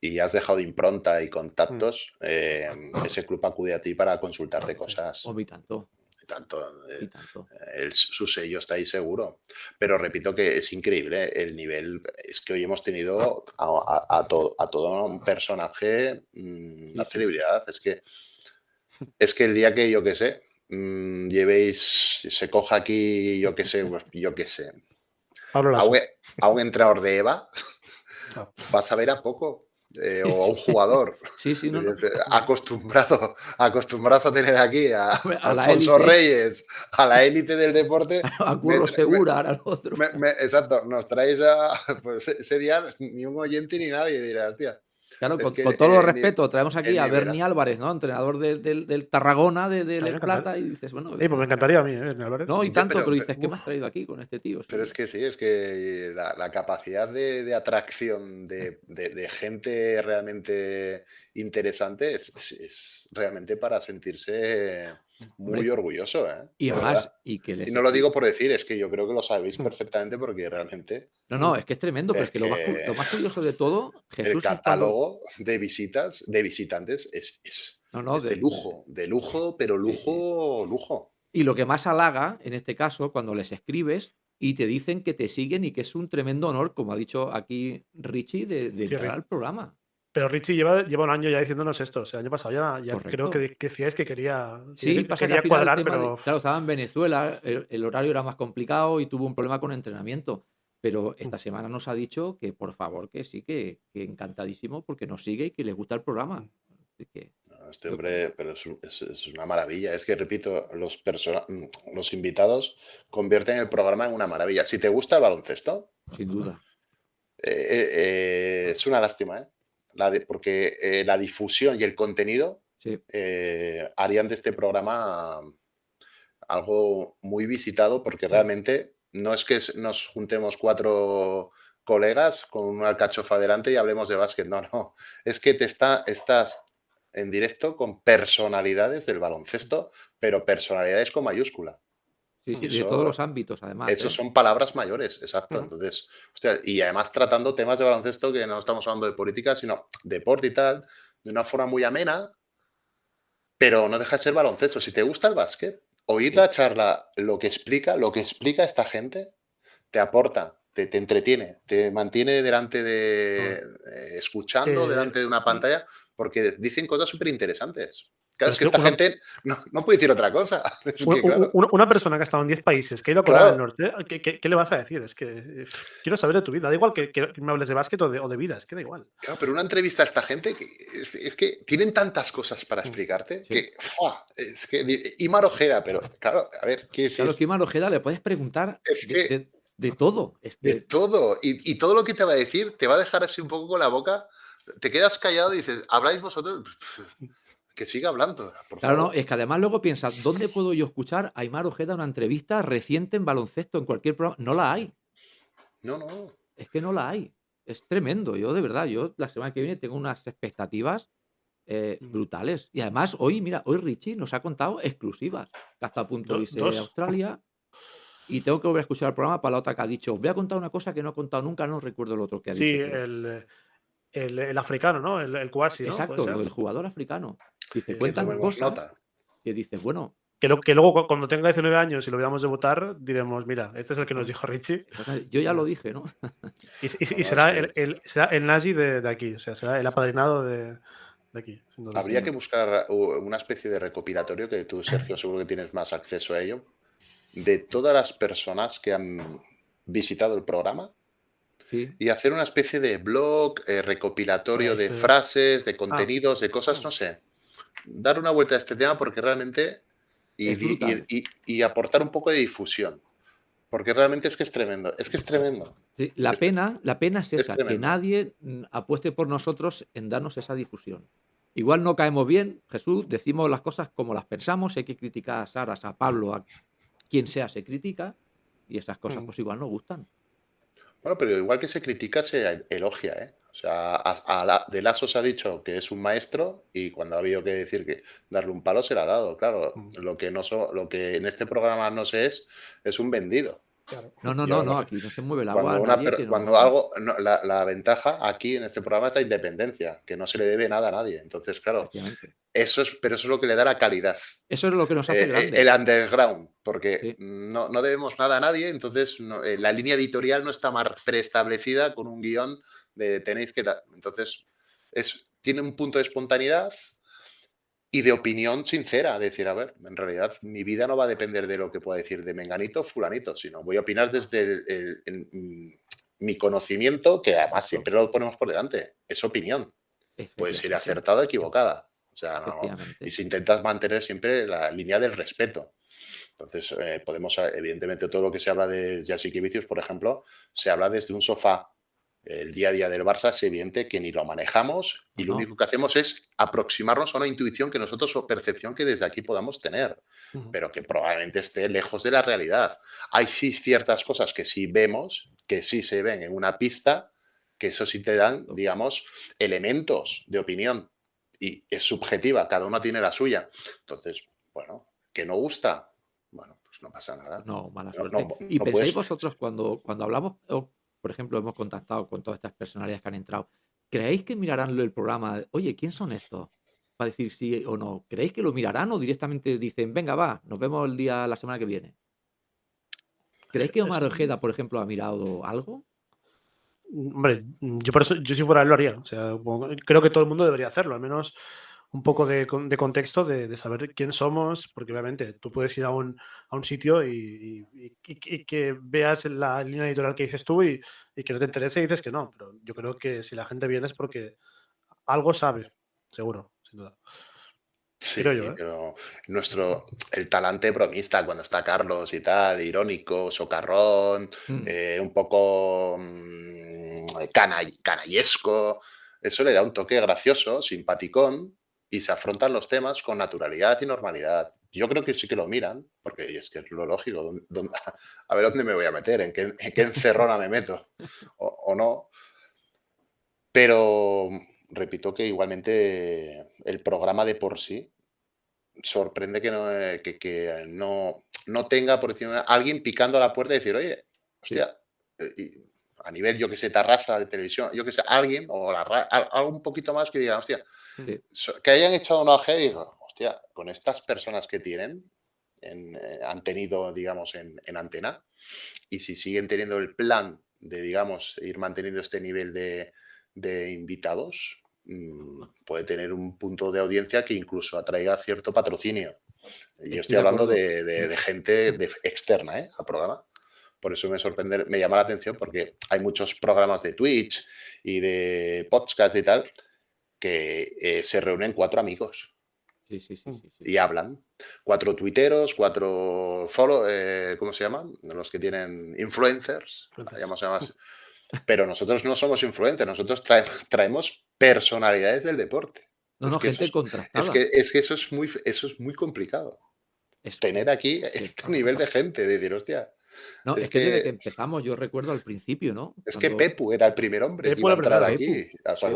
y has dejado impronta y mm. contactos, eh, ese club acude a ti para consultarte cosas. Obvio tanto. tanto. Y eh, tanto. el- su sello está ahí seguro. Pero repito que es increíble ¿eh? el nivel. Es que hoy hemos tenido a, a- a to- a todo un personaje, mm, una celebridad. Es que, es que el día que yo que sé, mm, llevéis, se coja aquí, yo que sé, pues, yo que sé, a un, a un entrenador de EVA, vas a ver a poco. eh, o a un jugador Sí, sí, no, no. acostumbrado, acostumbrado a tener aquí a, a la Alfonso élite. Reyes, a la élite del deporte. A Curro Segura, ahora otro. me- me- exacto, nos traéis a. Pues ese día ni un oyente ni nadie dirá, hostia. Claro, con, que, con todo eh, ni- respeto, traemos aquí el a Bernie Álvarez, ¿no? Entrenador de- del, del Tarragona, de, El encanta. Plata, y dices, bueno, Ey, pues me encantaría a mí, ¿eh? Álvarez. no, y tanto, pero- pero, dices, ¿qué me has traído aquí con este tío? Pero Sí. es que sí, es que la, la capacidad de, de atracción de, de- de gente realmente interesante es, es- es realmente para sentirse muy Hombre. orgulloso. ¿eh? y De además, y que les Y no lo digo por decir, es que yo creo que lo sabéis Mm. perfectamente porque realmente No, no, es que es tremendo, pero Es que lo más, lo más curioso de todo, el Jesús estado- catálogo de visitas, de visitantes, es, es, No, no, es de de- lujo, de lujo, pero lujo, lujo. Y lo que más halaga, en este caso, cuando les escribes y te dicen que te siguen y que es un tremendo honor, como ha dicho aquí Richie, de, de Sí, entrar al programa. Pero Richie lleva, lleva un año ya diciéndonos esto. O sea, el año pasado ya, creo que, que decíais que quería, que Sí, quería que el cuadrar, tema de- pero claro, estaba en Venezuela, el, el horario era más complicado y tuvo un problema con entrenamiento. Pero esta semana nos ha dicho que por favor, que sí, que, que encantadísimo porque nos sigue y que le gusta el programa. Así que, No, Este hombre, pero es, un- es- es una maravilla. Es que, repito, los, persona- mm, los invitados convierten el programa en una maravilla. Si te gusta el baloncesto, sin duda. eh, eh, eh, es una lástima, ¿eh? La de- porque eh, la difusión y el contenido Sí. eh, harían de este programa algo muy visitado porque realmente no es que nos juntemos cuatro colegas con una alcachofa delante y hablemos de básquet, no, no, es que te está, estás en directo con personalidades del baloncesto, pero personalidades con mayúscula. Sí, sí, de Eso- todos los ámbitos, además. Esos ¿eh? son palabras mayores, exacto. Entonces, hostia, y además tratando temas de baloncesto que no estamos hablando de política, sino deporte y tal, de una forma muy amena, pero no deja de ser baloncesto. Si te gusta el básquet, oír la charla, lo que explica, lo que explica esta gente, te aporta, te, te entretiene, te mantiene delante de, eh, escuchando, delante de una pantalla, porque dicen cosas súper interesantes. Claro, es que esta una- gente no, no puede decir otra cosa. Es que, claro. una persona que ha estado en 10 países, que ha ido a Corea del. Norte, ¿qué, qué, qué le vas a decir? Es que eh, quiero saber de tu vida. Da igual que, que me hables de básquet o de, o de vida, es que da igual. Claro, pero una entrevista a esta gente que es, es que tienen tantas cosas para explicarte Sí. que ¡fua! es que Imar Ojeda, pero claro, a ver, ¿qué decir? Claro, que Imar Ojeda le puedes preguntar Es de, que- de- de todo. Es de todo y, y todo lo que te va a decir te va a dejar así un poco con la boca, te quedas callado y dices, ¿habláis vosotros? Que siga hablando, por claro, no, es que además luego piensas, ¿dónde puedo yo escuchar a Imar Ojeda una entrevista reciente en baloncesto en cualquier programa? No la hay. No, no. Es que no la hay. Es tremendo. Yo, de verdad, yo la semana que viene tengo unas expectativas eh, Mm. brutales. Y además, hoy, mira, hoy Richie nos ha contado exclusivas. Que está a punto de a Australia. Y tengo que volver a escuchar el programa para la otra que ha dicho. Voy a contar una cosa que no he contado nunca, no recuerdo el otro que ha Sí, dicho. pero- el, el, el africano, ¿no? El, el Kwasi, ¿no? ¿Puede Exacto, del jugador africano. Dice, tomemos cosas nota. que dices, bueno, Que, lo- que luego cu- cuando tenga 19 años y lo veamos debutar, diremos, mira, este es el que nos dijo Richie. yo ya lo dije, ¿no? Y, y- y No, será, es el, el- será el Nazi de, de aquí, o sea, será el apadrinado de, de aquí. Habría que buscar una especie de recopilatorio que tú, Sergio, seguro que tienes más acceso a ello, de todas las personas que han visitado el programa Sí. y hacer una especie de blog eh, recopilatorio de frases, de contenidos, de cosas, Ah. no sé. Dar una vuelta a este tema porque realmente. Y, y- y- y aportar un poco de difusión. Porque realmente es que es tremendo. Es que es tremendo. La Es- pena, la pena es es esa, que nadie mm, apueste por nosotros en darnos esa difusión. Igual no caemos bien, Jesús, decimos las cosas como las pensamos, hay que criticar a Sara, a Pablo, a quien sea se critica, y esas cosas Mm. pues igual no gustan. Bueno, pero igual que se critica, se elogia, ¿eh? O sea, a, a la- de Lasso se ha dicho que es un maestro y cuando ha habido que decir que darle un palo se le ha dado. Claro, Mm. lo que, no so- lo que en este programa no se es, es un vendido. Claro. No, no, no, no, aquí no se mueve el agua. Cuando, a una nadie per- que no- cuando algo, no, la, la ventaja aquí en este programa es la independencia, que no se le debe nada a nadie. Entonces, claro. Eso es, pero eso es lo que le da la calidad. Eso es lo que nos hace Eh, grande. el underground, porque Sí. no, no debemos nada a nadie, entonces no- eh, la línea editorial no está más preestablecida con un guion de tenéis que... Entonces, es, tiene un punto de espontaneidad y de opinión sincera, de decir, a ver, en realidad mi vida no va a depender de lo que pueda decir de Menganito o Fulanito, sino voy a opinar desde el- el- el- mm, mi conocimiento, que además siempre lo ponemos por delante, es opinión. Puede ser acertada o equivocada. O sea, no, y si intentas mantener siempre la línea del respeto. Entonces, eh, podemos, eh, evidentemente, todo lo que se habla de Jasikevicius, por ejemplo, se habla desde un sofá. El día a día del Barça es evidente que ni lo manejamos y lo No. único que hacemos es aproximarnos a una intuición que nosotros o percepción que desde aquí podamos tener, pero que probablemente esté lejos de la realidad. Hay sí ciertas cosas que sí vemos, que sí se ven en una pista, que eso sí te dan, digamos, elementos de opinión y es subjetiva, cada uno tiene la suya. Entonces, bueno, que no gusta, bueno, pues no pasa nada. No, mala suerte. no- ¿Y no pensáis puedes- vosotros cuando, cuando hablamos, por ejemplo, hemos contactado con todas estas personalidades que han entrado, ¿creéis que mirarán el programa? Oye, ¿quién son estos? Para decir sí o no. ¿Creéis que lo mirarán o directamente dicen, venga, va, nos vemos el día, la semana que viene? ¿Creéis que Omar Ojeda, por ejemplo, ha mirado algo? Hombre, yo por eso, yo si fuera él lo haría. O sea, creo que todo el mundo debería hacerlo, al menos un poco de, de contexto de, de saber quién somos, porque obviamente tú puedes ir a un, a un sitio y, y- y- y- y que veas la línea editorial que dices tú y, y que no te interese y dices que no. Pero yo creo que si la gente viene es porque algo sabe, seguro, sin duda. Sí, Creo yo, ¿eh? pero nuestro, el talante bromista, cuando está Carlos y tal, irónico, socarrón, Mm, eh, un poco mm, canall- canallesco, eso le da un toque gracioso, simpaticón, y se afrontan los temas con naturalidad y normalidad. Yo creo que sí que lo miran, porque es que es lo lógico. ¿dónde- dónde- a ver dónde me voy a meter, en qué, en qué encerrona me meto, o, o no. Pero repito que igualmente el programa de por sí sorprende que no, que, que no, no tenga, por decirlo de una- alguien picando a la puerta y decir, oye, hostia, eh, y a nivel, yo que sé, Tarrasa de televisión, yo que sé, alguien, o la algo un poquito más que diga, hostia, sí. so- que hayan echado una OG y digo, hostia, con estas personas que tienen, en, eh, han tenido, digamos, en, en antena, y si siguen teniendo el plan de, digamos, ir manteniendo este nivel de, de invitados, mm, puede tener un punto de audiencia que incluso atraiga cierto patrocinio. Y Estoy hablando de, de- de gente de- externa ¿eh? al programa. Por eso me sorprende, me llama la atención porque hay muchos programas de Twitch y de podcast y tal que eh, se reúnen cuatro amigos Sí, sí, sí, sí, sí. y hablan. Cuatro tuiteros, cuatro follow, eh, ¿cómo se llaman? Los que tienen influencers. Influencers. a. Pero nosotros no somos influencers, nosotros trae- traemos personalidades del deporte. No, es no, que eso gente es- contrastada. Es que, es que eso, es muy, eso es muy complicado. Es- Tener aquí este nivel de gente, de decir, hostia, No, es que desde que- que empezamos, yo recuerdo al principio, ¿no? es que Cuando- Pepu era el primer hombre Pepu que iba a entrar aquí. ¿Os Pepu.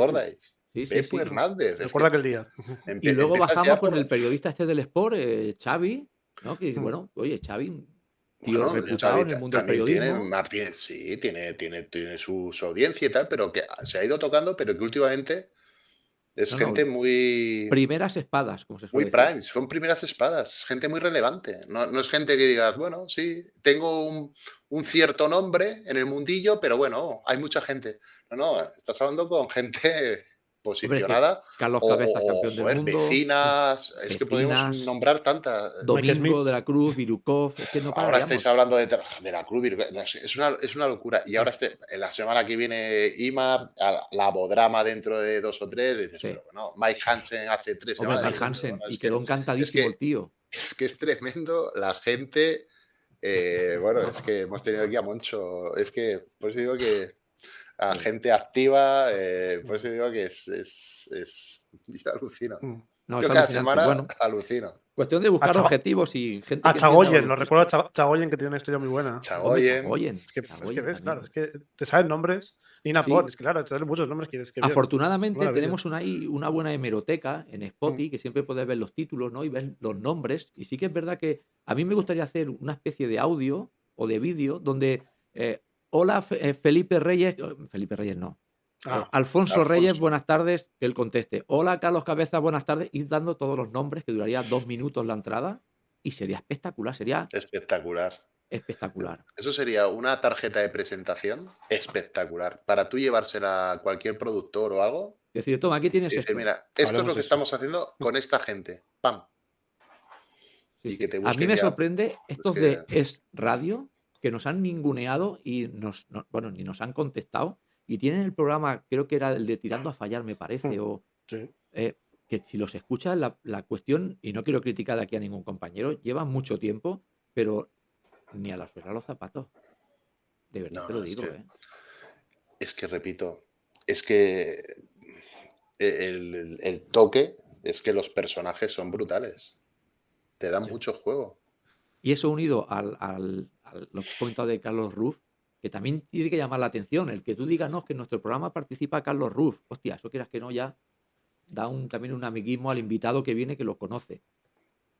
Sí, sí, Pepu sí. Hernández. Recuerda que aquel día. Y luego bajamos con por- el periodista este del Sport, eh, Xavi, ¿no? Que dice, Mm. bueno, oye, Xavi, tío Bueno, reputado Xavi en el ta- mundo del también tiene. Martínez, sí, tiene, tiene, tiene su, su audiencia y tal, pero que se ha ido tocando, pero que últimamente es No, no, gente muy, Primeras espadas, como se muy suele decir. prime, son primeras espadas, es gente muy relevante. No, no es gente que digas, bueno, sí, tengo un, un cierto nombre en el mundillo, pero bueno, hay mucha gente. No, no, estás hablando con gente posicionada Carlos o, Cabezas, o, campeón del joder, mundo. vecinas, es que podemos nombrar tantas. Domingo de la Cruz, Virukov, es que no Ahora estáis hablando de, de la Cruz, sé, es una, es una locura. Y ahora este, en la semana que viene Imar, a la bodrama dentro de dos o tres, dices, Sí. pero bueno, Mike Hansen hace tres Hombre, semanas. Mike Hansen, y que- quedó encantadísimo es que- el tío. Es que es tremendo la gente. eh, bueno, es que hemos tenido aquí a Moncho. Es que, por eso digo que a gente activa, eh, por eso digo que es. es, es- yo alucino. Mm. No, yo es cada semana Bueno, alucino. cuestión de buscar objetivos y gente A Chagoyen, lo baloncesto. recuerdo a Cha- Chagoyen que tiene una historia muy buena. Chagoyen. Chagoyen, Es que, es que Chagoyen ves, claro, es que te saben nombres. Nina Sí. Pon, es que claro, te salen muchos nombres que es que bien. Afortunadamente Maravilla. tenemos una, una buena hemeroteca en Mm. Spotify que siempre puedes ver los títulos ¿no? y ver los nombres. Y sí que es verdad que a mí me gustaría hacer una especie de audio o de vídeo donde eh, hola eh, Felipe Reyes, eh, Felipe Reyes no, Ah, Alfonso Alfonso. Reyes, buenas tardes, que él conteste. Hola, Carlos Cabeza, buenas tardes. Ir dando todos los nombres, que duraría dos minutos la entrada. Y sería espectacular, sería Espectacular. espectacular. Eso sería una tarjeta de presentación espectacular. Para tú llevársela a cualquier productor o algo. Es decir, toma, aquí tienes esto. mira, esto es lo que eso. estamos haciendo con esta gente. ¡Pam! Sí, y sí. que te a mí me ya, sorprende estos que- de Es Radio que nos han ninguneado y nos, no- bueno, ni nos han contestado. Y tienen el programa, creo que era el de Tirando a Fallar, me parece, Mm. o Sí. eh, que si los escuchas, la, la cuestión, y no quiero criticar aquí a ningún compañero, llevan mucho tiempo, pero ni a la suela los zapatos. De verdad No, te lo es digo, que- ¿eh? Es que repito, es que el, el- el toque es que los personajes son brutales. Te dan Sí. mucho juego. Y eso unido al, al, al- lo que he comentado de Carlos Ruf, que también tiene que llamar la atención. El que tú digas, no, es que en nuestro programa participa Carlos Ruf. Hostia, eso quieras que no, ya da un, también un amiguismo al invitado que viene que lo conoce.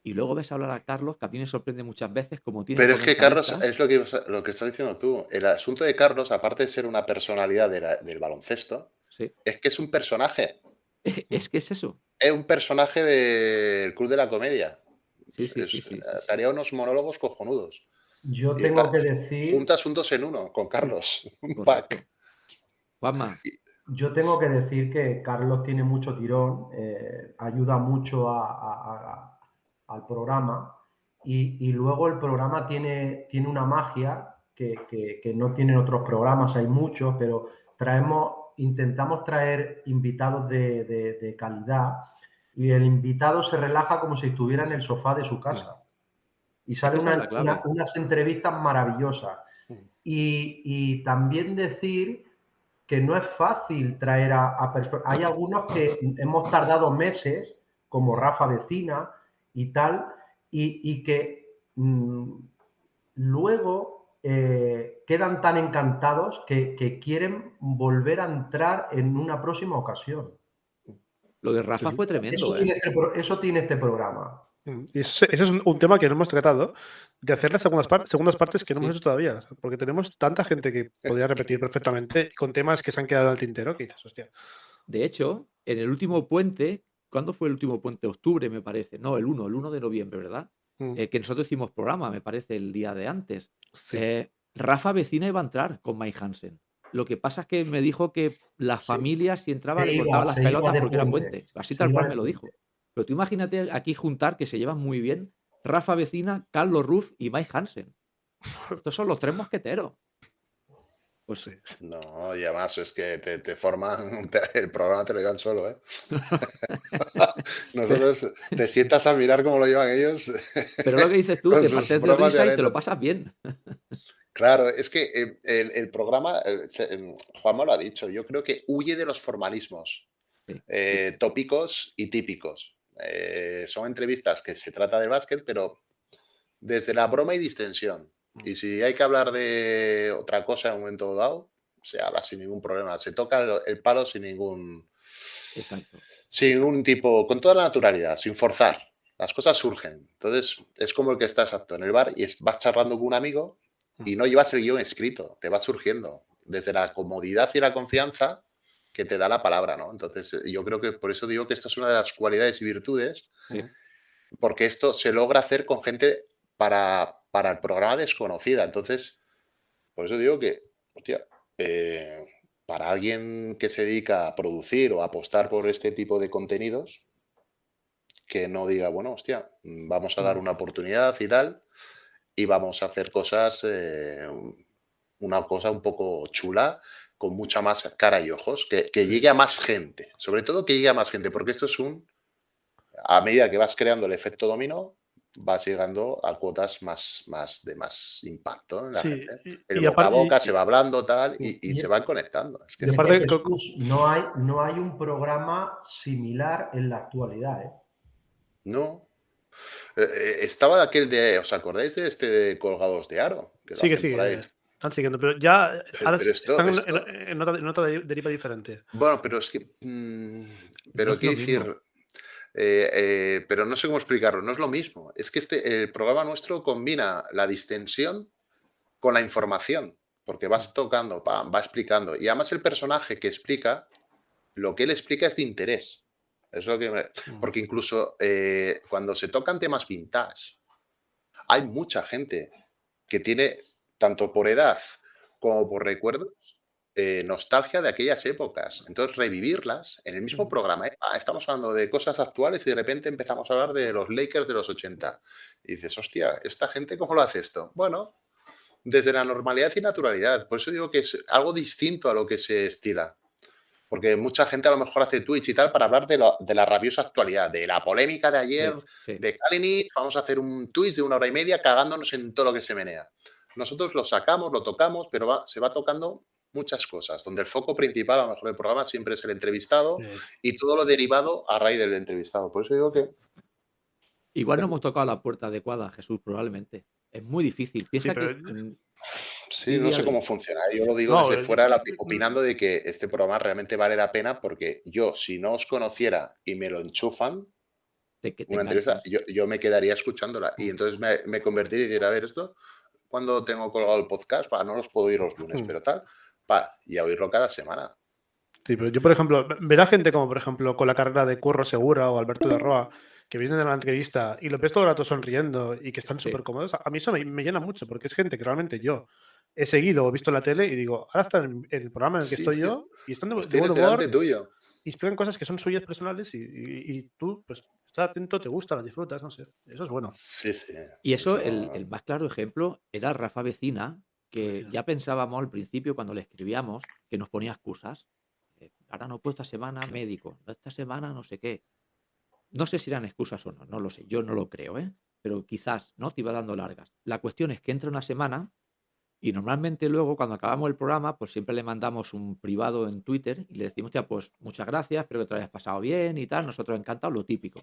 Y luego ves hablar a Carlos, que a mí me sorprende muchas veces como tiene. Pero es que Carlos, es lo que, lo que estás diciendo tú. El asunto de Carlos, aparte de ser una personalidad de la- del baloncesto, Sí. es que es un personaje. Es que es eso. Es un personaje del Club de la Comedia. Sí, sí, Es- sí, sí. Haría unos monólogos cojonudos. Yo Y tengo que decir, Juntas un dos en uno con Carlos. Un Correcto. pack. Juanma, yo tengo que decir que Carlos tiene mucho tirón, eh, ayuda mucho a- a- a- al programa y, y luego el programa tiene, tiene una magia que, que- que no tienen otros programas, hay muchos, pero traemos, intentamos traer invitados de, de- de calidad y el invitado se relaja como si estuviera en el sofá de su casa. Y sale una- una- unas entrevistas maravillosas. Y, y también decir que no es fácil traer a, a personas. Hay algunos que hemos tardado meses, como Rafa Vecina y tal, y, y que mm, luego eh, quedan tan encantados que, que quieren volver a entrar en una próxima ocasión. lo de Rafa fue Eso tremendo, tiene ¿eh? este, eso tiene este programa. Y ese es un, un tema que no hemos tratado, de hacer las segundas, par- segundas partes que no hemos hecho todavía, porque tenemos tanta gente que podría repetir perfectamente con temas que se han quedado al tintero que dices, hostia. De hecho, en el último puente, ¿cuándo fue el último puente? Octubre, me parece. No, el 1, el 1 de noviembre, ¿verdad? Mm, Eh, que nosotros hicimos programa, me parece, el día de antes. sí. Eh, Rafa Vecina iba a entrar con Mike Hansen. Lo que pasa es que me dijo que la Sí. familia, si entraba, Se le iba, cortaba las pelotas porque era puente, puente. Así se tal cual me lo dijo. Pero tú imagínate aquí juntar que se llevan muy bien Rafa Vecina, Carlos Ruff y Mike Hansen. Estos son los tres mosqueteros. Pues Sí. No, y además es que te, te forman, te- el programa te lo llevan solo, ¿eh? Nosotros te sientas a mirar cómo lo llevan ellos. Pero lo que dices tú, te partes de risa y te lo pasas bien. Claro, es que eh, el, el programa, se- em, Juanma lo ha dicho, yo creo que huye de los formalismos Sí, eh, tópicos y típicos. Eh, son entrevistas que se trata de básquet, pero desde la broma y distensión. Y si hay que hablar de otra cosa en un momento dado, se habla sin ningún problema. Se toca el, el palo sin ningún, Exacto. sin un tipo, con toda la naturalidad, sin forzar. Las cosas surgen. Entonces, es como el que está exacto en el bar y es- vas charlando con un amigo y no llevas el guion escrito, te va surgiendo desde la comodidad y la confianza que te da la palabra, ¿no? Entonces, eh, yo creo que por eso digo que esta es una de las cualidades y virtudes, Sí. porque esto se logra hacer con gente para, para el programa desconocida. Entonces, por eso digo que, hostia, eh, para alguien que se dedica a producir o a apostar por este tipo de contenidos, que no diga, bueno, hostia, mm, vamos a dar una oportunidad y tal, y vamos a hacer cosas, eh, una cosa un poco chula, con mucha más cara y ojos, que, que llegue a más gente, sobre todo que llegue a más gente, porque esto es un, a medida que vas creando el efecto dominó, vas llegando a cuotas más, más de más impacto en la Sí, gente. y- El y boca a boca y- se va hablando tal y, y y- se van conectando. Es que y sí. aparte- Es que, Jesús, no, hay, no hay un programa similar en la actualidad. ¿eh? No. Eh, eh, estaba aquel de, ¿os acordáis de este de Colgados de Aro? Que Sigue, hacen por Están siguiendo, pero ya Pero- ahora pero esto- están en- esto- en, en otra, en otra deriva diferente. Bueno, pero es que. mm, pero No quiero decir. eh, eh, pero no sé cómo explicarlo, no es lo mismo. Es que este, el programa nuestro combina la distensión con la información. porque vas tocando, va, va explicando. Y además el personaje que explica, lo que él explica es de interés. Es lo que me- Mm. Porque incluso eh, cuando se tocan temas vintage, hay mucha gente que tiene, tanto por edad como por recuerdos, eh, nostalgia de aquellas épocas. Entonces, revivirlas en el mismo programa. ¿eh? Ah, estamos hablando de cosas actuales y de repente empezamos a hablar de los Lakers de los 80. Y dices, hostia, ¿esta gente cómo lo hace esto? Bueno, desde la normalidad y naturalidad. Por eso digo que es algo distinto a lo que se estila. Porque mucha gente a lo mejor hace Twitch y tal para hablar de, lo- de la rabiosa actualidad, de la polémica de ayer, Sí, sí. de Kalinic, vamos a hacer un Twitch de una hora y media cagándonos en todo lo que se menea. Nosotros lo sacamos, lo tocamos, pero va- se va tocando muchas cosas, donde el foco principal, a lo mejor del programa, siempre es el entrevistado y todo lo derivado a raíz del entrevistado. Por eso digo que Igual no hemos tocado la puerta adecuada, Jesús, probablemente. Es muy difícil. Piensa pero- que Sí, Sí, no sé cómo funciona. Yo lo digo No, desde fuera, de la pi- opinando de que este programa realmente vale la pena porque yo, si no os conociera y me lo enchufan, una entrevista, yo me quedaría escuchándola y entonces me, me convertiría y diría, a ver, esto, cuando tengo colgado el podcast, pa, no los puedo oír los lunes, Mm. pero tal, pa, y a oírlo cada semana. Sí, pero yo, por ejemplo, ver a gente como, por ejemplo, con la carrera de Curro Segura o Alberto de Roa, que vienen de la entrevista y lo ves todo el rato sonriendo y que están Sí. súper cómodos, a mí eso me, me llena mucho, porque es gente que realmente yo he seguido o visto en la tele y digo, ahora están en el programa en el que Sí, estoy tío. yo y están de, Los de buen humor tuyo. Y explican cosas que son suyas personales y, y- y tú, pues, estás atento, te gusta, las disfrutas, no sé. Eso es bueno. Sí, sí. Y eso, el, el más claro ejemplo era Rafa Vecina, que Vecina. ya pensábamos al principio cuando le escribíamos que nos ponía excusas. Eh, Ahora no puedo esta semana médico, esta semana no sé qué. No sé si eran excusas o no, no lo sé, yo no lo creo, ¿eh? pero quizás no te iba dando largas. La cuestión es que entra una semana y normalmente luego cuando acabamos el programa, pues siempre le mandamos un privado en Twitter y le decimos, ya, pues muchas gracias, espero que te lo hayas pasado bien y tal, nosotros encantados, lo típico.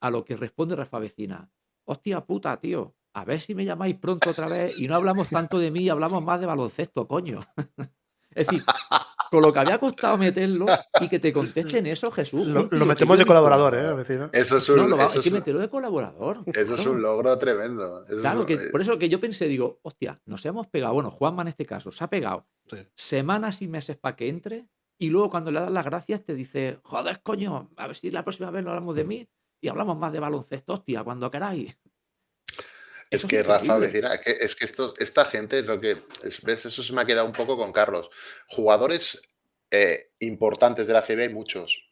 A lo que responde Rafa Vecina, hostia puta, tío, a ver si me llamáis pronto otra vez y no hablamos tanto de mí, hablamos más de baloncesto, coño. es decir, con lo que había costado meterlo y que te contesten eso, Jesús. Lo, un tío lo que metemos de colaborador, ¿eh, vecino? Eso es un, No, lo va- eso hay que es un- meterlo de colaborador. eso es un logro tremendo. Eso Claro, que por es- eso que yo pensé, digo, hostia, nos hemos pegado, bueno, Juanma en este caso, se ha pegado Sí. semanas y meses para que entre y luego cuando le das las gracias te dice, joder, coño, a ver si la próxima vez no hablamos de mí y hablamos más de baloncesto, hostia, cuando queráis. Es que Rafa. Vecina, es que, es que esto, esta gente es lo que. es- ¿ves? Eso se me ha quedado un poco con Carlos. Jugadores eh, importantes de la CB hay muchos.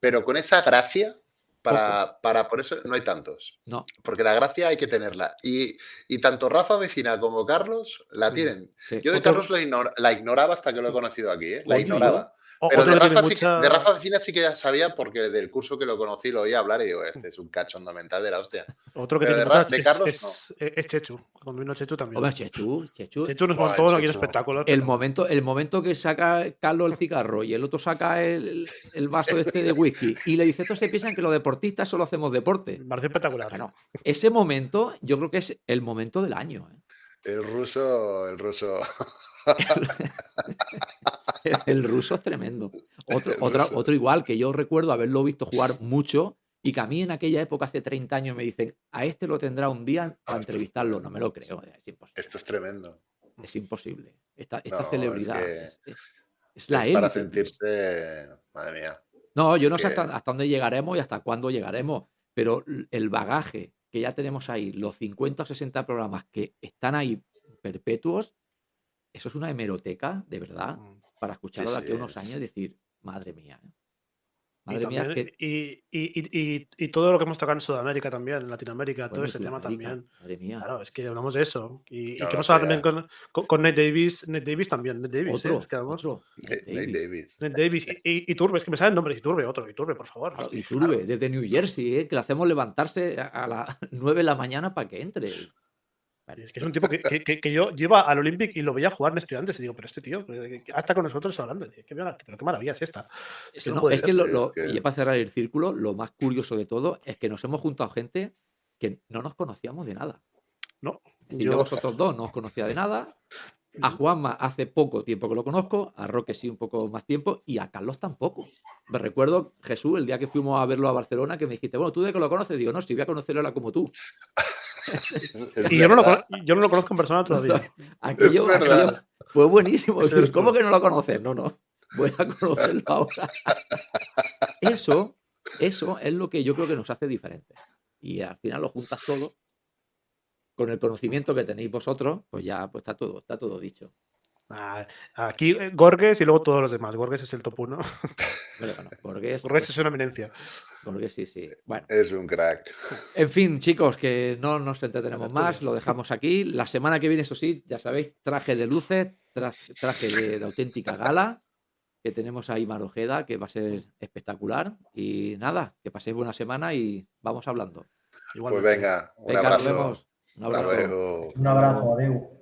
Pero con esa gracia, para, para por eso no hay tantos. No, Porque la gracia hay que tenerla. Y, y tanto Rafa Vecina como Carlos la tienen. sí. Yo de Otro- Carlos la, ignor- la ignoraba hasta que lo he conocido aquí, ¿eh? La ignoraba. Pero de Rafa, sí mucha- de Rafa Vecina sí que ya sabía porque del curso que lo conocí lo oía hablar y digo, este es un cachondo mental de la hostia. Otro que Pero tiene de Ra- mucha de es, Carlos, es- es Chechu. Cuando vino Chechu también. Hombre, Chechu, Chechu. Chechu nos montó aquí Chechu. espectáculo. El momento, el momento que saca Carlos el cigarro y el otro saca el, el vaso este de whisky y le dice, estos se piensan que los deportistas solo hacemos deporte. Me pareció espectacular. Bueno, ese momento yo creo que es el momento del año. ¿eh? El ruso, el ruso. El ruso es tremendo. Otro, otra- igual, que yo recuerdo haberlo visto jugar mucho y que a mí en aquella época, hace 30 años, me dicen, a este lo tendrá un día para entrevistarlo. No me lo creo, es imposible. Esto es tremendo. Es imposible. Esta, esta No, es celebridad que es, es- la es para sentirse. Madre mía. No, yo no sé hasta, hasta dónde llegaremos y hasta cuándo llegaremos, pero el bagaje que ya tenemos ahí, los 50 o 60 programas que están ahí perpetuos, eso es una hemeroteca, de verdad, Mm. para escucharlo de aquí a sí, unos es- años y decir, madre mía. ¿eh? Y, Madre mía, que, y, y- y- y- y todo lo que hemos tocado en Sudamérica también, en Latinoamérica, todo ese tema también. Madre mía. Claro, es que hablamos de eso. Y, y Claro, que hemos hablado también con, con, con Nate Davis, Nate Davis también, Nate Davis, ¿eh? Otro, Es que hablamos- otro. Nate Davis. Nate Davis y, y, Iturbe, es que me sale el nombre, Iturbe, otro, Iturbe, por favor. Claro, Sí, y Turbe, desde New Jersey, ¿eh? que le hacemos levantarse a, a las 9 de la mañana para que entre. Es que es un tipo que, que- que- que yo lleva al Olympic y lo veía jugar en estudiantes y digo, pero este tío, eh, hasta con nosotros hablando, tío, qué, pero qué maravilla es esta. es no es que lo- es lo- que- y para cerrar el círculo, lo más curioso de todo es que nos hemos juntado gente que no nos conocíamos de nada. No, Es decir, yo- yo a vosotros dos no os conocía de nada. A Juanma hace poco tiempo que lo conozco, a Roque sí un poco más tiempo y a Carlos tampoco. Me recuerdo, Jesús, el día que fuimos a verlo a Barcelona, que me dijiste, bueno, ¿tú de que lo conoces? Digo, no, si voy a conocerlo ahora como tú. Es Y yo no, lo, yo no lo conozco en persona todavía. Aquello, aquello fue buenísimo. Es. ¿Cómo que no lo conoces? No, no. Voy a conocerlo ahora. Eso, eso es lo que yo creo que nos hace diferentes. Y al final lo juntas todo con el conocimiento que tenéis vosotros, pues ya pues está todo, está todo dicho. Ah, Aquí eh, Gorges y luego todos los demás. Gorges es el top 1. Pero bueno, Borges, Gorges es una eminencia. Borges sí, sí. Bueno, Es un crack. en fin, chicos, que no nos entretenemos más, lo dejamos aquí. La semana que viene, eso sí, ya sabéis, traje de luces, tra- traje de, de auténtica gala, que tenemos ahí Marojeda, que va a ser espectacular. Y nada, que paséis buena semana y vamos hablando. Pues venga, un Venga, nos abrazo. vemos. Un abrazo. Un abrazo, adeu.